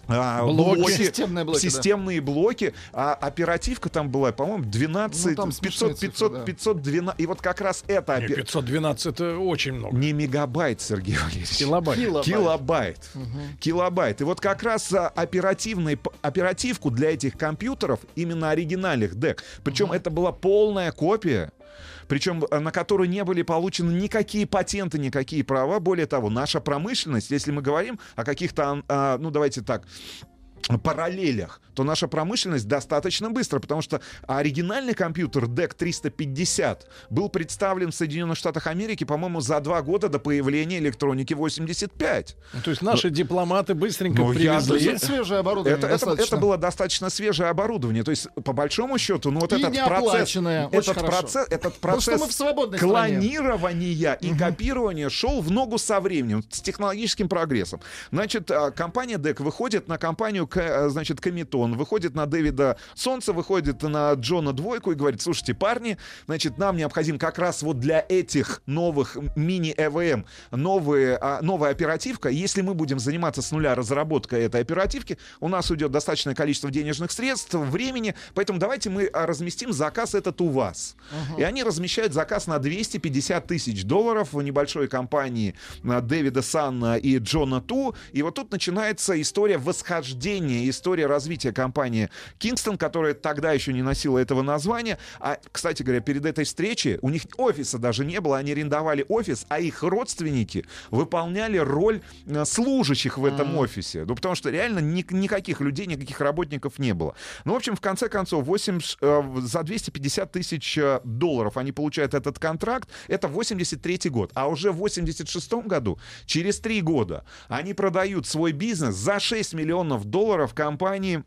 а, Блоки. Системные блоки, да. системные блоки, а оперативка там была, по-моему, 12, Ну, там 500, смешные 500, цифры, да. 512, и вот как раз это Не, опе- 512 это очень много. не мегабайт, Сергей Валерьевич. Килобайт. Килобайт. Килобайт. Килобайт. И вот как раз а, оперативный, оперативку для этих компьютеров, именно оригинальных DEC, причем это была полная копия, причем а, на которую не были получены никакие патенты, никакие права. Более того, наша промышленность, если мы говорим о каких-то, а, ну давайте так, параллелях, то наша промышленность достаточно быстро, потому что оригинальный компьютер DEC 350 был представлен в Соединенных Штатах Америки, по-моему, за два года до появления электроники 85. Ну, То есть наши дипломаты быстренько Ну, я- привезли. Тут свежее оборудование Это, это, это было достаточно свежее оборудование. То есть, по большому счету, ну вот И этот процесс, этот хорошо. процесс, этот процесс мы в свободной стране. клонирования и копирования шел в ногу со временем, с технологическим прогрессом. Значит, а, компания DEC выходит на компанию значит, Комитон, выходит на Дэвида Солнце, выходит на Джона Двойку и говорит, слушайте, парни, значит, нам необходим как раз вот для этих новых мини-ЭВМ новые, а, новая оперативка. Если мы будем заниматься с нуля разработкой этой оперативки, у нас уйдет достаточное количество денежных средств, времени, поэтому давайте мы а, разместим заказ этот у вас. И они размещают заказ на 250 тысяч долларов в небольшой компании а, Дэвида Санна и Джона Ту. И вот тут начинается история восхождения, история развития компании Кингстон, которая тогда еще не носила этого названия. А, кстати говоря, перед этой встречей у них офиса даже не было, они арендовали офис, а их родственники выполняли роль э, служащих в этом офисе. Ну, потому что реально ни- никаких людей, никаких работников не было. Ну, в общем, в конце концов, 8, ш- э, за 250 тысяч э, долларов они получают этот контракт. Это 83 год. А уже в 86 году, через три года, они продают свой бизнес за 6 миллионов долларов компании,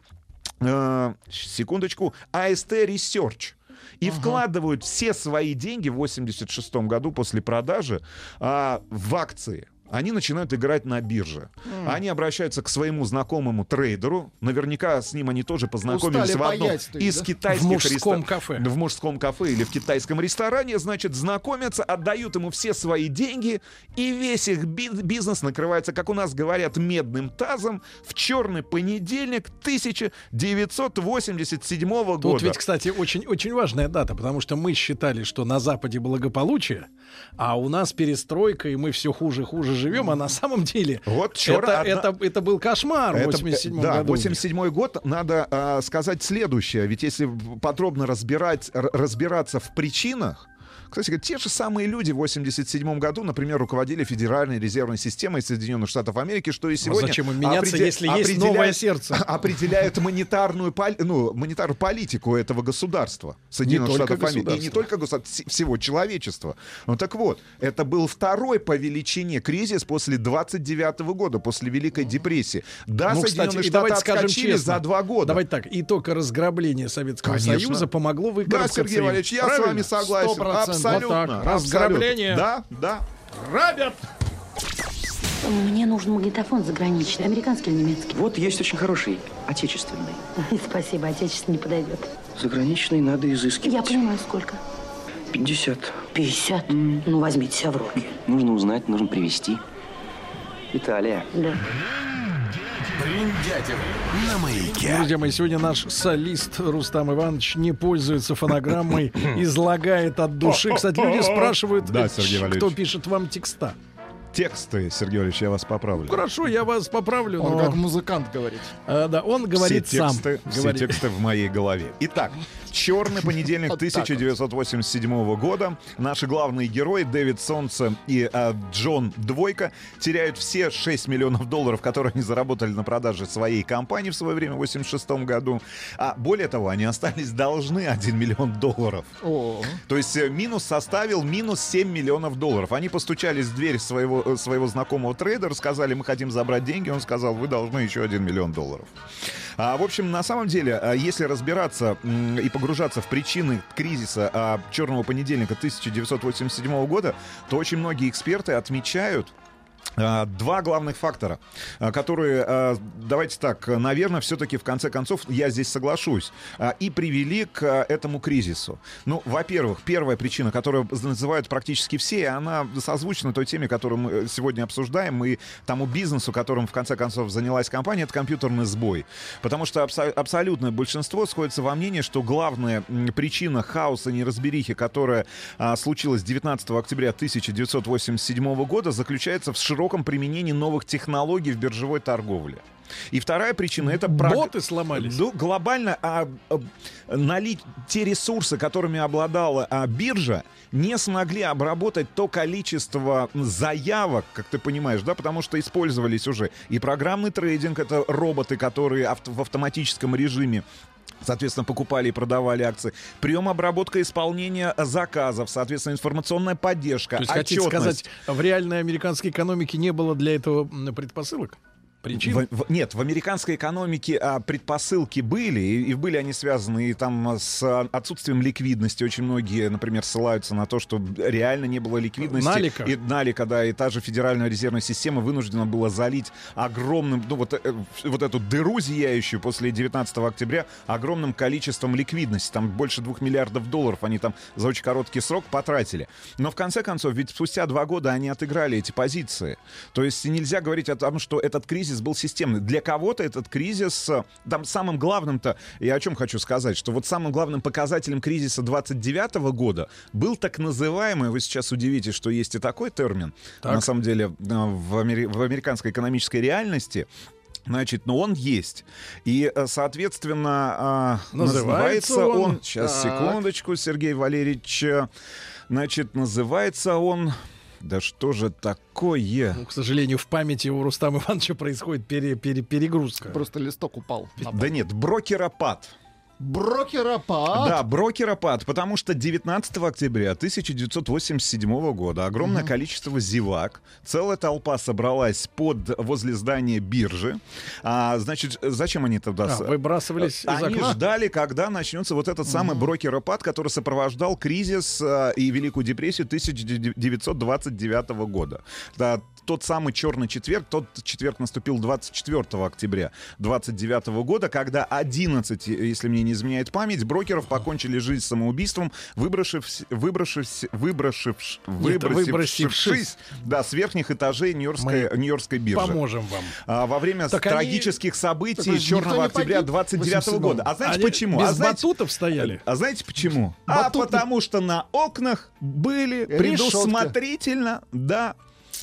э, секундочку, AST Research. И вкладывают все свои деньги в 86 году после продажи а, в акции. Они начинают играть на бирже. Они обращаются к своему знакомому трейдеру. Наверняка с ним они тоже познакомились Устали в одном паять, есть, из да? китайских В мужском рестор- кафе. В мужском кафе или в китайском ресторане, значит, знакомятся, отдают ему все свои деньги, и весь их би- бизнес накрывается, как у нас говорят, медным тазом в черный понедельник 1987 года. Тут ведь, кстати, очень, очень важная дата, потому что мы считали, что на Западе благополучие, а у нас перестройка, и мы все хуже и хуже живем, а на самом деле Вот чёр- это, одна- это, это был кошмар в Это, 87 да, году. 87 год. Надо а, сказать следующее. Ведь если подробно разбирать, разбираться в причинах, кстати те же самые люди в 87 году, например, руководили Федеральной резервной системой Соединенных Штатов Америки, что и сегодня... А зачем им меняться, опреде- если есть новое сердце? Определяют монетарную, ну, монетарную политику этого государства. Соединенных только Штатов Америки. И не только государства, вс- всего человечества. Ну так вот, это был второй по величине кризис после 29 года, после Великой депрессии. Да, ну, Соединенные кстати, Штаты давайте скажем отскочили честно, за два года. Давайте так, и только разграбление Советского Конечно. Союза помогло Да, выкарабкаться. Сергей. Валерьевич, я с Правильно? вами согласен. 100%. Абсолютно. Вот так. Разграбление. Да, да. Грабят. Мне нужен магнитофон заграничный, американский или немецкий? Вот есть очень хороший, отечественный. Спасибо, отечественный не подойдет. Заграничный надо изыскивать. Я понимаю, сколько. 50. 50? Ну, возьмите себя в руки. Нужно узнать, нужно привезти. Италия. Да. Бриндятин на маяке. Друзья мои, сегодня наш солист Рустам Иванович не пользуется фонограммой, излагает от души. Кстати, люди спрашивают, Да, кто пишет вам текста. Тексты, Сергей Валерьевич, я вас поправлю. Хорошо, я вас поправлю. Он но- как музыкант говорит. А, да, он говорит все сам. тексты, все Говорит. тексты в моей голове. Итак, черный понедельник Вот так вот. 1987 года. Наши главные герои Дэвид Солнце и а, Джон Двойка теряют все 6 миллионов долларов, которые они заработали на продаже своей компании в свое время в 86 году. А более того, они остались должны 1 миллион долларов. О, То есть э, минус составил минус 7 миллионов долларов. Они постучались в дверь своего, э, своего знакомого трейдера, сказали, мы хотим забрать деньги. Он сказал, вы должны еще 1 миллион долларов. А, в общем, на самом деле, а, если разбираться и погружаться в причины кризиса а, черного понедельника 1987 года, то очень многие эксперты отмечают, Два главных фактора, а, которые, а, давайте так, наверное, все-таки в конце концов, я здесь соглашусь, а, и привели к а, этому кризису. Ну, во-первых, первая причина, которую называют практически все, и она созвучна той теме, которую мы сегодня обсуждаем, и тому бизнесу, которым в конце концов занялась компания, это компьютерный сбой. Потому что абсо- абсолютное большинство сходится во мнении, что главная причина хаоса неразберихи, которая а, случилась 19 октября 1987 года, заключается в широком применении новых технологий в биржевой торговле. И вторая причина это прог- Боты сломались. Ну, глобально а, а, налить те ресурсы, которыми обладала а, биржа, не смогли обработать то количество заявок, как ты понимаешь, да, потому что использовались уже и программный трейдинг, это роботы, которые авто- в автоматическом режиме Соответственно, покупали и продавали акции. Прием, обработка, исполнение заказов, соответственно, информационная поддержка, То есть, хотите сказать, в реальной американской экономике не было для этого предпосылок? Причин? В- в- нет, в американской экономике а, предпосылки были, и, и были они связаны и там а, с а, отсутствием ликвидности. Очень многие, например, ссылаются на то, что реально не было ликвидности. Налика. И налика, да, и та же Федеральная резервная система вынуждена была залить огромным, ну вот, э, вот эту дыру зияющую после 19 октября огромным количеством ликвидности. Там больше двух миллиардов долларов они там за очень короткий срок потратили. Но в конце концов, ведь спустя два года они отыграли эти позиции. То есть нельзя говорить о том, что этот кризис был системный. Для кого-то этот кризис, э, там самым главным-то, я о чем хочу сказать, что вот самым главным показателем кризиса 29 года был так называемый, вы сейчас удивитесь, что есть и такой термин, Так. на самом деле, э, в, амери- в американской экономической реальности, Значит, но он есть. И, э, соответственно, а, Называется называется он- он... Сейчас, Так. секундочку, Сергей Валерьевич. Значит, называется он... Да что же такое? Ну, к сожалению, в памяти у Рустама Ивановича происходит пере- пере- перегрузка. Просто листок упал. Да нет, брокеропад. Брокеропад. Да, брокеропад, потому что 19 октября 1987 года огромное количество зевак, целая толпа собралась под возле здания биржи. А, значит, зачем они туда? А, выбрасывались из Они окна? ждали, когда начнется вот этот самый брокеропад, который сопровождал кризис а, и Великую депрессию 1929 года. Да, тот самый черный четверг, тот четверг наступил 24 октября 29 года, когда 11, если мне не изменяет память, брокеров покончили жизнь самоубийством, выбросив, выбросив, выбросив, выбросившись, да, с верхних этажей Нью-Йоркской, Нью-Йоркской биржи. Поможем вам. А, во время Так они- трагических событий Так Черного октября погиб 29 в года. А знаете Они почему? без а знаете, батутов стояли? а знаете почему? А Батут- потому что на окнах были предусмотрительно, да,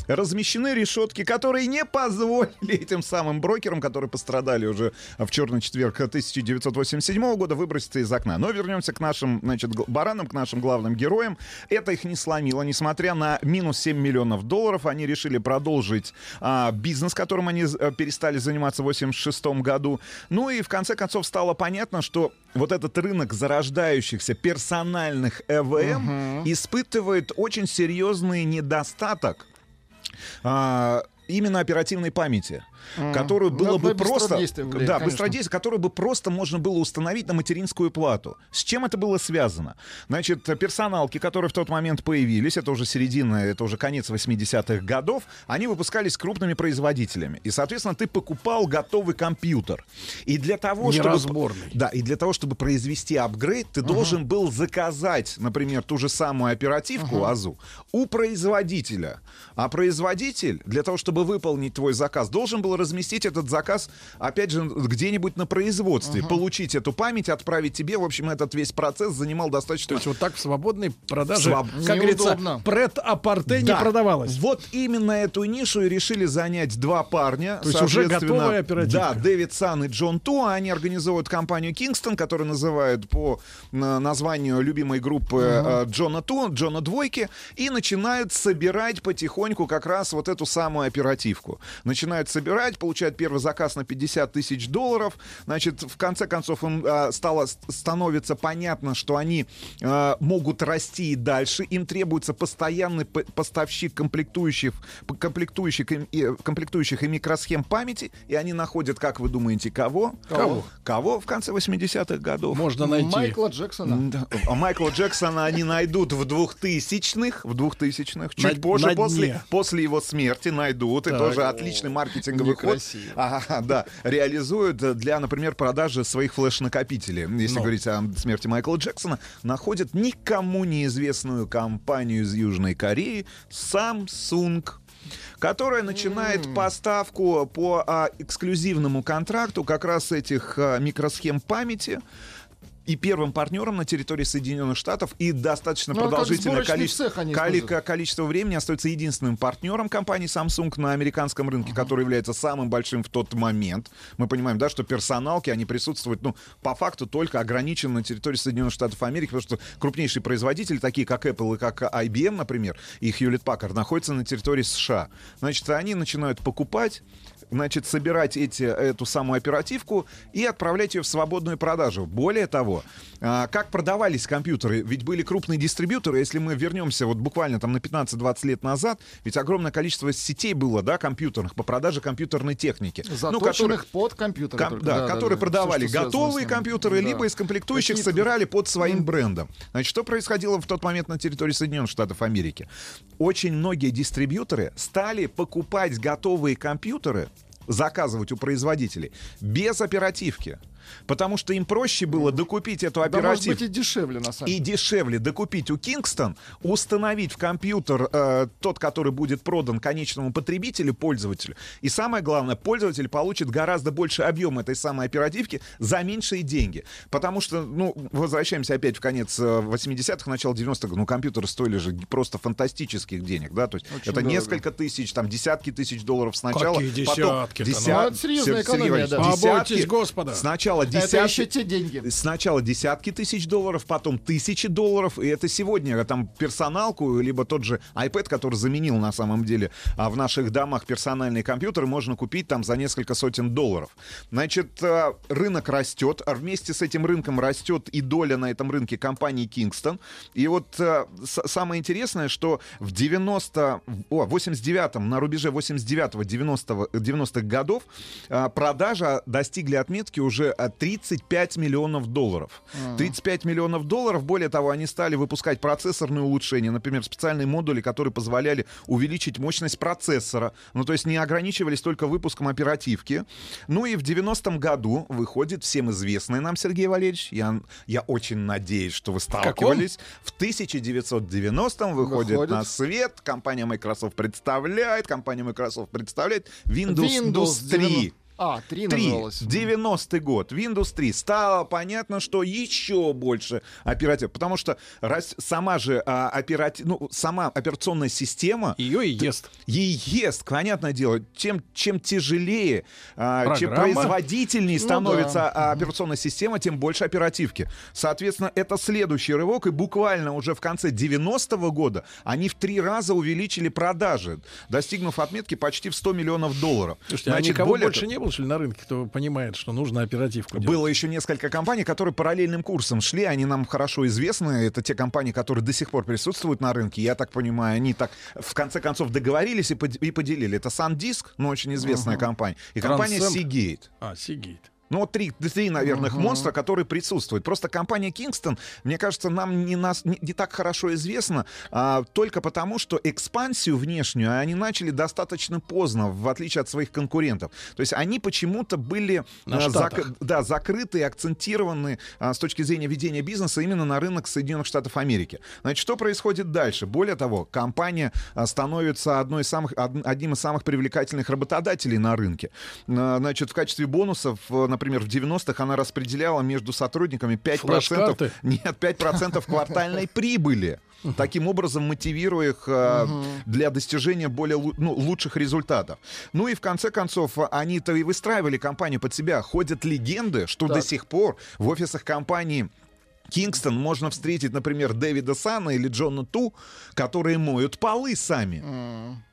размещены решетки, которые не позволили этим самым брокерам, которые пострадали уже в черный четверг 1987 года, выброситься из окна. Но вернемся к нашим, значит, баранам, к нашим главным героям. Это их не сломило. Несмотря на минус 7 миллионов долларов, они решили продолжить а, бизнес, которым они э, перестали заниматься в 1986 году. Ну и в конце концов стало понятно, что вот этот рынок зарождающихся персональных ЭВМ испытывает очень серьезный недостаток а, именно оперативной памяти, Которую Ну, было бы просто, да, быстродействие, которую бы просто можно было установить на материнскую плату. С чем это было связано? Значит, персоналки, которые в тот момент появились, это уже середина, это уже конец 80-х годов, они выпускались крупными производителями. И, соответственно, ты покупал готовый компьютер. И для того, чтобы... Да, и для того, чтобы произвести апгрейд, ты должен был заказать, например, ту же самую оперативку АЗУ у производителя. А производитель, для того, чтобы выполнить твой заказ, должен был разместить этот заказ, опять же, где-нибудь на производстве, получить эту память, отправить тебе. В общем, этот весь процесс занимал достаточно... То есть вот так в свободной продаже, Своб- как говорится, Неудобно. прет-а-порте не Да. продавалось. Вот именно эту нишу и решили занять два парня. То есть уже готовая оперативка. Да, Дэвид Сан и Джон Ту. Они организовывают компанию Kingston, которую называют по названию любимой группы э, Джона Ту, Джона Двойки, и начинают собирать потихоньку как раз вот эту самую оперативку. Начинают собирать, получают первый заказ на 50 тысяч долларов. Значит, в конце концов им э, стало становится понятно, что они э, могут расти и дальше. Им требуется постоянный поставщик комплектующих, комплектующих, и, и- комплектующих и микросхем памяти. И они находят, как вы думаете, кого? Кого? Кого в конце 80-х годов? Можно найти. Майкла Джексона. Да. А Майкла Джексона они найдут в 2000-х, в 2000-х, чуть На- позже, на после, дне. после его смерти найдут. И тоже отличный маркетинговый Некрасиво. Ага, да, реализуют для, например, продажи своих флеш-накопителей. Если Ну. говорить о смерти Майкла Джексона, находят никому неизвестную компанию из Южной Кореи Samsung которая начинает поставку по а, эксклюзивному контракту как раз этих а, микросхем памяти и первым партнером на территории Соединенных Штатов и достаточно Ну, а как продолжительное сборочный количество, коли- количество времени остается единственным партнером компании Samsung на американском рынке, который является самым большим в тот момент. Мы понимаем, да, что персоналки, они присутствуют, ну, по факту только ограничены на территории Соединенных Штатов Америки, потому что крупнейшие производители, такие как Apple и как IBM, например, и Hewlett Packard, находятся на территории США. Значит, они начинают покупать значит, собирать эти, эту самую оперативку и отправлять ее в свободную продажу. Более того, а, как продавались компьютеры? Ведь были крупные дистрибьюторы. Если мы вернемся вот буквально там на 15-20 лет назад, ведь огромное количество сетей было, да, компьютерных по продаже компьютерной техники. Заточенных которые- под компьютер. Ком- да, которые продавали готовые компьютеры, либо из комплектующих собирали под своим брендом. Значит, что происходило в тот момент на территории Соединенных Штатов Америки? Очень многие дистрибьюторы стали покупать готовые компьютеры, заказывать у производителей без оперативки. Потому что им проще было докупить эту Да, может оперативку. быть, и дешевле, на самом И дешевле докупить у Kingston, установить в компьютер э, тот, который будет продан конечному потребителю, пользователю. И самое главное, пользователь получит гораздо больше объем этой самой оперативки за меньшие деньги. Потому что, ну, возвращаемся опять в конец э, 80-х, начало 90-х, ну, компьютеры стоили же просто фантастических денег, да, то есть Очень это дорого. несколько тысяч, там, десятки тысяч долларов сначала. Какие потом десятки-то, ну? десят- Ну, это серьезная экономия, да. десятки. Побойтесь Господа. Сначала Это десятки. еще те деньги. Сначала десятки тысяч долларов, потом тысячи долларов, и это сегодня там персоналку, либо тот же iPad, который заменил на самом деле а, в наших домах персональные компьютеры, можно купить там за несколько сотен долларов. Значит, а, рынок растет, а вместе с этим рынком растет и доля на этом рынке компании Kingston. И вот с- самое интересное, что в 90, о, 89-м, на рубеже 89-90 90-х годов а, продажа достигли отметки уже 35 миллионов долларов. 35 миллионов долларов. Более того, они стали выпускать процессорные улучшения, например, специальные модули, которые позволяли увеличить мощность процессора. Ну, то есть не ограничивались только выпуском оперативки. Ну и в 90-м году выходит всем известный нам Сергей Валерьевич. Я, я очень надеюсь, что вы сталкивались. В 1990-м выходит, Выходит. на свет. Компания Microsoft представляет. Компания Microsoft представляет Windows, Windows 3. 90. А, 3 3, называлось. 90-й год, Windows 3. Стало понятно, что еще больше оператив. Потому что рас- сама же а, операти- ну, сама операционная система... Ее и ест. Ей ест, понятное дело. Чем, чем тяжелее, а, чем производительнее Ну становится да. а, операционная система, тем больше оперативки. Соответственно, это следующий рывок. И буквально уже в конце 90-го года они в три раза увеличили продажи, достигнув отметки почти в 100 миллионов долларов. Слушайте, а никого больше не было, ли, на рынке, кто понимает, что нужно оперативку делать? Было еще несколько компаний, которые параллельным курсом шли. Они нам хорошо известны. Это те компании, которые до сих пор присутствуют на рынке. Я так понимаю, они так в конце концов договорились и, под- и поделили. Это SanDisk, ну, очень известная компания, и компания Transcend. Seagate. А, Seagate. Ну, вот три, три наверное, монстра, которые присутствуют. Просто компания Kingston, мне кажется, нам не, нас, не, не так хорошо известна, а, только потому, что экспансию внешнюю они начали достаточно поздно, в отличие от своих конкурентов. То есть они почему-то были а, Штатах. да, закрыты и акцентированы а, с точки зрения ведения бизнеса именно на рынок Соединенных Штатов Америки. Значит, что происходит дальше? Более того, компания а, становится одной из самых, од- одним из самых привлекательных работодателей на рынке. А, Значит, в качестве бонусов, э, например, в 90-х она распределяла между сотрудниками 5%, Флеш-карты? нет, 5% квартальной прибыли. Таким образом, мотивируя их э, для достижения более ну, лучших результатов. Ну и в конце концов, они-то и выстраивали компанию под себя. Ходят легенды, что до сих пор в офисах компании Кингстон можно встретить, например, Дэвида Сана или Джона Ту, которые моют полы сами.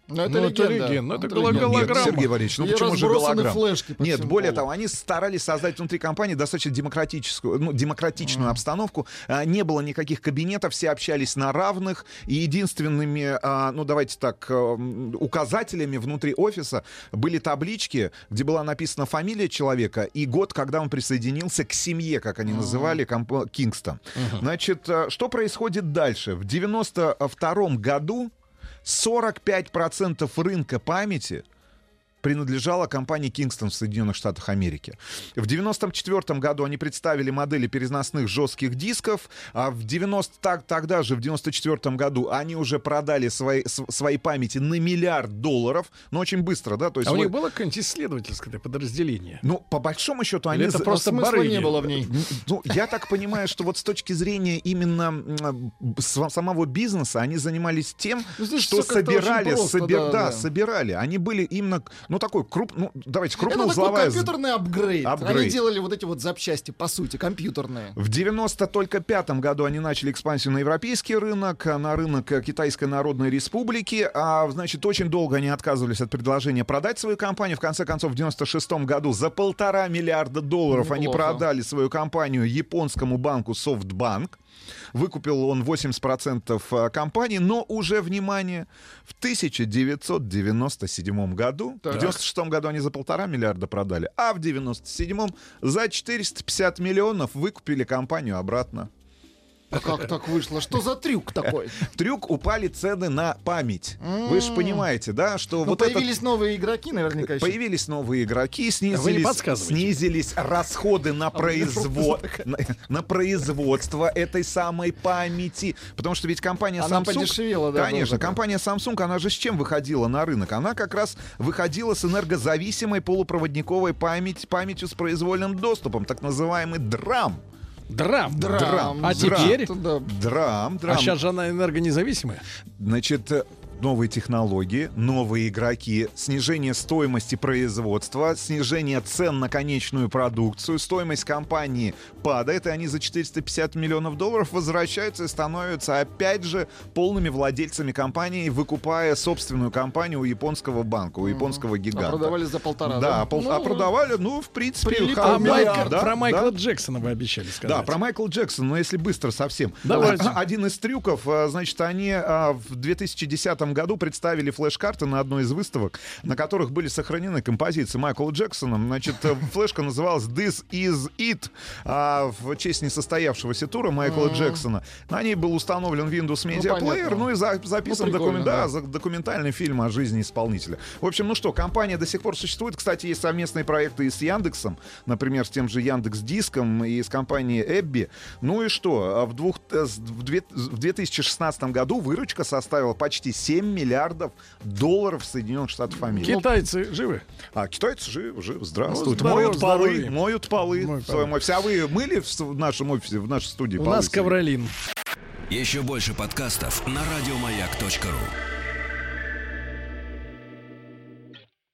Ну, это Ну, это легенда. это легенда. Нет, голограмма. Сергей Валерьевич, ну И почему же голограмма? флешки Нет, более полу. того, они старались создать внутри компании достаточно демократическую, ну, демократичную обстановку. А, Не было никаких кабинетов, все общались на равных. И единственными, а, ну давайте так, эм, указателями внутри офиса были таблички, где была написана фамилия человека и год, когда он присоединился к семье, как они называли, комп- Кингстон. Значит, э, что происходит дальше? В 92 году 45% рынка памяти принадлежала компании Kingston в Соединенных Штатах Америки. В 94 году они представили модели переносных жестких дисков, а в 90, так, тогда же, в 94 году, они уже продали свои, свои памяти на миллиард долларов, но очень быстро, да? То есть А у вы- них было какое-нибудь исследовательское подразделение? ну, по большому счету, Или они... это за- просто Смысла барыги? не было в ней. Ну, я так понимаю, что вот с точки зрения именно самого бизнеса они занимались тем, Ну, что собирали, просто, да, да. собирали. Они были именно, ну, такой круп, ну, давайте, Это такой крупноузловая... компьютерный апгрейд. Они Апгрейд. делали вот эти вот запчасти, по сути, компьютерные. В 90 только пятом году они начали экспансию на европейский рынок, на рынок э, Китайской Народной Республики. А, значит, очень долго они отказывались от предложения продать свою компанию. В конце концов, в 96 году за полтора миллиарда долларов они Неплохо. продали свою компанию японскому банку SoftBank. Выкупил он 80% э, компании, но уже, внимание, в 1997 году, Так. в 96 году они за полтора миллиарда продали, а в 97 за 450 миллионов выкупили компанию обратно. А как так вышло? Что за трюк такой? Трюк упали цены на память. Вы же понимаете, да, что Ну, вот появились новые игроки, наверняка. Появились новые игроки, не снизились, снизились расходы на, А производ... на, производство этой самой памяти. Потому что ведь компания Samsung... подешевела, да, Конечно, компания Samsung, она же с чем выходила на рынок? Она как раз выходила с энергозависимой полупроводниковой память, памятью с произвольным доступом, так называемый DRAM. Драм. Драм. А Драм. теперь? Драм, драм. А сейчас же она энергонезависимая. Значит, э, новые технологии, новые игроки, снижение стоимости производства, снижение цен на конечную продукцию, стоимость компании падает, и они за 450 миллионов долларов возвращаются и становятся опять же полными владельцами компании, выкупая собственную компанию у японского банка, у японского А гиганта. продавали за полтора, Да, да? пол- Ну, а продавали, ну, в принципе, А Майкл- да, про да. Майкла Джексона вы обещали сказать. Да, про Майкла Джексона, но если быстро совсем. Давайте. А, Один из трюков, а, значит, они а, в 2010 году представили флеш-карты на одной из выставок, на которых были сохранены композиции Майкла Джексона. Значит, э, флешка называлась This Is It а, в честь несостоявшегося тура Майкла Мгм. Джексона. На ней был установлен Windows Media понятно. Player, ну и за- записан Ну, документ- да, да. документальный фильм о жизни исполнителя. В общем, ну что, компания до сих пор существует. Кстати, есть совместные проекты и с Яндексом, например, с тем же Яндекс Диском и с компанией Эбби. Ну и что, а в, двух, э, в 2016 году выручка составила почти 7 миллиардов долларов Соединенных Штатов Америки. Китайцы живы? А китайцы живы, живы, здравствуйте. Ну, моют полы, моют полы. Моют в своем офисе. А вы мыли в, нашем офисе, в нашей студии У полы нас ковролин. Еще больше подкастов на радиомаяк.ру.